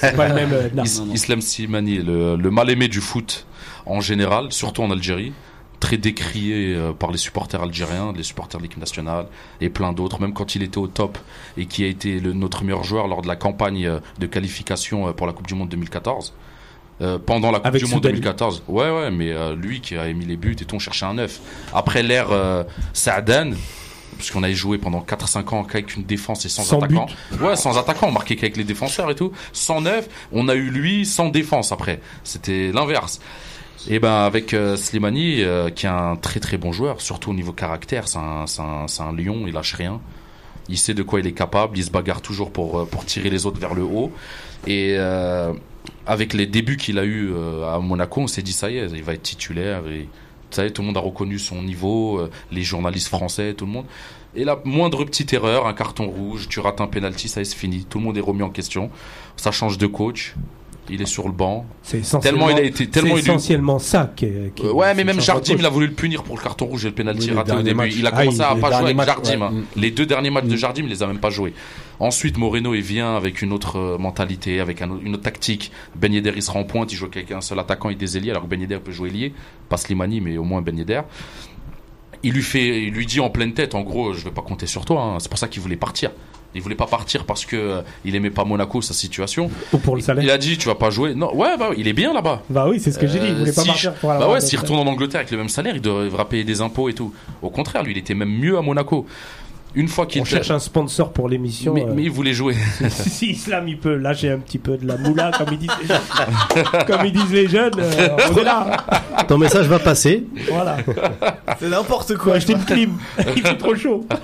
[SPEAKER 2] c'est
[SPEAKER 1] pas le même. euh, non.
[SPEAKER 2] Is-
[SPEAKER 5] non, non.
[SPEAKER 2] Islam Slimani, le, le mal-aimé du foot en général, surtout en Algérie, très décrié par les supporters algériens, les supporters de l'équipe nationale et plein d'autres, même quand il était au top et qui a été le, notre meilleur joueur lors de la campagne de qualification pour la Coupe du Monde 2014. Euh, pendant la Coupe
[SPEAKER 1] Avec
[SPEAKER 2] du Monde
[SPEAKER 1] Soudani.
[SPEAKER 2] 2014. Ouais, ouais, mais euh, lui qui a émis les buts et tout, on cherchait un neuf. Après l'ère euh, Saadan, puisqu'on avait joué pendant 4-5 ans qu'avec une défense et sans,
[SPEAKER 1] Sans
[SPEAKER 2] attaquant. Ouais, sans attaquant, on marquait qu'avec les défenseurs et tout. Sans neuf, on a eu lui sans défense après. C'était l'inverse. Et ben avec euh, Slimani, qui est un très très bon joueur, surtout au niveau caractère, c'est un, lion, il lâche rien. Il sait de quoi il est capable, il se bagarre toujours pour, pour tirer les autres vers le haut. Et euh, avec les débuts qu'il a eu euh, à Monaco, on s'est dit ça y est, il va être titulaire. Et, vous savez, tout le monde a reconnu son niveau, euh, les journalistes français, tout le monde. Et la moindre petite erreur, un carton rouge, tu rates un penalty, ça y est, c'est fini. Tout le monde est remis en question. Ça change de coach. Il est sur le banc.
[SPEAKER 1] C'est essentiellement,
[SPEAKER 2] Tellement il a été, tellement il
[SPEAKER 1] essentiellement ça qui est. qui-
[SPEAKER 2] Euh, ouais, mais même Jardim, il a voulu le punir pour le carton rouge et le
[SPEAKER 4] Oui, les
[SPEAKER 2] raté au début. Il a
[SPEAKER 1] Ah,
[SPEAKER 2] commencé
[SPEAKER 1] il-
[SPEAKER 2] à pas jouer avec Jardim.
[SPEAKER 4] ouais.
[SPEAKER 2] hein.
[SPEAKER 4] Mm.
[SPEAKER 2] Les deux derniers matchs de Jardim, il les a même pas joués. Ensuite, Moreno, il vient avec une autre euh, mentalité, avec un une autre tactique. Ben Yedder, il sera en pointe, il joue avec un seul attaquant et des ailiers, alors que Ben Yedder peut jouer lié. Pas Slimani, mais au moins Ben Yedder. Il lui fait, il lui dit en pleine tête, en gros, je vais pas compter sur toi. hein. C'est pour ça qu'il voulait partir. Il voulait pas partir parce que euh, il aimait pas Monaco, sa situation.
[SPEAKER 1] Ou pour le salaire.
[SPEAKER 2] Il a dit, tu vas pas jouer. Non, ouais, bah, il est bien là-bas.
[SPEAKER 1] Bah oui, c'est ce que j'ai dit. Il
[SPEAKER 2] Euh,
[SPEAKER 1] voulait pas
[SPEAKER 2] si
[SPEAKER 1] partir
[SPEAKER 2] je-
[SPEAKER 1] pour
[SPEAKER 2] Bah ouais, s'il retourne en Angleterre avec le même salaire, il devra payer des impôts et tout. Au contraire, lui, il était même mieux à Monaco. Une fois qu'il
[SPEAKER 1] On cherche un sponsor pour l'émission.
[SPEAKER 2] mais,
[SPEAKER 1] euh,
[SPEAKER 2] mais il voulait jouer.
[SPEAKER 1] si, si Islam il peut lâcher un petit peu de la moula comme ils disent les jeunes, comme ils disent les jeunes, euh, on est là.
[SPEAKER 3] Ton message va passer.
[SPEAKER 1] Voilà.
[SPEAKER 5] C'est n'importe quoi.
[SPEAKER 1] acheter une clim. Il fait trop chaud.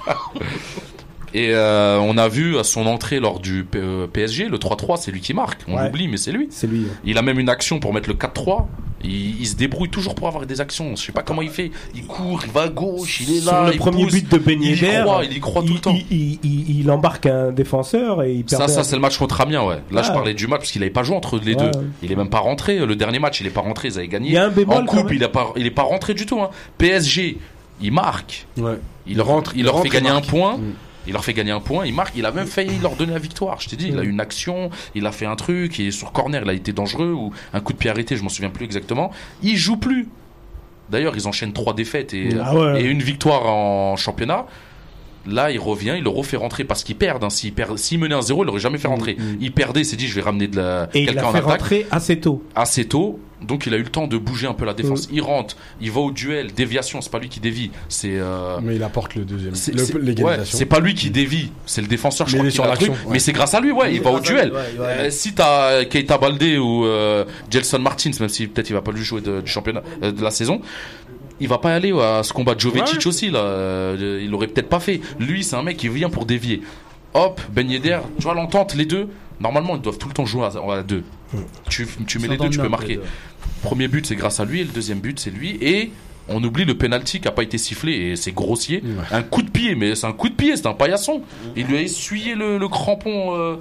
[SPEAKER 2] Et euh, on a vu à son entrée lors du P- euh, PSG, le 3-3, c'est lui qui marque. On
[SPEAKER 1] Ouais.
[SPEAKER 2] l'oublie, mais c'est lui.
[SPEAKER 1] C'est lui.
[SPEAKER 2] Il a même une action pour mettre le 4-3. Il, il se débrouille toujours pour avoir des actions. Je sais pas comment il fait. Il court, il va à gauche, il est
[SPEAKER 1] Sur
[SPEAKER 2] là.
[SPEAKER 1] le
[SPEAKER 2] il
[SPEAKER 1] premier
[SPEAKER 2] pousse.
[SPEAKER 1] but de Ben
[SPEAKER 2] il y croit, il y croit tout le temps.
[SPEAKER 1] il- il- il- il embarque un défenseur et il perd.
[SPEAKER 2] Ça, ça c'est le match contre Amiens, ouais. Là, je
[SPEAKER 1] Ah.
[SPEAKER 2] parlais du match parce qu'il avait pas joué entre les
[SPEAKER 1] Ouais,
[SPEAKER 2] deux.
[SPEAKER 1] ouais.
[SPEAKER 2] Il est même pas rentré. Le dernier match, il est pas rentré. Ils avaient gagné.
[SPEAKER 1] Il y a un bémol
[SPEAKER 2] en coupe, il est pas, il est pas rentré du tout. Hein. PSG, il marque.
[SPEAKER 4] Ouais.
[SPEAKER 2] Il,
[SPEAKER 4] rentre,
[SPEAKER 2] il leur
[SPEAKER 4] rentre
[SPEAKER 2] fait gagner un point.
[SPEAKER 4] Mm.
[SPEAKER 2] Il leur fait gagner un point. Il marque. Il a même failli leur donner la victoire. Je t'ai dit, il a eu une action. Il a fait un truc. Il est sur corner. Il a été dangereux ou un coup de pied arrêté. Je m'en souviens plus exactement. Il joue plus. D'ailleurs, ils enchaînent trois défaites et,
[SPEAKER 1] Ah ouais.
[SPEAKER 2] et une victoire en championnat. Là, il revient, il le refait rentrer parce qu'il perd. Hein. S'il perd, s'il menait un 0 il l'aurait jamais fait rentrer.
[SPEAKER 4] Mm, mm.
[SPEAKER 2] Il perdait, il s'est dit, je vais ramener de la,
[SPEAKER 1] Et il l'a
[SPEAKER 2] en
[SPEAKER 1] fait rentrer assez tôt.
[SPEAKER 2] assez tôt. Donc il a eu le temps de bouger un peu la défense. Il rentre, il va au duel, déviation, c'est pas lui qui dévie, c'est euh,
[SPEAKER 4] Mais il apporte le deuxième.
[SPEAKER 2] c'est
[SPEAKER 4] le-
[SPEAKER 2] c'est- ouais,
[SPEAKER 4] L'égalisation.
[SPEAKER 2] c'est pas lui qui dévie, c'est le défenseur. Je
[SPEAKER 4] Mais
[SPEAKER 2] crois
[SPEAKER 4] il est
[SPEAKER 2] qu'il
[SPEAKER 4] sur
[SPEAKER 2] a
[SPEAKER 4] ouais.
[SPEAKER 2] mais c'est grâce à lui, ouais, il, va au duel.
[SPEAKER 5] lui, ouais, ouais.
[SPEAKER 2] Euh, si t'as Keita Baldé ou euh, Gelson Martins, même si peut-être il va pas lui jouer de, du championnat euh, de la saison. Il va pas aller à ce combat de Jovetic aussi là. euh, il l'aurait peut-être pas fait. Lui, c'est un mec qui vient pour dévier. Hop, Ben Yedder, tu vois l'entente, les deux. Normalement, ils doivent tout le temps jouer à, à deux. Tu, tu mets les deux, tu peux marquer. Premier but, c'est grâce à lui, et le deuxième but, c'est lui. Et on oublie le penalty qui a pas été sifflé, et c'est grossier. Un coup de pied, mais c'est un coup de pied, c'est un paillasson. Il lui a essuyé le, le crampon, euh,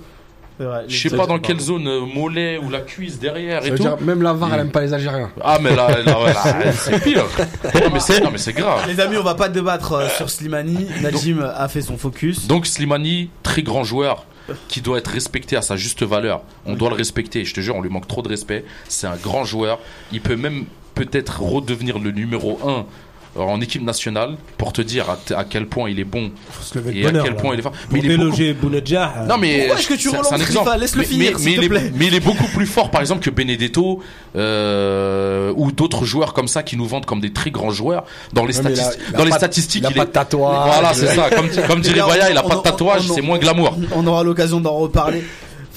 [SPEAKER 2] je sais pas dans quelle zone, euh, mollet ou la cuisse derrière et tout.
[SPEAKER 4] dire, même la VAR, elle aime pas les Algériens.
[SPEAKER 2] Ah, mais là, là, ouais, là, c'est pire. Non, mais c'est, non, mais c'est grave.
[SPEAKER 5] Les amis, on va pas débattre euh, sur Slimani. Najim a fait son focus.
[SPEAKER 2] Donc Slimani, très grand joueur qui doit être respecté à sa juste valeur. On doit le respecter. Je te jure, on lui manque trop de respect. C'est un grand joueur. Il peut même peut-être redevenir le numéro 1 en équipe nationale pour te dire à, quel point il est bon et à quel
[SPEAKER 1] là.
[SPEAKER 2] point il est fort.
[SPEAKER 1] Pour
[SPEAKER 2] il est beaucoup
[SPEAKER 1] déloger Bounedjah, euh,
[SPEAKER 2] non mais
[SPEAKER 5] Pourquoi est-ce que tu relances Rifa. Laisse-le
[SPEAKER 2] Mais-
[SPEAKER 5] finir,
[SPEAKER 2] mais, mais
[SPEAKER 5] te
[SPEAKER 2] il est,
[SPEAKER 5] plaît.
[SPEAKER 2] mais il est beaucoup plus fort par exemple que Benedetto euh, ou d'autres joueurs comme ça qui nous vendent comme des très grands joueurs dans les
[SPEAKER 4] mais
[SPEAKER 2] statistiques. Dans les
[SPEAKER 4] pas de-
[SPEAKER 2] statistiques,
[SPEAKER 4] il a
[SPEAKER 2] il
[SPEAKER 4] pas de tatouage.
[SPEAKER 2] Voilà, c'est ça. Comme, comme dirait Baya, il a
[SPEAKER 5] on-
[SPEAKER 2] pas de tatouage, c'est moins glamour.
[SPEAKER 5] On aura l'occasion d'en reparler.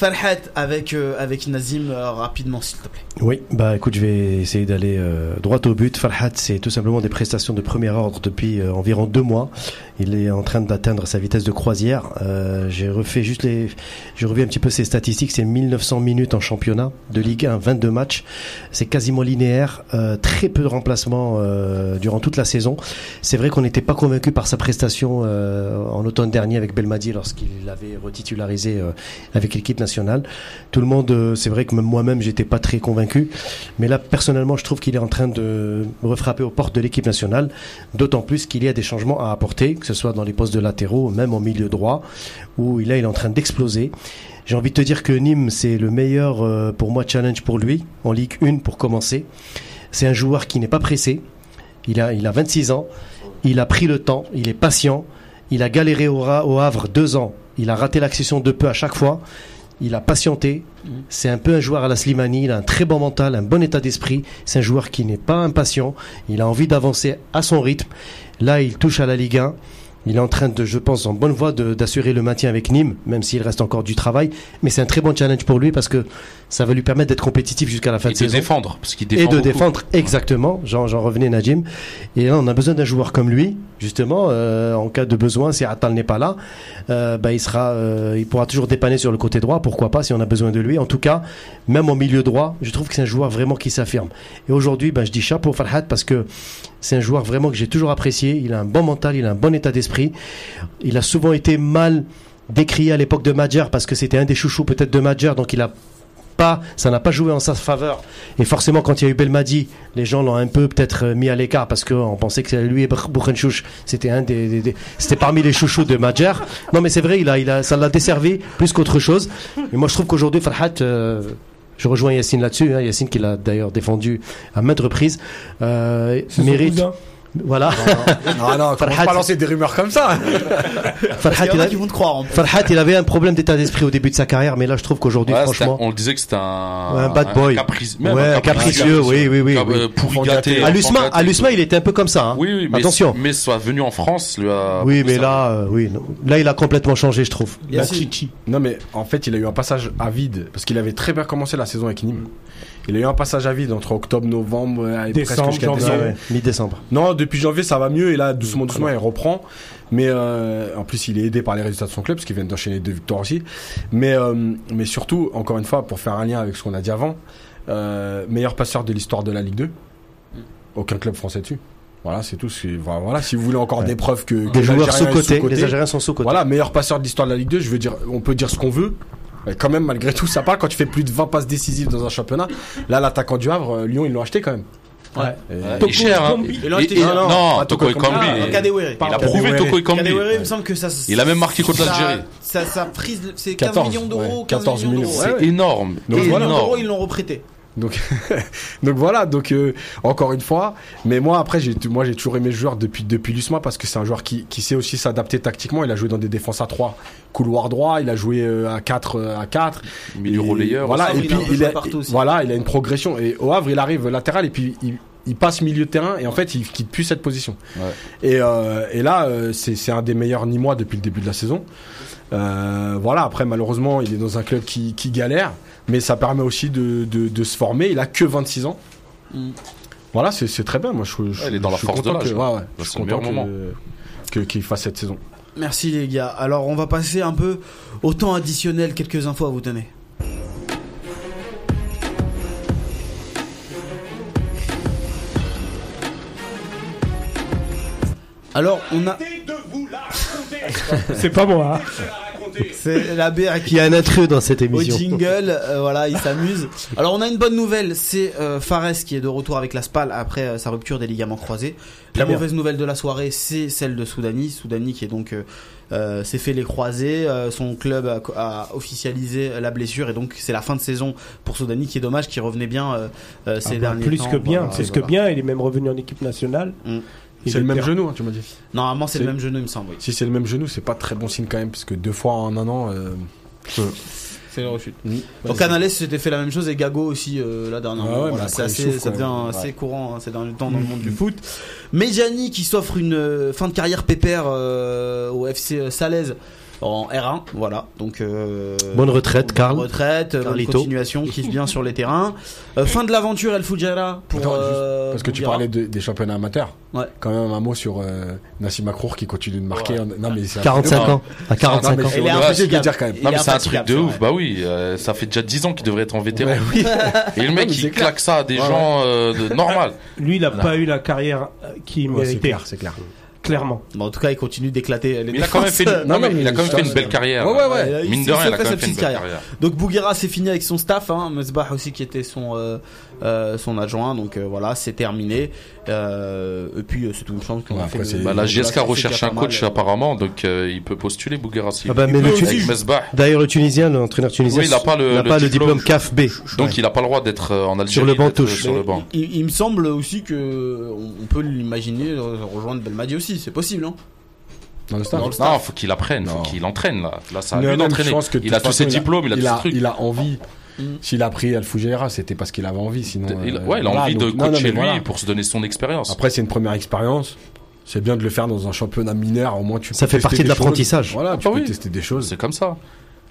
[SPEAKER 5] Farhat avec euh, avec Nazim euh, rapidement s'il te plaît.
[SPEAKER 3] Oui, bah écoute, je vais essayer d'aller euh, droit au but. Farhat, c'est tout simplement des prestations de premier ordre depuis environ deux mois. Il est en train d'atteindre sa vitesse de croisière. J'ai refait juste les, j'ai revu un petit peu ses statistiques. C'est 1900 minutes en championnat de Ligue 1, 22 matchs. C'est quasiment linéaire. très peu de remplacements durant toute la saison. C'est vrai qu'on n'était pas convaincu par sa prestation en automne dernier avec Belmadi lorsqu'il l'avait retitularisé avec l'équipe nationale. Tout le monde, euh, c'est vrai que même moi-même, j'étais pas très convaincu. Mais là, personnellement, je trouve qu'il est en train de refrapper aux portes de l'équipe nationale. D'autant plus qu'il y a des changements à apporter, que ce soit dans les postes de latéraux, même en milieu droit, où là, il est en train d'exploser. J'ai envie de te dire que Nîmes, c'est le meilleur, euh, pour moi, challenge pour lui, en Ligue 1 pour commencer. C'est un joueur qui n'est pas pressé. Il a, il a 26 ans. Il a pris le temps. Il est patient. Il a galéré au Havre deux ans. Il a raté l'accession de peu à chaque fois. Il a patienté. C'est un peu un joueur à la Slimani. Il a un très bon mental, un bon état d'esprit. C'est un joueur qui n'est pas impatient. Il a envie d'avancer à son rythme. Là, il touche à la Ligue 1. Il est en train de, je pense, en bonne voie de- d'assurer le maintien avec Nîmes, même s'il reste encore du travail. Mais c'est un très bon challenge pour lui parce que ça va lui permettre d'être compétitif jusqu'à la fin
[SPEAKER 2] Et
[SPEAKER 3] de
[SPEAKER 2] de
[SPEAKER 3] saison
[SPEAKER 2] défendre, parce qu'il défend
[SPEAKER 3] et de
[SPEAKER 2] beaucoup.
[SPEAKER 3] défendre exactement. J'en, revenais Najim. Et là, on a besoin d'un joueur comme lui, justement. euh, en cas de besoin, si Attal n'est pas là, euh, bah, il sera, euh, il pourra toujours dépanner sur le côté droit. Pourquoi pas si on a besoin de lui. En tout cas, même en milieu droit, je trouve que c'est un joueur vraiment qui s'affirme. Et aujourd'hui, bah, je dis chapeau Farhat parce que c'est un joueur vraiment que j'ai toujours apprécié. Il a un bon mental, il a un bon état d'esprit. Il a souvent été mal décrié à l'époque de Madjer parce que c'était un des chouchous peut-être de Madjer, donc il a pas, ça n'a pas joué en sa faveur. Et forcément, quand il y a eu Belmadi, les gens l'ont un peu peut-être euh, mis à l'écart parce qu'on pensait que lui et Boukhenchouch, c'était un des, c'était parmi les chouchous de Madjer. Non, mais c'est vrai, il a, il a, ça l'a desservi plus qu'autre chose. Et moi, je trouve qu'aujourd'hui, Farhat, euh, je rejoins Yacine là-dessus, hein, Yacine qui l'a d'ailleurs défendu à maintes reprises, euh,
[SPEAKER 1] son
[SPEAKER 3] mérite,
[SPEAKER 1] cousin.
[SPEAKER 3] Voilà.
[SPEAKER 4] Non, commence
[SPEAKER 3] Farhat-
[SPEAKER 4] pas lancer des rumeurs comme ça.
[SPEAKER 3] Farhat,
[SPEAKER 5] Il y en
[SPEAKER 3] il
[SPEAKER 5] a qui vont te croire. en.
[SPEAKER 3] Farhat, il avait un problème d'état d'esprit au début de sa carrière, mais là, je trouve qu'aujourd'hui,
[SPEAKER 2] Ouais,
[SPEAKER 3] franchement,
[SPEAKER 2] on disait que c'était un,
[SPEAKER 3] bad boy.
[SPEAKER 2] caprice- même
[SPEAKER 3] Ouais,
[SPEAKER 2] un
[SPEAKER 3] un capricieux, oui, oui, oui,
[SPEAKER 2] euh, pourri gâté,
[SPEAKER 3] à l'USMA, à il était un peu comme ça. hein.
[SPEAKER 2] Oui, oui, mais
[SPEAKER 3] Attention.
[SPEAKER 2] Mais soit venu en France, lui a.
[SPEAKER 3] Oui, mais là, euh, oui, non. là, il a complètement changé, je trouve.
[SPEAKER 1] Chichi.
[SPEAKER 4] Non mais en fait il a eu un passage à vide parce qu'il avait très bien commencé la saison avec Nîmes. Il a eu un passage à vide entre octobre, novembre euh, et
[SPEAKER 1] Décembre, janvier.
[SPEAKER 4] décembre.
[SPEAKER 3] Ouais, ouais, mi-décembre.
[SPEAKER 4] Non, depuis janvier ça va mieux et là doucement doucement il reprend. Mais euh, en plus il est aidé par les résultats de son club parce qu'il vient d'enchaîner deux victoires aussi. Mais euh, mais surtout encore une fois pour faire un lien avec ce qu'on a dit avant, euh, meilleur passeur de l'histoire de la Ligue 2. Aucun club français dessus. Voilà, c'est tout. Voilà, si vous voulez encore
[SPEAKER 3] Ouais.
[SPEAKER 4] des preuves que, que
[SPEAKER 3] Des joueurs
[SPEAKER 4] l'Algérien est
[SPEAKER 3] sous-cotés.
[SPEAKER 4] sous-coté,
[SPEAKER 3] Les Algériens sont sous-cotés.
[SPEAKER 4] Voilà, meilleur passeur de l'histoire de la Ligue 2, je veux dire, on peut dire ce qu'on veut. Mais quand même, malgré tout, ça parle quand tu fais plus de 20 passes décisives dans un championnat. Là, l'attaquant du Havre, euh, Lyon, ils l'ont acheté quand même.
[SPEAKER 5] Ouais.
[SPEAKER 4] Et-
[SPEAKER 2] il est cher, hein.
[SPEAKER 1] Ekambi.
[SPEAKER 5] Ils l'ont
[SPEAKER 2] Et-
[SPEAKER 5] acheté,
[SPEAKER 2] et-
[SPEAKER 5] non,
[SPEAKER 2] non, Toko Ekambi. Il- a prouvé Toko Ekambi.
[SPEAKER 5] Il me semble que ça.
[SPEAKER 2] Il a même marqué contre l'Algérie.
[SPEAKER 5] Ça, ça frise, c'est 15
[SPEAKER 4] 14,
[SPEAKER 5] millions d'euros,
[SPEAKER 4] ouais,
[SPEAKER 5] 15
[SPEAKER 4] 14
[SPEAKER 5] millions d'euros.
[SPEAKER 2] C'est énorme.
[SPEAKER 4] Donc
[SPEAKER 5] Et
[SPEAKER 4] voilà.
[SPEAKER 5] en euros,
[SPEAKER 2] énorme.
[SPEAKER 5] ils l'ont reprêté.
[SPEAKER 4] Donc, donc voilà. Donc euh, encore une fois, mais moi après j'ai moi j'ai toujours aimé le joueur depuis depuis l'USMA parce que c'est un joueur qui, qui sait aussi s'adapter tactiquement. Il a joué dans des défenses à 3 couloir droit, il a joué euh, à 4 euh, à 4
[SPEAKER 2] Milieu relayeur.
[SPEAKER 4] Voilà et
[SPEAKER 5] Il
[SPEAKER 4] puis il a voilà, il a une progression et au Havre il arrive latéral et puis il il passe milieu de terrain et en fait il quitte plus cette position.
[SPEAKER 2] Ouais.
[SPEAKER 4] Et, euh, et là c'est c'est un des meilleurs Nîmois depuis le début de la saison. Euh, voilà après malheureusement il est dans un club qui, qui galère, mais ça permet aussi de, de, de se former. Il a que 26 ans.
[SPEAKER 5] Mm.
[SPEAKER 4] Voilà c'est c'est très bien. Moi je, je,
[SPEAKER 2] Ouais, il est dans
[SPEAKER 4] je
[SPEAKER 2] la
[SPEAKER 4] suis
[SPEAKER 2] force de
[SPEAKER 4] content
[SPEAKER 2] l'âge,
[SPEAKER 4] que-
[SPEAKER 2] quoi.
[SPEAKER 4] ouais, ouais, je suis content
[SPEAKER 2] moment.
[SPEAKER 4] que que- qu'il fasse cette saison.
[SPEAKER 5] Merci les gars. Alors on va passer un peu au temps additionnel, quelques infos à vous donner. Alors on a,
[SPEAKER 1] C'est pas moi. hein.
[SPEAKER 5] C'est la BR
[SPEAKER 3] y a un intrus dans cette
[SPEAKER 5] au
[SPEAKER 3] émission.
[SPEAKER 5] jingle, euh, voilà, il s'amuse. Alors on a une bonne nouvelle, c'est euh, Fares qui est de retour avec la SPAL après euh, sa rupture des ligaments croisés. La
[SPEAKER 1] bien.
[SPEAKER 5] mauvaise nouvelle de la soirée, c'est celle de Soudani. Soudani qui est donc euh, euh, s'est fait les croisés, euh, son club a, a officialisé la blessure et donc c'est la fin de saison pour Soudani qui est dommage, qui revenait bien euh, euh, ces
[SPEAKER 1] Ah bah,
[SPEAKER 5] derniers
[SPEAKER 1] plus
[SPEAKER 5] temps.
[SPEAKER 1] que bien,
[SPEAKER 5] Voilà,
[SPEAKER 1] plus que
[SPEAKER 5] voilà.
[SPEAKER 1] bien. Il est même revenu en équipe nationale.
[SPEAKER 5] Mm.
[SPEAKER 4] C'est le même genou hein, tu m'as dit.
[SPEAKER 5] Normalement c'est le
[SPEAKER 4] C'est-
[SPEAKER 5] même genou il me semble. Oui.
[SPEAKER 4] Si c'est le même genou c'est pas très bon signe quand même parce que deux fois en un an. euh,
[SPEAKER 5] C'est le refus.
[SPEAKER 4] Mm.
[SPEAKER 5] Donc Canales s'était fait la même chose et Gago aussi euh, la dernière.
[SPEAKER 4] Ah ouais,
[SPEAKER 5] voilà,
[SPEAKER 4] mais
[SPEAKER 5] c'est assez, ça devient assez courant hein, ces derniers temps dans le monde du foot. Medjani qui s'offre une euh, fin de carrière pépère euh, au FC Salaise en R1, voilà. Donc euh,
[SPEAKER 3] Bonne retraite, Karl.
[SPEAKER 5] Retraite, bonne
[SPEAKER 3] Carlito.
[SPEAKER 5] continuation, kiffe bien sur les terrains. Euh, fin de l'aventure El Fujara pour
[SPEAKER 4] Attends, juste
[SPEAKER 5] euh,
[SPEAKER 4] Parce que tu parlais de- des championnats amateurs.
[SPEAKER 5] Ouais.
[SPEAKER 4] Quand même un mot sur euh, Nassim Akrour qui continue de marquer. Non mais c'est un-
[SPEAKER 3] 45 ans. À 45
[SPEAKER 4] Non, mais
[SPEAKER 3] ans.
[SPEAKER 4] c'est-
[SPEAKER 5] Il est
[SPEAKER 4] de dire quand même.
[SPEAKER 2] Non mais c'est un truc de ouf, bah oui, ça fait déjà 10 ans qu'il devrait être en vétéran.
[SPEAKER 4] Oui.
[SPEAKER 2] Et le mec il claque ça à des gens de normal.
[SPEAKER 1] Lui, il a pas eu la carrière
[SPEAKER 4] c'est
[SPEAKER 1] méritait,
[SPEAKER 4] clair, c'est clair.
[SPEAKER 1] Clairement.
[SPEAKER 5] Bon, en tout cas, il continue d'éclater les
[SPEAKER 2] Mais il a quand même fait une, non, mais il a quand même fait une belle carrière.
[SPEAKER 4] Ouais, ouais, ouais.
[SPEAKER 5] Il-
[SPEAKER 2] Mine
[SPEAKER 5] il
[SPEAKER 2] de rien, il a
[SPEAKER 5] fait
[SPEAKER 2] quand
[SPEAKER 5] sa
[SPEAKER 2] même fait une
[SPEAKER 5] petite
[SPEAKER 2] belle
[SPEAKER 5] carrière.
[SPEAKER 2] carrière.
[SPEAKER 5] Donc Bouguera c'est fini avec son staff, hein, Mesbah aussi qui était son euh, euh, son adjoint, donc euh, voilà c'est terminé. Euh, et puis euh, c'est tout, je pense qu'on
[SPEAKER 4] Ouais,
[SPEAKER 5] a
[SPEAKER 4] après,
[SPEAKER 5] fait. le-
[SPEAKER 2] Bah, la GSK recherche un coach
[SPEAKER 5] mal.
[SPEAKER 2] apparemment, donc euh, il peut postuler Bouguerassi.
[SPEAKER 3] Ah bah,
[SPEAKER 5] Il
[SPEAKER 3] le. D'ailleurs, le Tunisien, l'entraîneur tunisien,
[SPEAKER 2] Oui, il a pas le-
[SPEAKER 3] n'a
[SPEAKER 2] le
[SPEAKER 3] pas le
[SPEAKER 2] diplôme.
[SPEAKER 3] diplôme CAF B.
[SPEAKER 2] Donc il a pas le droit d'être en Algérie.
[SPEAKER 3] Sur le banc touche.
[SPEAKER 2] Sur le
[SPEAKER 5] Mais
[SPEAKER 2] banc.
[SPEAKER 5] Il, il me semble aussi que on peut l'imaginer rejoindre Belmadi aussi, c'est possible. Hein
[SPEAKER 4] Dans le staff.
[SPEAKER 5] Dans le staff.
[SPEAKER 2] Non, faut qu'il apprenne, faut
[SPEAKER 4] Non.
[SPEAKER 2] qu'il entraîne là. Là, ça a
[SPEAKER 4] que de
[SPEAKER 2] Il a tous ses diplômes, il a tous ses trucs.
[SPEAKER 4] Il a envie.
[SPEAKER 5] Mm.
[SPEAKER 4] S'il a pris Al Fujera, c'était parce qu'il avait envie. Sinon,
[SPEAKER 2] Il-
[SPEAKER 4] euh,
[SPEAKER 2] ouais, il a
[SPEAKER 4] voilà,
[SPEAKER 2] envie de
[SPEAKER 4] donc- non, non,
[SPEAKER 2] coacher lui
[SPEAKER 4] voilà.
[SPEAKER 2] pour se donner son expérience.
[SPEAKER 4] Après, c'est une première expérience. C'est bien de le faire dans un championnat mineur. Au moins, tu
[SPEAKER 3] Ça
[SPEAKER 4] peux
[SPEAKER 3] fait partie de l'apprentissage.
[SPEAKER 4] Voilà, tu
[SPEAKER 2] Ah
[SPEAKER 4] peux
[SPEAKER 2] oui.
[SPEAKER 4] tester des choses.
[SPEAKER 2] C'est comme ça.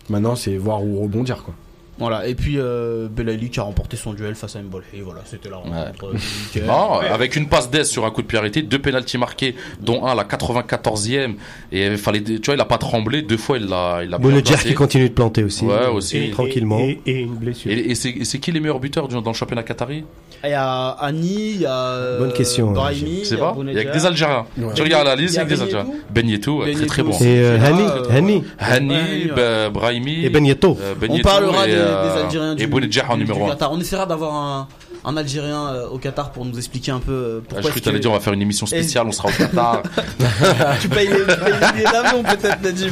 [SPEAKER 4] Maintenant, c'est voir où rebondir, quoi.
[SPEAKER 5] Voilà, et puis euh, Belaïli qui a remporté son duel face à Mbolhi, voilà, c'était la rencontre euh.
[SPEAKER 2] Non, avec une passe d'aise sur un coup de pied arrêté, deux pénalties marqués, dont un à la 94e. Et il fallait, tu vois, il a pas tremblé. Deux fois, il l'a, il a
[SPEAKER 3] Bon, le Djer qui continue de planter aussi.
[SPEAKER 2] Ouais, aussi.
[SPEAKER 1] Et,
[SPEAKER 3] Tranquillement.
[SPEAKER 1] Et, et une blessure.
[SPEAKER 2] Et, et c'est, et qui les meilleurs buteurs dans le championnat qatari?
[SPEAKER 5] Il y a Annie, il y a euh,
[SPEAKER 3] Bonne question,
[SPEAKER 5] Brahimi, il y a
[SPEAKER 2] pas? Il y a que
[SPEAKER 5] Bounedjah.
[SPEAKER 2] des Algériens.
[SPEAKER 4] Ouais.
[SPEAKER 2] Tu regardes la liste,
[SPEAKER 5] Il y a
[SPEAKER 2] des Algériens. Ben Yetou, ouais,
[SPEAKER 5] Ben
[SPEAKER 2] très très bon.
[SPEAKER 3] Et euh,
[SPEAKER 5] Ah,
[SPEAKER 3] Hani,
[SPEAKER 5] euh,
[SPEAKER 3] Hani
[SPEAKER 2] Brahimi,
[SPEAKER 3] et Ben
[SPEAKER 2] euh, Ben
[SPEAKER 5] On
[SPEAKER 2] Yetou
[SPEAKER 5] parlera
[SPEAKER 2] et,
[SPEAKER 5] des,
[SPEAKER 2] euh,
[SPEAKER 5] des Algériens du,
[SPEAKER 2] et Bounedjah en numéro
[SPEAKER 5] du
[SPEAKER 2] 1.
[SPEAKER 5] Qatar. On essaiera d'avoir un, un Algérien euh, au Qatar pour nous expliquer un peu euh,
[SPEAKER 2] Ah,
[SPEAKER 5] pourquoi
[SPEAKER 2] je crois que t'allais
[SPEAKER 5] que-
[SPEAKER 2] dire on va faire une émission spéciale, on sera au Qatar.
[SPEAKER 5] tu payes les, billets d'avion peut-être Nadim.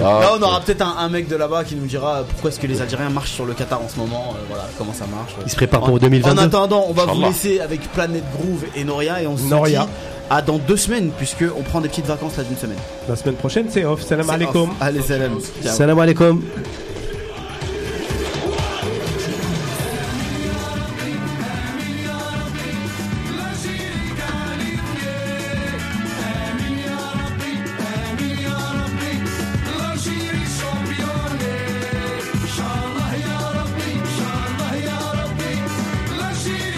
[SPEAKER 2] Ah,
[SPEAKER 5] Là on aura peut-être un, un mec de là-bas qui nous dira pourquoi est-ce que les Algériens marchent sur le Qatar en ce moment, euh, voilà comment ça marche.
[SPEAKER 3] Il se prépare pour
[SPEAKER 5] En-
[SPEAKER 3] 2022.
[SPEAKER 5] En attendant, on va vous laisser avec Planète Groove et Noria et on se
[SPEAKER 1] Noria.
[SPEAKER 5] dit à dans deux semaines puisque on prend des petites vacances là d'une semaine.
[SPEAKER 1] La semaine prochaine, c'est off. Salam alaikum.
[SPEAKER 5] Allez salam.
[SPEAKER 3] Salam alaikum.